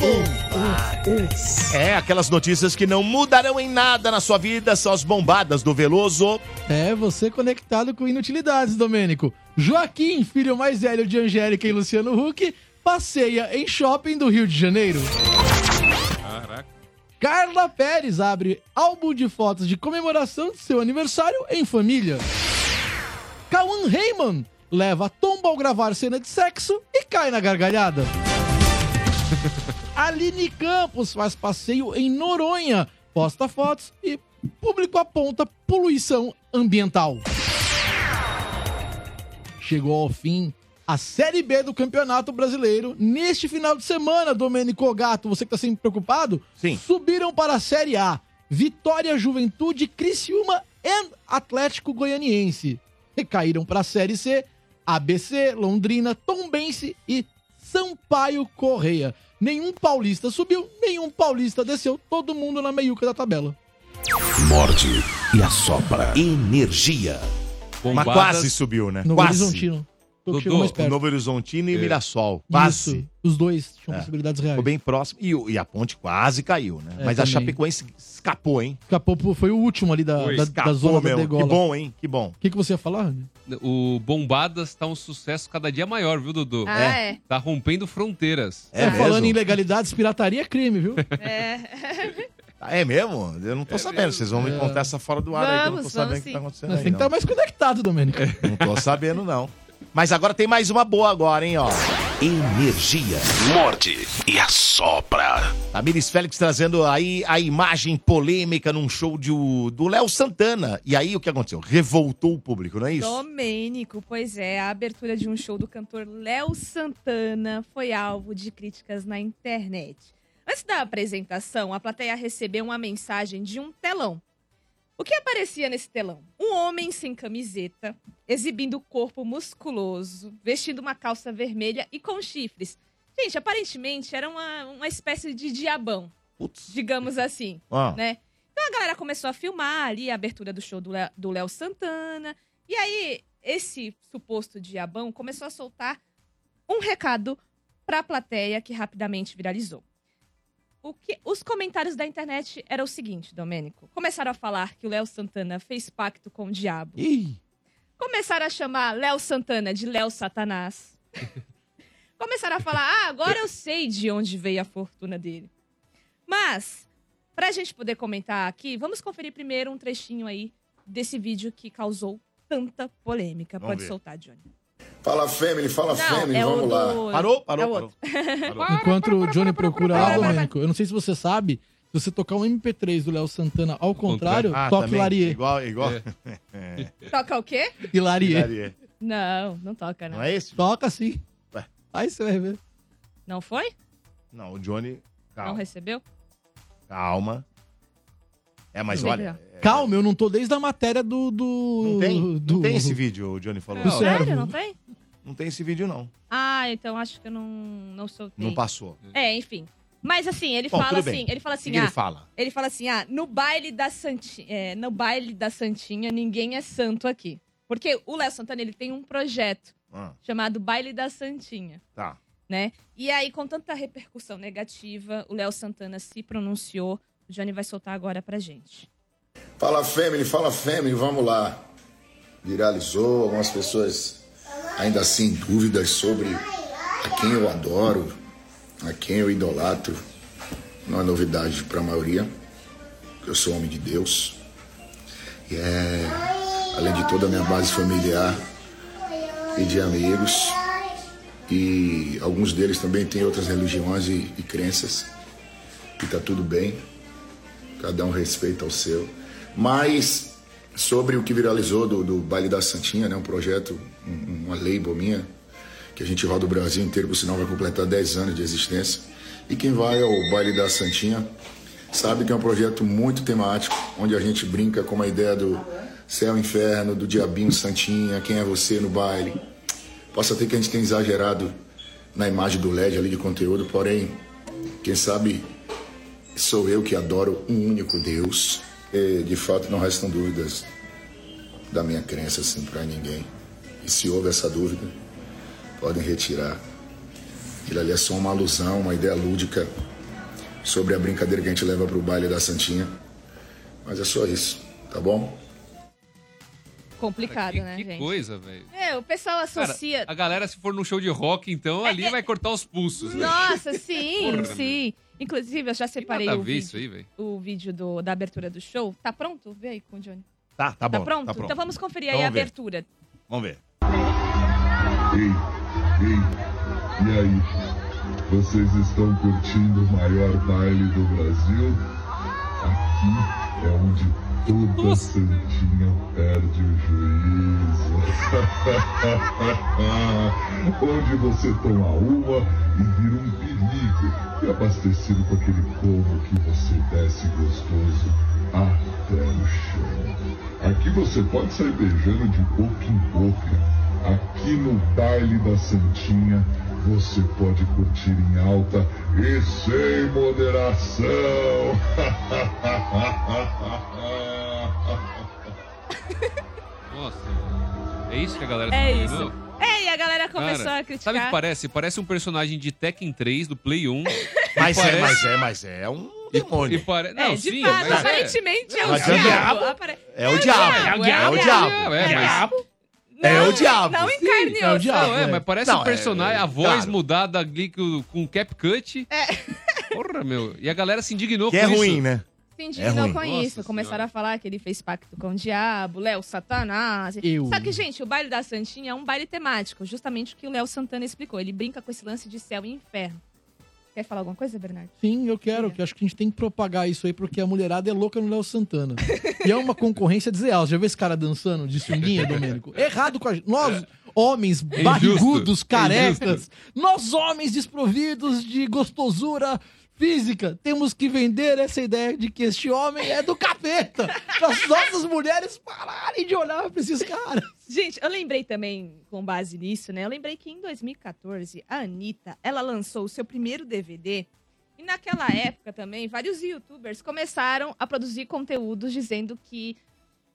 S6: Bombadas.
S1: É, aquelas notícias que não mudarão em nada na sua vida são as bombadas do Veloso.
S4: É, você conectado com inutilidades, Domênico. Joaquim, filho mais velho de Angélica e Luciano Huck, passeia em shopping do Rio de Janeiro.
S2: Caraca.
S4: Carla Pérez abre álbum de fotos de comemoração de seu aniversário em família. Cauã Raymond leva tomba ao gravar cena de sexo e cai na gargalhada. Aline Campos faz passeio em Noronha, posta fotos e público aponta poluição ambiental. Chegou ao fim a Série B do Campeonato Brasileiro. Neste final de semana, Domênico Gato, você que tá sempre preocupado?
S1: Sim.
S4: Subiram para a Série A. Vitória, Juventude, Criciúma e Atlético Goianiense. Recaíram para a Série C, ABC, Londrina, Tombense e Sampaio Correia. Nenhum paulista subiu, nenhum paulista desceu, todo mundo na meiuca da tabela.
S6: Morde e assopra. Energia.
S1: Mas quase subiu, né?
S4: Novo
S1: quase.
S4: Horizontino. Tô
S2: Dudu,
S4: chegando mais perto.
S1: Novo Horizontino e
S2: É.
S1: Mirassol. Quase.
S4: Isso, os dois tinham
S1: É.
S4: possibilidades reais.
S1: Ficou bem próximo. E, o- e a ponte quase caiu, né?
S4: É,
S1: Mas a
S4: também.
S1: Chapecoense escapou, hein?
S4: Escapou, pro- foi o último ali da,
S2: Foi,
S4: da, da
S1: Escapou,
S4: zona da
S1: meu.
S4: degola.
S1: Que bom, hein? Que bom.
S4: O que, que você ia falar, Rani?
S2: O Bombadas tá um sucesso cada dia maior, viu, Dudu?
S3: Ah, é?
S2: Tá rompendo fronteiras.
S1: É
S4: Tá falando em ilegalidades, pirataria é crime, viu?
S3: É.
S1: É mesmo? Eu não tô sabendo. Vocês vão me
S4: É.
S1: contar essa fora do ar aí, que eu não tô
S3: Vamos,
S1: sabendo o que tá
S3: sim.
S1: acontecendo
S4: Nós
S1: aí,
S4: tem que
S1: não.
S4: estar mais conectado, Domênico.
S1: Não tô sabendo, não. Mas agora tem mais uma boa agora, hein, ó.
S6: Energia. Morde e assopra.
S1: Tamires Félix trazendo aí a imagem polêmica num show de, do Léo Santana. E aí o que aconteceu? Revoltou o público, não é isso?
S3: Domênico, pois é, a abertura de um show do cantor Léo Santana foi alvo de críticas na internet. Antes da apresentação, a plateia recebeu uma mensagem de um telão. O que aparecia nesse telão? Um homem sem camiseta, exibindo o corpo musculoso, vestindo uma calça vermelha e com chifres. Gente, aparentemente era uma, uma espécie de diabão,
S1: Putz.
S3: digamos assim
S1: Ah.
S3: né? Então a galera começou a filmar ali a abertura do show do Lé- do Léo Santana. E aí, esse suposto diabão começou a soltar um recado pra plateia que rapidamente viralizou. O que, os comentários da internet eram o seguinte, Domênico. Começaram a falar que o Léo Santana fez pacto com o diabo.
S1: Ih,
S3: Começaram a chamar Léo Santana de Léo Satanás. Começaram a falar, ah, agora eu sei de onde veio a fortuna dele. Mas, pra gente poder comentar aqui, vamos conferir primeiro um trechinho aí desse vídeo que causou tanta polêmica.
S1: Vamos
S3: Pode
S1: ver.
S3: soltar, Johnny.
S23: Fala Family, fala
S3: Não,
S23: Family,
S3: é
S23: vamos lá.
S3: do-
S1: Parou? Parou,
S3: é
S1: parou.
S3: outro.
S4: Enquanto o Johnny procura lá, Domênico, eu não sei se você sabe, se você tocar um MP3 do Léo Santana ao contrário,
S1: Ah,
S4: toque
S1: também.
S4: Larie.
S1: Igual, igual.
S2: É.
S3: Toca o quê?
S4: E Larie.
S1: Hilarie.
S3: Não, não toca, não.
S1: Não é esse?
S4: Toca sim.
S1: Ué.
S4: Aí você vai ver.
S3: Não foi?
S1: Não, o Johnny.
S3: Não
S1: Calma.
S3: recebeu?
S1: Calma. É, mas
S3: Não
S1: olha. é,
S4: Calma, eu não tô desde a matéria do. do
S1: Não tem?
S4: do-
S1: Não tem esse vídeo, o Johnny falou.
S4: Servo.
S3: Sério, não tem?
S1: Não tem esse vídeo, não.
S3: Ah, então acho que eu não, não soltei.
S1: Não passou.
S3: É, enfim. Mas assim, ele
S1: Bom,
S3: fala assim, ele fala assim,
S1: que
S3: ah,
S1: ele fala?
S3: ele fala assim, ah, no baile da Santinha, é, no baile da Santinha ninguém é santo aqui. Porque o Léo Santana, ele tem um projeto
S1: Ah,
S3: chamado Baile da Santinha,
S1: tá.
S3: né? E aí, com tanta repercussão negativa, o Léo Santana se pronunciou. O Johnny vai soltar agora pra gente.
S23: Fala Family, fala Family, vamos lá. Viralizou, algumas pessoas ainda assim dúvidas sobre a quem eu adoro, a quem eu idolatro. Não é novidade para a maioria. Eu sou homem de Deus. E é, além de toda a minha base familiar e de amigos, e alguns deles também têm outras religiões e, e crenças, e tá tudo bem, cada um respeita o seu. Mas sobre o que viralizou do, do Baile da Santinha, né, um projeto, um- uma label minha, que a gente roda o Brasil inteiro, por sinal vai completar 10 anos de existência. E quem vai ao Baile da Santinha sabe que é um projeto muito temático, onde a gente brinca com a ideia do céu inferno, do diabinho Santinha, quem é você no baile. Posso até que a gente tenha exagerado na imagem do LED ali de conteúdo, porém, quem sabe sou eu que adoro um único Deus. E, de fato, não restam dúvidas da minha crença assim para ninguém. E se houve essa dúvida, podem retirar. Aquilo ali é só uma alusão, uma ideia lúdica sobre a brincadeira que a gente leva pro baile da Santinha. Mas é só isso, tá bom?
S3: Complicado, né,
S2: Que
S3: gente?
S2: coisa, velho.
S3: É, o pessoal
S2: Cara,
S3: associa.
S2: a galera, se for num show de rock, então, ali vai cortar os pulsos. né?
S3: Nossa, sim,
S2: Porra,
S3: sim. Inclusive, eu já separei
S2: a
S3: o vídeo,
S2: isso aí,
S3: o vídeo do- da abertura do show. Tá pronto? Vê aí com o Johnny.
S1: Tá, tá bom.
S3: Tá pronto?
S1: Tá pronto.
S3: Então vamos conferir
S1: Então
S3: aí a
S1: vamos ver.
S3: abertura.
S1: Vamos ver.
S24: Ei, ei, e aí? Vocês estão curtindo o maior baile do Brasil? Aqui é onde toda santinha perde o juízo. onde você toma uma e vira um perigo. E abastecido com aquele como que você desce gostoso até o chão. Aqui você pode sair beijando de boca em boca. Aqui no baile da Santinha você pode curtir em alta e sem moderação.
S2: Nossa. É isso que a galera
S3: É
S2: tá
S3: isso.
S2: falando?
S3: É, e a galera começou
S2: Cara,
S3: a criticar.
S2: Sabe o que parece? Parece um personagem de Tekken 3 do Play 1.
S1: Mas
S2: E
S1: é,
S2: parece-
S1: mas é, mas é um demônio.
S2: E pare...
S3: É,
S2: Não,
S3: de
S2: sim,
S3: fato,
S2: mas é.
S3: aparentemente é, o
S1: Mas é o
S3: diabo.
S1: diabo.
S3: Apare-
S1: É o diabo.
S3: É o diabo.
S2: É, mas...
S1: É o diabo.
S3: Não em carne
S1: é o diabo.
S2: Não, é, mas parece
S1: Não,
S2: um personagem,
S1: é,
S2: a voz
S1: claro.
S2: mudada ali com, com cap cut.
S3: É.
S2: Porra, meu. E a galera se indignou
S1: Que
S2: com
S1: é
S2: isso.
S1: ruim, né?
S3: Se
S1: É
S3: indignou
S1: ruim.
S3: com
S2: Nossa
S3: isso. Começaram
S2: Senhora.
S3: a falar que ele fez pacto com o diabo, Léo Satanás.
S4: Eu.
S3: Só que, gente, o baile da Santinha é um baile temático. Justamente o que o Léo Santana explicou. Ele brinca com esse lance de céu e inferno. Quer falar alguma coisa, Bernardo?
S4: Sim, eu quero, que acho que a gente tem que propagar isso aí, porque a mulherada é louca no Léo Santana. e é uma concorrência desleal. Você já viu esse cara dançando de sunguinha, Domênico? Errado com a gente. Nós, homens
S2: É
S4: barrigudos,
S2: injusto, é
S4: carecas, nós, homens desprovidos de gostosura física, temos que vender essa ideia de que este homem é do capeta. Para as nossas mulheres pararem de olhar pra esses caras.
S3: Gente, eu lembrei também, com base nisso, né? Eu lembrei que em 2014, a Anitta, ela lançou o seu primeiro DVD. E naquela época também, vários youtubers começaram a produzir conteúdos dizendo que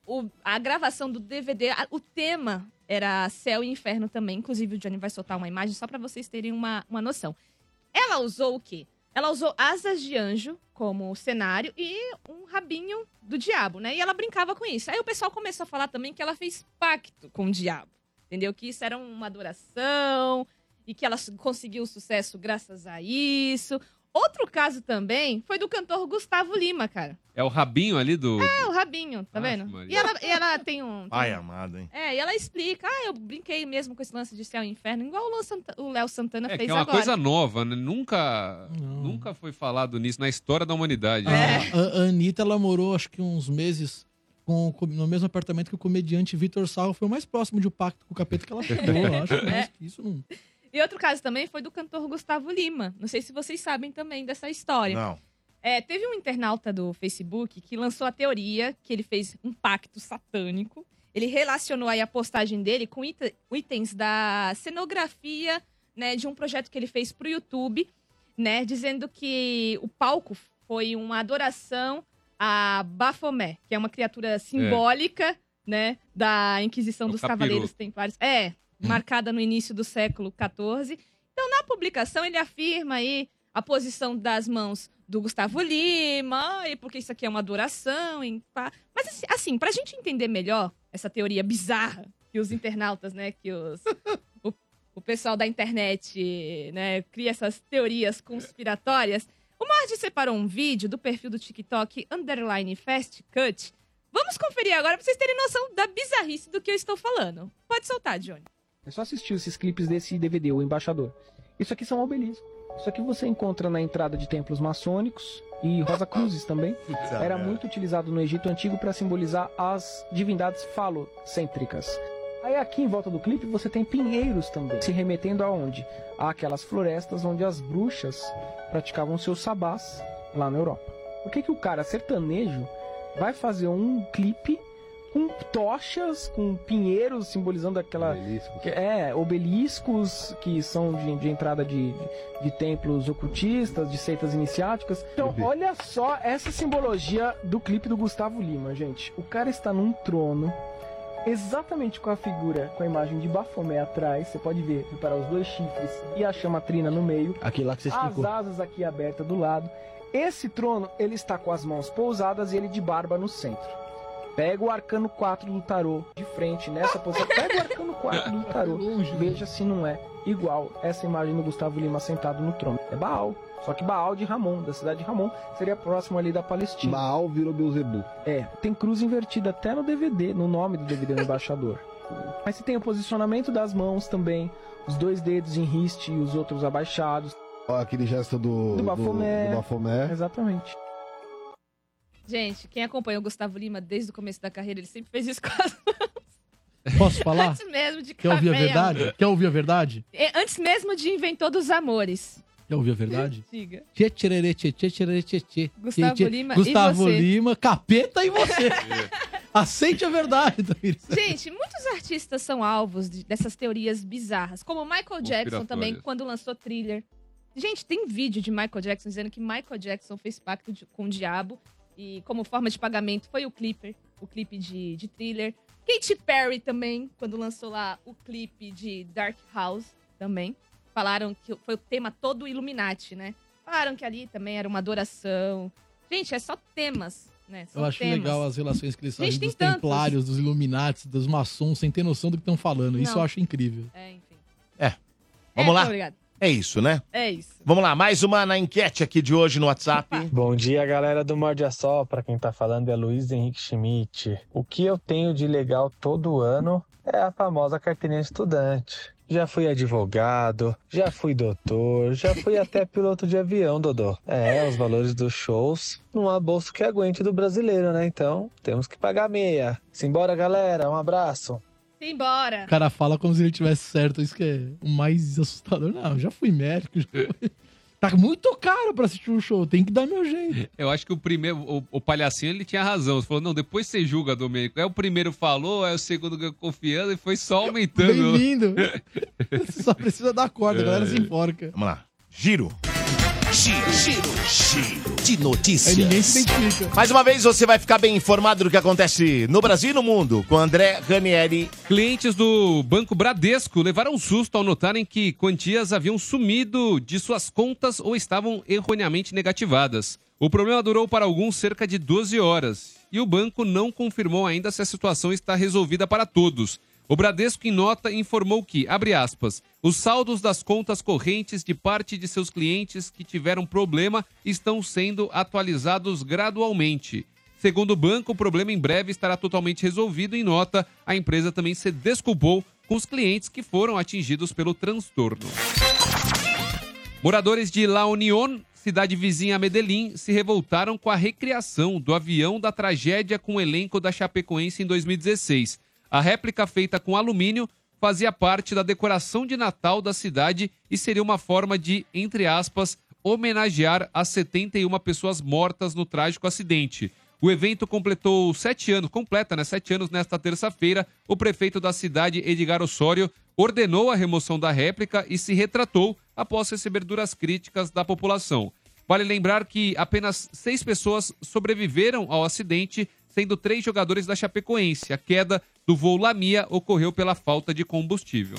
S3: o- a gravação do DVD, a- o tema era céu e inferno também. Inclusive, o Johnny vai soltar uma imagem só pra vocês terem uma, uma noção. Ela usou o quê? Ela usou asas de anjo como cenário e um rabinho do diabo, né? E ela brincava com isso. Aí o pessoal começou a falar também que ela fez pacto com o diabo. Entendeu? Que isso era uma adoração e que ela conseguiu sucesso graças a isso. Outro caso também foi do cantor Gustavo Lima, cara.
S2: É o rabinho ali do.
S3: É, o rabinho, tá
S2: Aff,
S3: vendo?
S2: Maria.
S3: E ela, e ela tem um. tem
S1: Pai
S3: um-
S1: amado, hein?
S3: É, e ela explica, ah, eu brinquei mesmo com esse lance de céu e inferno, igual o Léo Santana
S2: É,
S3: fez
S2: é uma
S3: agora.
S2: coisa nova, né? Nunca, nunca foi falado nisso na história da humanidade.
S3: É.
S4: A, a Anitta, ela morou acho que uns meses com, com- no mesmo apartamento que o comediante Vitor Sarro. Foi o mais próximo de um pacto com o capeta que ela chegou. eu acho que mais que isso não.
S3: E outro caso também foi do cantor Gustavo Lima. Não sei se vocês sabem também dessa história.
S1: Não.
S3: É, teve um internauta do Facebook que lançou a teoria que ele fez um pacto satânico. Ele relacionou aí a postagem dele com itens da cenografia né, de um projeto que ele fez pro YouTube. né? Dizendo que o palco foi uma adoração a Baphomet, que é uma criatura simbólica, né? Da Inquisição
S2: O
S3: dos
S2: capiroto.
S3: Cavaleiros Templários. É, marcada no início do século XIV. Então, na publicação, ele afirma aí a posição das mãos do Gustavo Lima, e porque isso aqui é uma adoração. e pá. Mas, assim, assim, pra gente entender melhor essa teoria bizarra que os internautas, né, que os, o, o pessoal da internet, né, cria essas teorias conspiratórias, o Mord separou um vídeo do perfil do TikTok Underline Fast Cut. Vamos conferir agora pra vocês terem noção da bizarrice do que eu estou falando. Pode soltar, Johnny.
S25: É só assistir esses clipes desse DVD, O Embaixador. Isso aqui são obeliscos. Isso aqui você encontra na entrada de templos maçônicos e Rosa Cruzes também. Era muito utilizado no Egito Antigo para simbolizar as divindades falocêntricas. Aí aqui em volta do clipe você tem pinheiros também, se remetendo aonde? Àquelas florestas onde as bruxas praticavam seus sabás lá na Europa. Por que, que o cara sertanejo vai fazer um clipe com tochas, com pinheiros simbolizando aquela. que- É, obeliscos que são de, de entrada de, de, de templos ocultistas, de seitas iniciáticas. Então, olha só essa simbologia do clipe do Gustavo Lima, gente. O cara está num trono. Exatamente com a figura, com a imagem de Bafomé atrás, você pode ver, reparar os dois chifres e a chama trina no meio.
S4: Aquele lá que você explicou.
S25: As asas aqui abertas do lado. Esse trono, ele está com as mãos pousadas e ele de barba no centro. Pega o arcano 4 do tarô de frente nessa posição. Pega o arcano 4 do tarô. Veja se não é igual essa imagem do Gustavo Lima sentado no trono. É Baal. Só que Baal de Ramon, da cidade de Ramon, seria próximo ali da Palestina.
S26: Baal virou Beuzebu.
S25: É, tem cruz invertida até no DVD, no nome do DVD do embaixador. Mas você tem o posicionamento das mãos também, os dois dedos em riste e os outros abaixados.
S26: Ó, aquele gesto do,
S25: Do Bafomé.
S26: do Bafomé.
S25: Exatamente.
S3: Gente, quem acompanha o Gustavo Lima desde o começo da carreira, ele sempre fez isso com as
S4: Posso falar?
S3: Antes mesmo de
S4: Quer ouvir a verdade? Quer ouvir a verdade?
S3: É, Antes mesmo de Inventor dos Amores.
S4: Quer ouvir a verdade?
S3: Diga.
S4: Tchê, tchererê, tchê, tchê, tchererê, tchê, tchê.
S3: Gustavo
S4: Tchê, tchê.
S3: Lima e
S4: Gustavo
S3: você.
S4: Lima, capeta e você. Aceite a verdade, Tamires.
S3: Gente, muitos artistas são alvos de- dessas teorias bizarras, como Michael Jackson também,
S2: Conspiratórias.
S3: quando lançou Thriller. Gente, tem vídeo de Michael Jackson dizendo que Michael Jackson fez pacto de- com o diabo e como forma de pagamento foi o clipper, o clipe de, de Thriller. Katy Perry também, quando lançou lá o clipe de Dark House também. Falaram que foi o tema todo Illuminati, né? Falaram que ali também era uma adoração. Gente, é só temas, né? São
S4: Eu acho
S3: temas.
S4: legal as relações que eles fazem dos
S3: tantos.
S4: templários, dos Illuminati, dos maçons, sem ter noção do que estão falando. Isso
S3: Não.
S4: eu acho incrível.
S3: É, enfim.
S1: É. Vamos
S3: É,
S1: lá?
S3: obrigado.
S1: É isso, né?
S3: É isso.
S1: Vamos lá, mais uma na enquete aqui de hoje no WhatsApp.
S27: Bom dia, galera do Morde a Só. Pra quem tá falando é Luiz Henrique Schmidt. O que eu tenho de legal todo ano é a famosa carteirinha de estudante. Já fui advogado, já fui doutor, já fui até piloto de avião, Dodô. É, os valores dos shows não há bolso que aguente do brasileiro, né? Então, temos que pagar meia. Simbora, galera. Um abraço.
S3: Simbora.
S4: O cara fala como se ele tivesse certo. Isso que é o mais assustador. Não, eu já fui médico. já fui- Tá muito caro pra assistir um show. Tem que dar meu jeito.
S2: Eu acho que o primeiro, o, o palhacinho, ele tinha razão. Você falou, não, depois você julga, Domênico. Aí o primeiro falou, aí o segundo ganhou confiança e foi só aumentando.
S4: Bem-vindo. Você só precisa dar corda, a galera se enforca.
S1: Vamos lá. Giro.
S6: Giro, giro, giro de notícias.
S4: Aí ninguém se identifica.
S1: Mais uma vez você vai ficar bem informado do que acontece no Brasil e no mundo com André Ranieri.
S2: Clientes do Banco Bradesco levaram um susto ao notarem que quantias haviam sumido de suas contas ou estavam erroneamente negativadas. O problema durou para alguns cerca de 12 horas e o banco não confirmou ainda se a situação está resolvida para todos. O Bradesco, em nota, informou que, abre aspas, os saldos das contas correntes de parte de seus clientes que tiveram problema estão sendo atualizados gradualmente. Segundo o banco, o problema em breve estará totalmente resolvido. Em nota, a empresa também se desculpou com os clientes que foram atingidos pelo transtorno. Moradores de La Unión, cidade vizinha a Medellín, se revoltaram com a recriação do avião da tragédia com o elenco da Chapecoense em 2016. A réplica feita com alumínio fazia parte da decoração de Natal da cidade e seria uma forma de, entre aspas, homenagear as 71 pessoas mortas no trágico acidente. O evento completou sete anos, completa, né? Sete anos nesta terça-feira. O prefeito da cidade, Edgar Osório, ordenou a remoção da réplica e se retratou, após receber duras críticas da população. Vale lembrar que apenas seis pessoas sobreviveram ao acidente, sendo três jogadores da Chapecoense. A queda do voo Lamia ocorreu pela falta de combustível.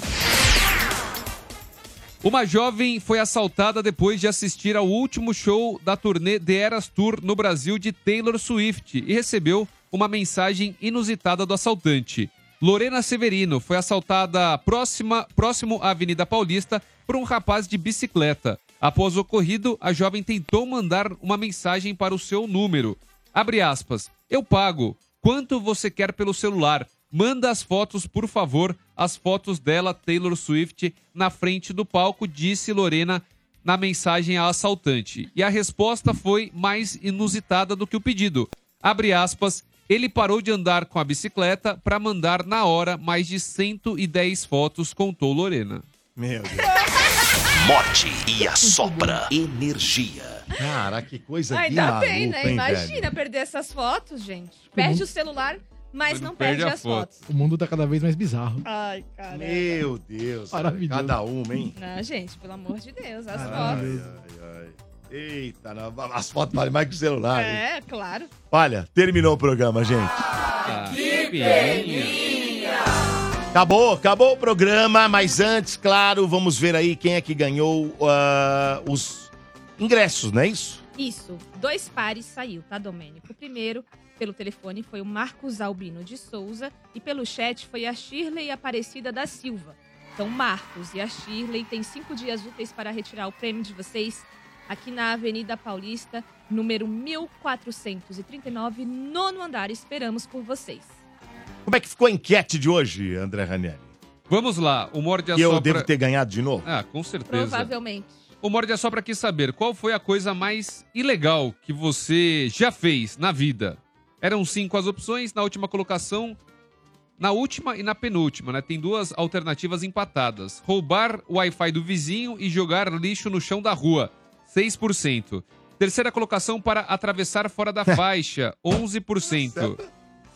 S2: Uma jovem foi assaltada depois de assistir ao último show da turnê The Eras Tour no Brasil de Taylor Swift e recebeu uma mensagem inusitada do assaltante. Lorena Severino foi assaltada próxima, próximo à Avenida Paulista por um rapaz de bicicleta. Após o ocorrido, a jovem tentou mandar uma mensagem para o seu número. Abre aspas. Eu pago. Quanto você quer pelo celular? Manda as fotos, por favor. As fotos dela, Taylor Swift, na frente do palco, disse Lorena na mensagem ao assaltante. E a resposta foi mais inusitada do que o pedido. Abre aspas. Ele parou de andar com a bicicleta para mandar na hora mais de 110 fotos, contou Lorena.
S1: Meu Deus.
S6: Morte e a sopra energia.
S1: Cara, que coisa de
S3: Ainda
S1: maluco,
S3: bem, né?
S1: hein,
S3: Imagina
S1: velho?
S3: perder essas fotos, gente. Perde o celular, mas não, perde, as fotos.
S4: O mundo tá cada vez mais bizarro.
S3: Ai, cara.
S1: Meu Deus.
S4: Maravilhoso.
S1: Cada uma, hein?
S3: Não, gente, pelo amor de Deus, as
S1: Ai,
S3: fotos.
S1: ai, ai. Eita, não, as fotos valem mais que o celular. hein?
S3: É, claro.
S1: Olha, terminou o programa, gente.
S2: Que
S1: Acabou, acabou o programa, mas antes, claro, vamos ver aí quem é que ganhou ah, os ingressos, não é isso?
S3: Isso, dois pares saiu, tá, Domênico? O primeiro, pelo telefone, foi o Marcos Albino de Souza e pelo chat foi a Shirley Aparecida da Silva. Então, Marcos e a Shirley têm cinco dias úteis para retirar o prêmio de vocês aqui na Avenida Paulista, número 1439, nono andar. Esperamos por vocês.
S1: Como é que ficou a enquete de hoje, André Ranieri?
S2: Vamos lá, o Morde a
S1: E eu
S2: Sopra-
S1: devo ter ganhado de novo?
S2: Ah, com certeza.
S3: Provavelmente.
S2: O Morde a Sopra quis saber qual foi a coisa mais ilegal que você já fez na vida. Eram cinco as opções, na última colocação, na última e na penúltima, né? Tem duas alternativas empatadas. Roubar o Wi-Fi do vizinho e jogar lixo no chão da rua, 6%. Terceira colocação para atravessar fora da faixa, 11%.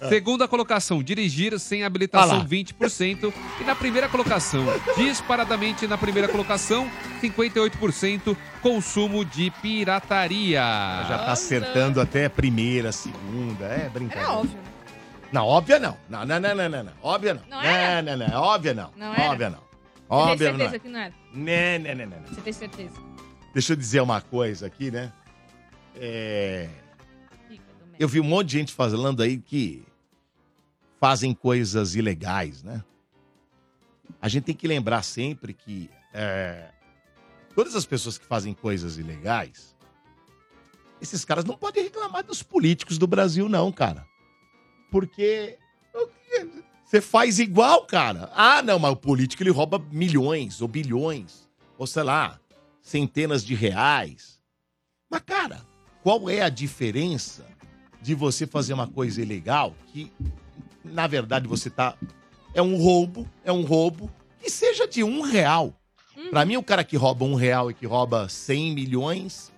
S2: Segunda colocação, dirigir sem
S1: Ah
S2: habilitação,
S1: lá.
S2: 20%. E na primeira colocação, disparadamente na primeira colocação, 58%, consumo de pirataria.
S1: Já tá acertando até primeira, segunda, é brincadeira.
S3: Era óbvio, né?
S1: Não, óbvia não. Não, não, não, não, não. não. Óbvia não.
S3: Não era?
S1: Não, não, não. Óbvia não.
S3: Não era?
S1: Óbvia não.
S3: Você
S1: Óbvia
S3: tem
S1: não.
S3: certeza que não era?
S1: Né, né, né, né.
S3: Você tem certeza?
S1: Deixa eu dizer uma coisa aqui, né? É... Eu vi um monte de gente falando aí que fazem coisas ilegais, né? A gente tem que lembrar sempre que é, todas as pessoas que fazem coisas ilegais, esses caras não podem reclamar dos políticos do Brasil, não, cara. Porque você faz igual, cara. Ah, não, mas o político ele rouba milhões ou bilhões, ou sei lá, centenas de reais. Mas, cara, qual é a diferença de você fazer uma coisa ilegal que, na verdade, você tá. É um roubo, é um roubo, que seja de um real. Pra mim, o cara que rouba um real e que rouba 100 milhões,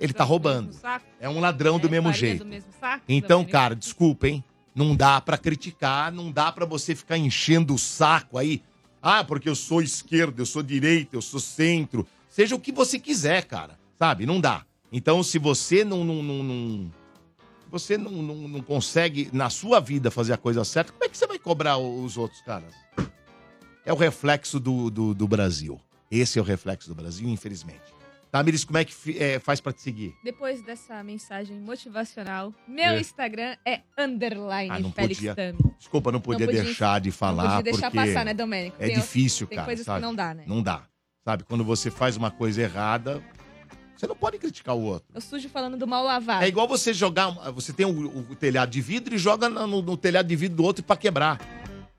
S1: ele tá roubando.
S3: saco?
S1: É um ladrão do mesmo jeito.
S3: do mesmo saco,
S1: Então,
S3: Domênico?
S1: cara, desculpa, hein? Não dá pra criticar, não dá pra você ficar enchendo o saco aí. Ah, porque eu sou esquerda, eu sou direita, eu sou centro. Seja o que você quiser, cara. Sabe? Não dá. Então, se você não. não, não, não- você não, não, não consegue, na sua vida, fazer a coisa certa, como é que você vai cobrar os outros caras? É o reflexo do, do, do Brasil. Esse é o reflexo do Brasil, infelizmente. Tamiris, como é que é, faz pra te seguir?
S3: Depois dessa mensagem motivacional, meu
S1: É.
S3: Instagram é underline
S1: Ah, não
S3: Félix
S1: podia.
S3: Tami.
S1: Desculpa, não podia,
S3: podia-
S1: deixar de falar.
S3: Não podia deixar passar, né, Domênico?
S1: É
S3: Tem-
S1: difícil,
S3: tem
S1: cara.
S3: coisas que
S1: sabe?
S3: não dá, né?
S1: Não dá. Sabe, quando você faz uma coisa errada, você não pode criticar o outro.
S3: Eu sujo falando do mal lavado.
S1: É igual você jogar. Você tem o, o telhado de vidro e joga no, no- telhado de vidro do outro pra quebrar.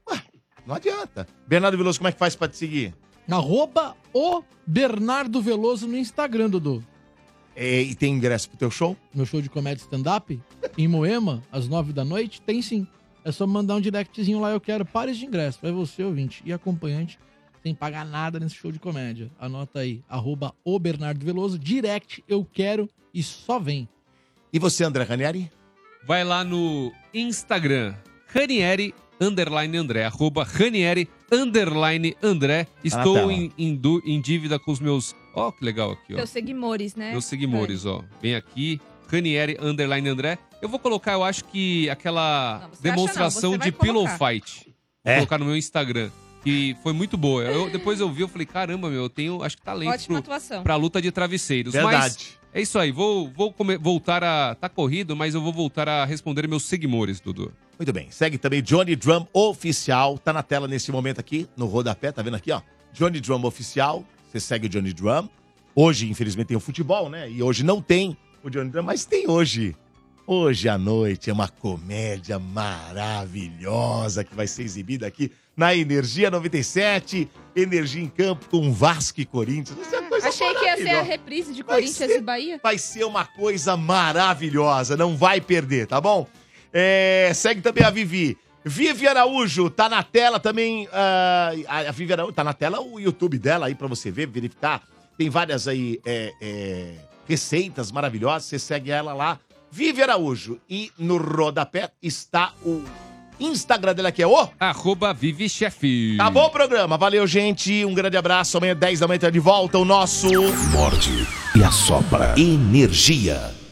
S1: Ué, não adianta. Bernardo Veloso, como é que faz pra te seguir?
S4: Arroba o Bernardo Veloso no Instagram, Dudu.
S1: É, e tem ingresso pro teu show?
S4: Meu show de comédia stand-up em Moema, às nove da noite, tem sim. É só mandar um directzinho lá, eu quero pares de ingresso. Vai você, ouvinte, e acompanhante, sem pagar nada nesse show de comédia. Anota aí, arroba o Bernardo Veloso, direct, eu quero e só vem.
S1: E você, André Ranieri?
S2: Vai lá no Instagram, Ranieri underline André. Arroba Ranieri, underline André.
S1: Tá
S2: Estou em, em em dívida com os meus... Ó, que legal aqui, ó.
S3: Seus seguidores, né?
S2: Meus seguidores, ó. Vem aqui, Ranieri, underline André. Eu vou colocar, eu acho que aquela demonstração
S3: não, você
S2: de
S3: vai
S2: pillow
S3: colocar.
S2: fight. Vou
S1: É?
S2: colocar no meu Instagram. Que foi muito boa. Eu, depois eu vi, eu falei, caramba, meu, eu tenho, acho que talento
S3: Ótima
S2: pro,
S3: atuação.
S2: pra luta de travesseiros.
S1: Verdade.
S2: Mas é isso aí, vou, vou come- voltar a... Tá corrido, mas eu vou voltar a responder meus seguidores, Dudu.
S1: Muito bem. Segue também Johnny Drum Oficial. Tá na tela nesse momento aqui, no rodapé, tá vendo aqui, ó? Johnny Drum Oficial. Você segue o Johnny Drum. Hoje, infelizmente, tem o futebol, né? E hoje não tem o Johnny Drum, mas tem hoje. Hoje à noite é uma comédia maravilhosa que vai ser exibida aqui na Energia 97. Energia em campo com Vasco e Corinthians. Ser uma coisa
S3: Achei que ia ser a reprise de
S1: Vai
S3: Corinthians
S1: ser-
S3: e Bahia.
S1: Vai ser uma coisa maravilhosa, não vai perder, tá bom? É, segue também a Vivi. Vivi Araújo, tá na tela também. ah, a Vivi Araújo, tá na tela o YouTube dela aí pra você ver, verificar. Tem várias aí é, é, receitas maravilhosas. Você segue ela lá, Vivi Araújo. E no rodapé está o Instagram dela que é o.
S2: Arroba Vivi Chefe.
S1: Acabou o programa. Valeu, gente. Um grande abraço. Amanhã, 10 da manhã, tá de volta o nosso.
S6: Morde e assopra. Energia.